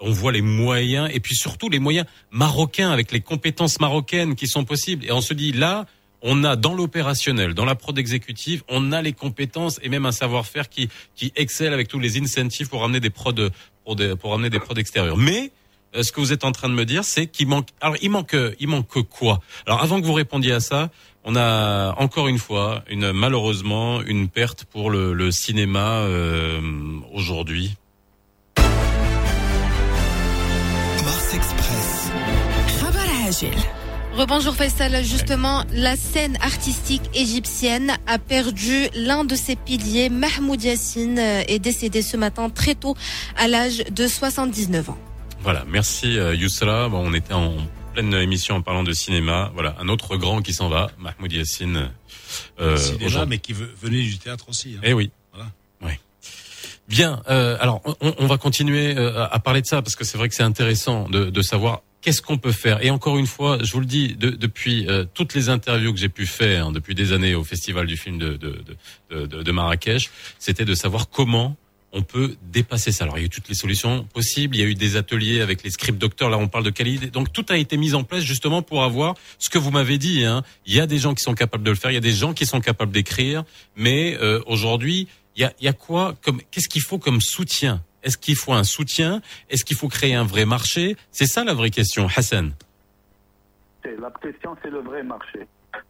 on voit les moyens, et puis surtout les moyens marocains avec les compétences marocaines qui sont possibles. Et on se dit là, on a dans l'opérationnel, dans la prod exécutive, on a les compétences et même un savoir-faire qui, qui excelle avec tous les incentives pour ramener des prods, pour, des, pour des prods extérieurs. Mais, euh, ce que vous êtes en train de me dire, c'est qu'il manque. Alors, il manque, il manque quoi? Alors, avant que vous répondiez à ça, on a encore une fois, une malheureusement, une perte pour le, le cinéma euh, aujourd'hui. Express. Rebonjour Faisal, justement, la scène artistique égyptienne a perdu l'un de ses piliers, Mahmoud Yassine, euh, est décédé ce matin très tôt à l'âge de 79 ans. Voilà, merci euh, Yousra. On était en pleine émission en parlant de cinéma. Voilà, un autre grand qui s'en va, Mahmoud Yassine. Euh, cinéma, mais qui venait du théâtre aussi. Hein. Eh oui, Bien. euh, alors, on, on va continuer euh, à parler de ça parce que c'est vrai que c'est intéressant de, de savoir qu'est-ce qu'on peut faire. Et encore une fois, je vous le dis, de- depuis euh, toutes les interviews que j'ai pu faire hein, depuis des années au Festival du film de, de, de, de- Marrakech, c'était de savoir comment on peut dépasser ça. Alors, il y a eu toutes les solutions possibles. Il y a eu des ateliers avec les script docteurs. Là, on parle de qualité. Donc, tout a été mis en place justement pour avoir ce que vous m'avez dit. Hein. Il y a des gens qui sont capables de le faire. Il y a des gens qui sont capables d'écrire. Mais euh, aujourd'hui, y a, y a quoi comme Qu'est-ce qu'il faut comme soutien? Est-ce qu'il faut un soutien? Est-ce qu'il faut créer un vrai marché? C'est ça la vraie question, Hassan. La question, c'est le vrai marché.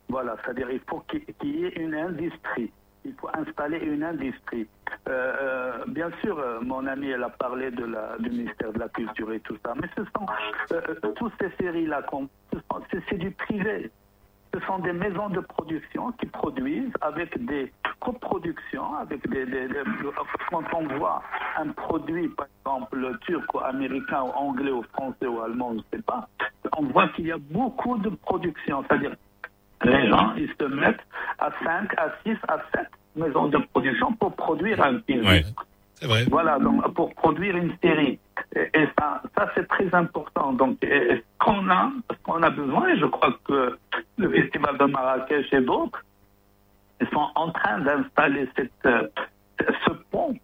Voilà, c'est-à-dire il faut qu'il y ait une industrie. Il faut installer une industrie. Euh, euh, bien sûr, euh, mon ami, elle a parlé de la, du ministère de la Culture et tout ça, mais ce sont toutes ces séries-là, c'est du privé. Ce sont des maisons de production qui produisent avec des coproductions, avec des, quand on voit un produit, par exemple turc ou américain ou anglais ou français ou allemand, je ne sais pas, on voit qu'il y a beaucoup de production, c'est-à-dire les gens, ils se mettent à 5, à 6, à 7 maisons de production pour produire un film. Voilà, donc pour produire une série. Et, ça, ça c'est très important. Donc, ce qu'on a, ce qu'on a besoin, et je crois que le Festival de Marrakech et d'autres, sont en train d'installer euh, ce pont,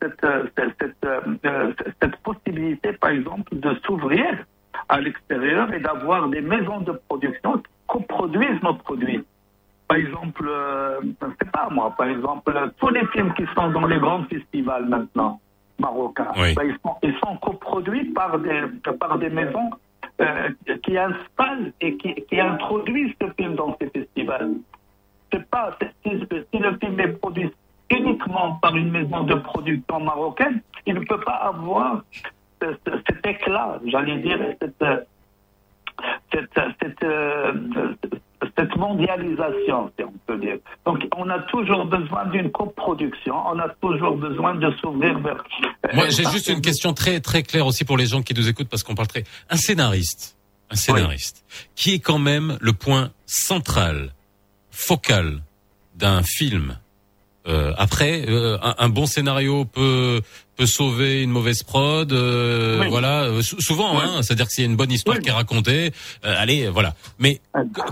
cette, euh, cette, cette, euh, cette possibilité, par exemple, de s'ouvrir à l'extérieur et d'avoir des maisons de production qui coproduisent nos produits. Par exemple, euh, sais pas moi, par exemple, tous les films qui sont dans les grands festivals maintenant, marocains, Oui. ben, ils, sont, ils sont coproduits par des, par des maisons euh, qui installent et qui, qui introduisent ce film dans ces festivals. C'est pas, c'est- si, si le film est produit uniquement par une maison de production marocaine, il ne peut pas avoir ce- ce- cet éclat, j'allais dire, cette, cette, cette, euh, cette mondialisation, si on peut dire. Donc, on a toujours besoin d'une coproduction, on a toujours besoin de s'ouvrir vers. Moi, j'ai juste une question très très claire aussi pour les gens qui nous écoutent parce qu'on parle très. Un scénariste, un scénariste, qui est quand même le point central, focal d'un film. Euh, après, euh, un, un bon scénario peut peut sauver une mauvaise prod. euh, Oui. Voilà, euh, sou- souvent, hein, c'est-à-dire que s'il y a une bonne histoire qui est racontée, euh, allez, voilà. Mais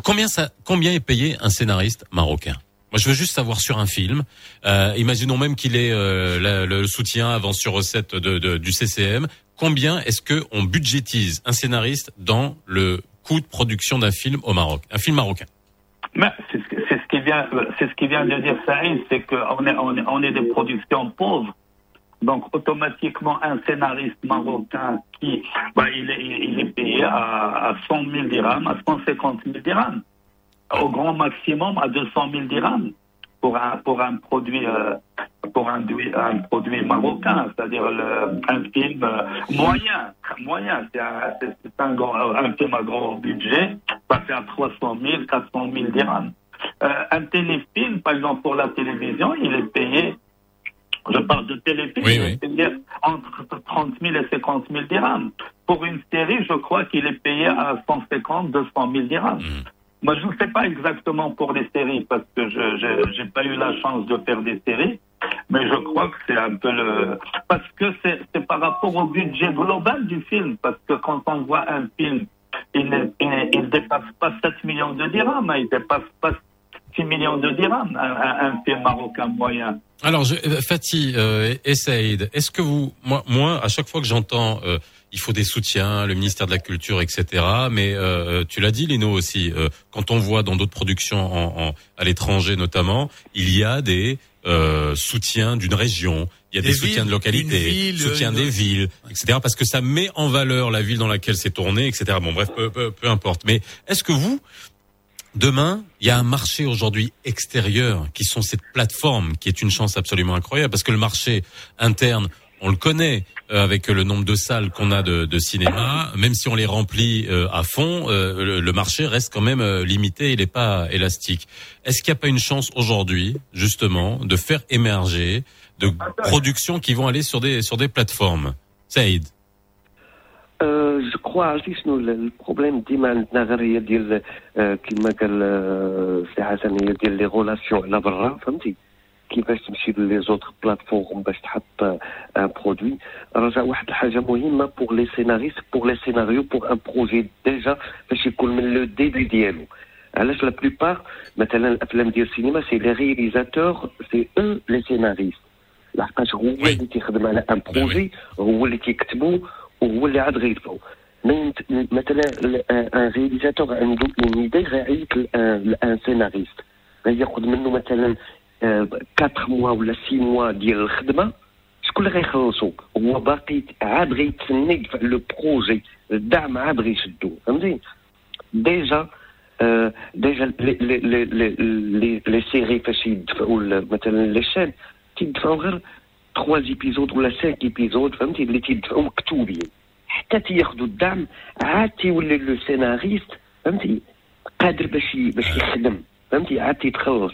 combien ça, combien est payé un scénariste marocain? Moi, je veux juste savoir sur un film. Euh, imaginons même qu'il ait euh, la- le soutien avance sur recette de, de- du CCM. Combien est-ce que on budgétise un scénariste dans le coût de production d'un film au Maroc, un film marocain Mais que- c'est ce qui vient, de dire Saïd, c'est qu'on est, des productions pauvres. Donc, automatiquement, un scénariste marocain qui, bah, il, est, payé à, à 100 000 dirhams, à 150 000 dirhams. Au grand maximum, à 200 000 dirhams pour un, pour un produit, euh, pour un, dui- un produit marocain, c'est-à-dire un film euh, moyen, moyen, c'est un, un film à grand budget, passé à 300 000, 400 000 dirhams. Euh, un téléfilm, par exemple, pour la télévision, il est payé, je parle de téléfilm, Oui, il est payé entre 30 000 et 50 000 dirhams. Pour une série, je crois qu'il est payé à 150, 200 000 dirhams. Moi, je ne sais pas exactement pour les séries parce que je n'ai pas eu la chance de faire des séries, mais je crois que c'est un peu le... Parce que c'est par rapport au budget global du film, parce que quand on voit un film, il ne dépasse pas 7 millions de dirhams, hein, il dépasse pas 6 millions de dirhams, un, un- un film marocain moyen. Alors, je, euh, Fatih euh, et Saïd, est-ce que vous, moi, moi, à chaque fois que j'entends, euh, il faut des soutiens, le ministère de la Culture, etc. Mais euh, tu l'as dit, Lino aussi, euh, quand on voit dans d'autres productions en, en- à l'étranger notamment, il y a des euh, soutiens d'une région, il y a des, Des soutiens villes, de localité, ville, soutiens une- des villes, etc. Parce que ça met en valeur la ville dans laquelle c'est tourné, etc. Bon, bref, peu, peu, peu importe. Mais est-ce que vous, Demain, il y a un marché aujourd'hui extérieur qui sont cette plateforme qui est une chance absolument incroyable parce que le marché interne, on le connaît euh, avec le nombre de salles qu'on a de, de cinéma. Même si on les remplit euh, à fond, euh, le, marché reste quand même limité. Il n'est pas élastique. Est-ce qu'il n'y a pas une chance aujourd'hui, justement, de faire émerger de productions qui vont aller sur des sur des plateformes? Saïd. آه، جو كخوا عرفتي شنو ال- البروبليم ديما عندنا غير هي ديال آه، كما قال آه، سي حسن هي ديال لي غولاسيون على برا فهمتي كيفاش تمشي لي زوتر بلاتفورم باش تحط ان برودوي رجع واحد الحاجه مهمه بوغ لي سيناريست بوغ لي سيناريو بوغ ان بروجي ديجا باش يكون من لو ديبي ديالو علاش لا بلوبار مثلا الافلام ديال السينما سي لي رياليزاتور سي او لي سيناريست لحقاش هو اللي تيخدم على ان بروجي هو اللي تيكتبو وهو اللي عاد غيدفعو ما ينت- مثلا ال- ان رياليزاتور عنده اون ايدي غيعيط لان سيناريست غياخد منه مثلا 4 موا ولا 6 موا ديال الخدمه شكون اللي غيخلصو هو باقي عاد غيتسنى يدفع لو بروجي الدعم عاد غيشدو فهمتي ديجا آه، ديجا لي لي لي لي لي لي سيري فاش يدفعوا ال- مثلا لي شين تيدفعوا غير 3 ايبيزود ولا 5 ايبيزود فهمتي اللي تيدفعوا مكتوبين حتى تياخذوا الدعم عاد تيولي لو سيناريست فهمتي قادر باش ي- باش يخدم فهمتي عاد تيتخلص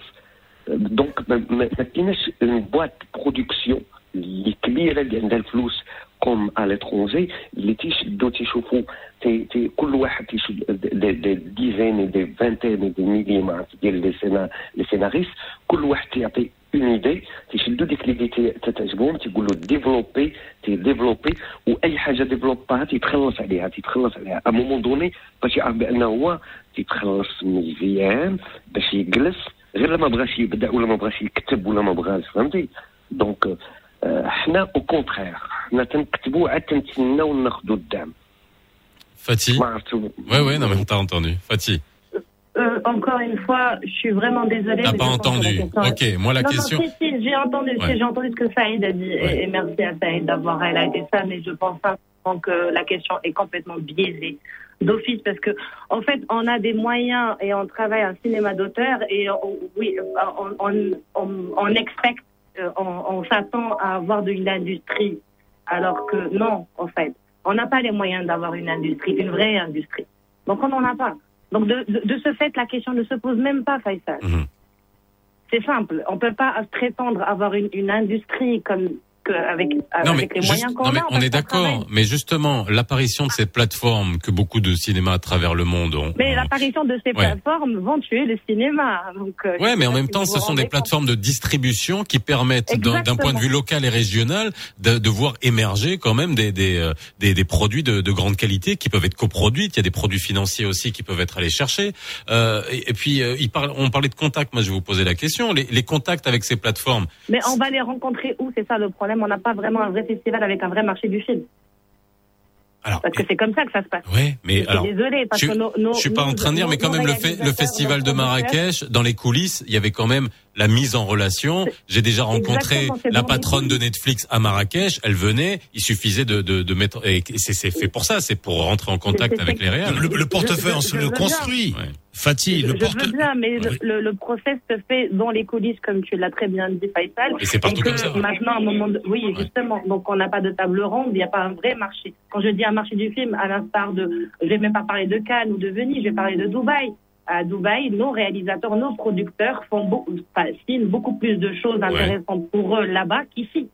دونك ما ما- ما كايناش اون بواط برودكسيون اللي كبيره اللي عندها الفلوس كوم على لترونجي اللي تيشدوا تيشوفوا تي تي كل واحد تيشد دي, دي ديزين دي فانتين دي ميلي ما عرفت ديال لي سينا لي سيناريست كل واحد تيعطي اون ايدي تيشدوا ديك ليدي تي- تتعجبهم تيقولوا ديفلوبي تيديفلوبي واي حاجه ديفلوباها تيتخلص عليها تيتخلص عليها ا مومون دوني باش يعرف بان هو تيتخلص مزيان باش يجلس غير لما بغاش يبدا ولا ما بغاش يكتب ولا ما بغاش فهمتي دونك آه، حنا او كونترير حنا تنكتبوا عاد تنتسناو ناخذوا الدعم Fatih. ما عرفتوا Ouais, ouais, non, mais on t'a entendu. Fatih. Euh, encore une fois, je suis vraiment désolée. T'as pas entendu. Ok, moi, la Non, question- Non, si, si, j'ai entendu, Ouais. j'ai entendu ce que Saïd a dit, et, et merci à Saïd d'avoir highlighté ça, mais je pense sincèrement que la question est complètement biaisée d'office parce que, en fait, on a des moyens et on travaille un cinéma d'auteur et on- oui, on, on, on, on expecte, euh, on, on s'attend à avoir de l'industrie, alors que non, en fait, on n'a pas les moyens d'avoir une industrie, une vraie industrie. Donc on n'en a pas. Donc de, de, de ce fait, la question ne se pose même pas, Faisal. C'est simple. On ne peut pas prétendre avoir une, une industrie comme avec, Non, mais, avec les juste- moyens qu'on non, mais a. on est d'accord. Mais justement, l'apparition de ces plateformes que beaucoup de cinémas à travers le monde ont. Mais l'apparition de ces Ouais. plateformes vont tuer le cinéma. Donc, euh, Ouais, mais en même si temps, ce sont des plateformes de distribution qui permettent, d'un point de vue local et régional, de, de voir émerger quand même des des, euh, des, des produits de, de grande qualité qui peuvent être coproduits. Il y a des produits financiers aussi qui peuvent être allés chercher. Euh, et, et puis, euh, il parle, on parlait de contacts. Moi, je vais vous poser la question. Les, les contacts avec ces plateformes. Mais on va les rencontrer où? C'est ça le problème. On n'a pas vraiment un vrai festival avec un vrai marché du film. parce que c'est comme ça que ça se passe. Ouais, mais alors, parce je, que nos- nos- je suis pas nos- en train de dire, mais quand même le, fait, le réalisateurs, festival de Marrakech, dans les coulisses, il y avait quand même la mise en relation. J'ai déjà rencontré la patronne de Netflix à Marrakech. Elle venait, il suffisait de, de, de mettre. Et c'est c'est fait pour ça, c'est pour rentrer en contact avec les réels. Le, le portefeuille, on se le construit. Fatih, le Je veux bien, mais le, le, le process se fait dans les coulisses, comme tu l'as très bien dit, Faisal. Et c'est partout que comme ça. Maintenant, à un moment de- Oui, justement. Donc, on n'a pas de table ronde, il n'y a pas un vrai marché. Quand je dis un marché du film, à l'instar de. Je vais même pas parler de Cannes ou de Venise, je vais parler de Dubaï. À Dubaï, nos réalisateurs, nos producteurs font beaucoup, enfin, beaucoup plus de choses intéressantes pour eux là-bas qu'ici.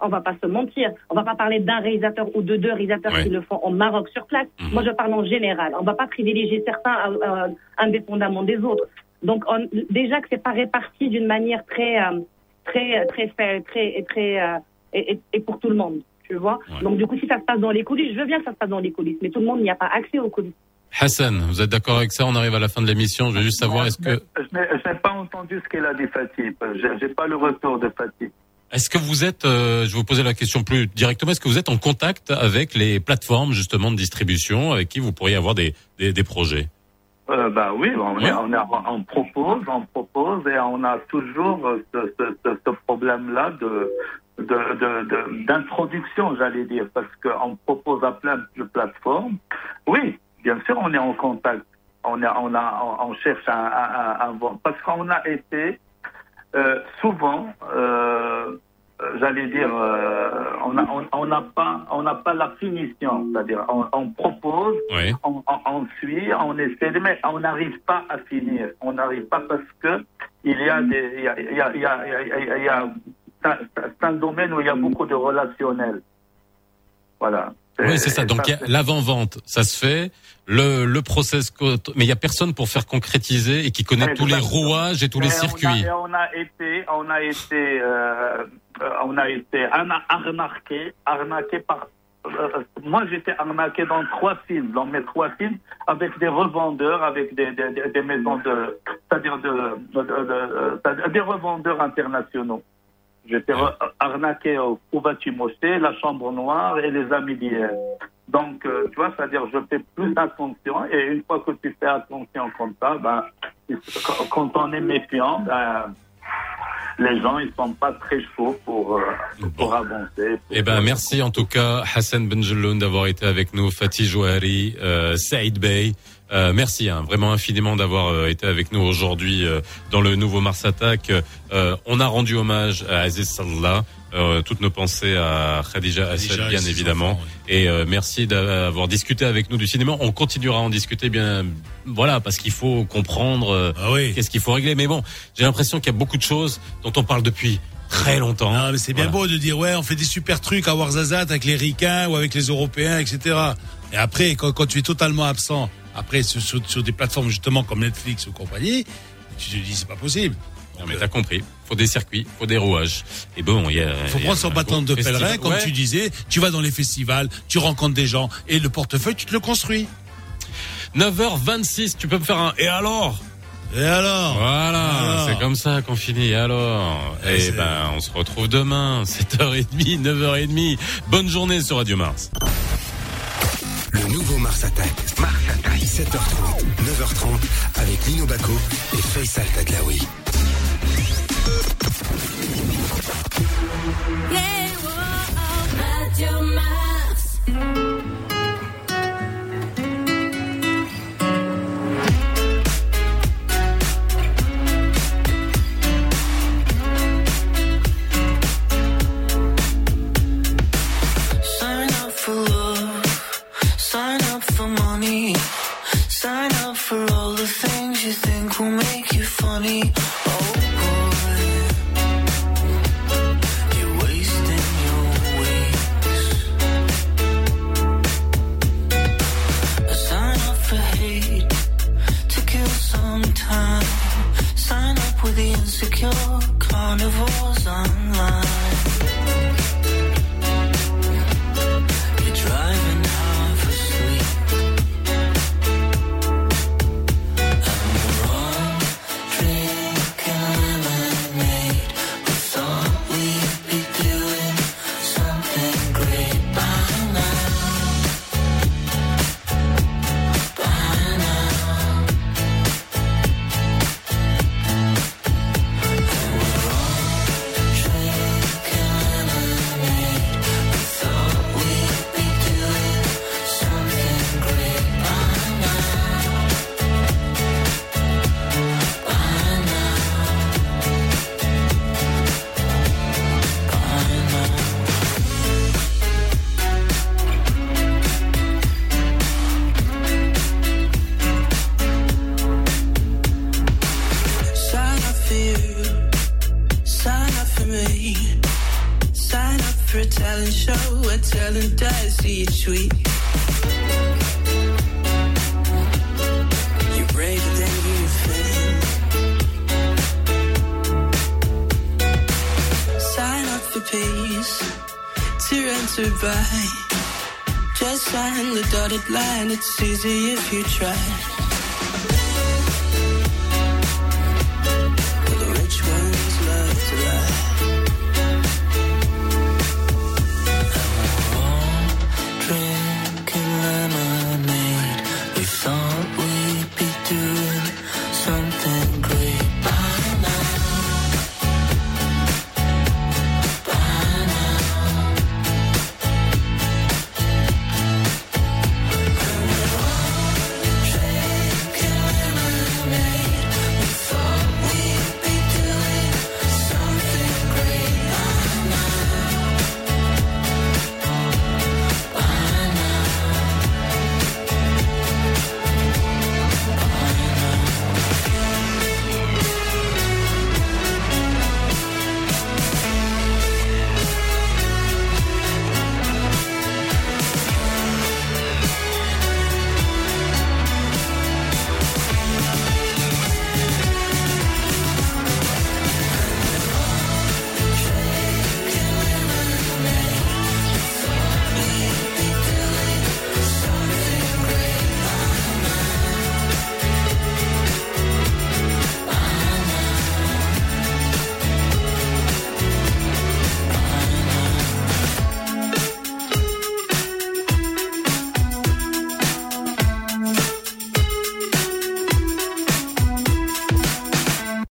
On va pas se mentir. On va pas parler d'un réalisateur ou de deux réalisateurs Ouais. qui le font au Maroc sur place. Moi, je parle en général. On va pas privilégier certains euh, euh, indépendamment des autres. Donc, on- déjà que c'est pas réparti d'une manière très, euh, très, très fair, très, et très, euh, et, et- et pour tout le monde. Tu vois. Donc, du coup, si ça se passe dans les coulisses, je veux bien que ça se passe dans les coulisses, mais tout le monde n'y a pas accès aux coulisses. Hassan, vous êtes d'accord avec ça? On arrive à la fin de l'émission. Je veux juste savoir, est-ce que Je n'ai je n'ai pas entendu ce qu'elle a dit Fatih. J'ai j'ai pas le retour de Fatih. Est-ce que vous êtes, euh, je vais vous poser la question plus directement, est-ce que vous êtes en contact avec les plateformes justement de distribution avec qui vous pourriez avoir des, des, des projets? Euh, bah oui, on, propose, on propose et on a toujours euh, ce, ce- ce- ce problème-là de de- de- de- d'introduction, j'allais dire, parce qu'on propose à plein de plateformes. Oui, bien sûr, on est en contact. On, a, on, a, on, cherche bon- parce qu'on a été euh, souvent euh, j'allais dire, euh, on n'a on, on pas, on n'a pas la finition, c'est-à-dire on, on propose, Oui. on, suit, on essaie mais on n'arrive pas à finir. On n'arrive pas parce que il y a des, il y a, il y a, il y a, il y c'est un- domaine où il y a beaucoup de relationnel. Voilà. Oui, c'est ça. Donc l'avant-vente, ça se fait. Le, le process, mais il y a personne pour faire concrétiser et qui connaît tous les rouages et tous les Et on a- circuits. on a été, on a été, euh, euh, on a été arna- arnaqué, arnaqué par. euh, moi, j'étais arnaqué dans trois films, dans mes trois films, avec des revendeurs, avec des, des, des- maisons de, c'est-à-dire de, de- de- des revendeurs internationaux. J'étais arnaqué au Kouvati Mossé, la Chambre Noire et les Amis d'hier. Donc, euh, tu vois, c'est-à-dire, je fais plus attention et une fois que tu fais attention comme ça, ben, quand on est méfiant, ben, les gens, ils sont pas très chauds pour, euh, pour avancer. Eh ben, merci en tout cas, Hassan Benjeloun, d'avoir été avec nous, Fatih Jouari, euh, Saïd Bey. Euh, merci hein, vraiment infiniment d'avoir euh, été avec nous aujourd'hui euh, dans le nouveau Mars Attack. Euh, on a rendu hommage à Aziz Sallah. Euh, toutes nos pensées à Khadija Assad, bien évidemment. enfants, Et euh, merci d'avoir discuté avec nous du cinéma. On continuera à en discuter bien, voilà, parce qu'il faut comprendre euh, Ah qu'est-ce qu'il faut régler. Mais bon, j'ai l'impression qu'il y a beaucoup de choses dont on parle depuis très longtemps. Ah, mais c'est bien Voilà. beau de dire ouais, on fait des super trucs à Warzazat avec les Ricains ou avec les Européens, etc. Et après, quand, quand tu es totalement absent, après sur, des plateformes justement comme Netflix ou compagnie, tu te dis c'est pas possible. Non, mais t'as compris. Faut des circuits, faut des rouages. Et bon, il y a. Il faut il y a prendre son bâton de pèlerin, festival. comme Ouais. tu disais. Tu vas dans les festivals, tu rencontres des gens et le portefeuille, tu te le construis. 9h26, tu peux me faire un et alors? Et alors? Voilà, c'est comme ça qu'on finit. Et alors? Et Eh c'est- ben, on se retrouve demain, 7h30, 9h30. Bonne journée sur Radio Mars. Le nouveau Mars Attack. Mars Attack. 7h30, 9h30 avec Lino Baco et Faisal Tadlaoui. Mars.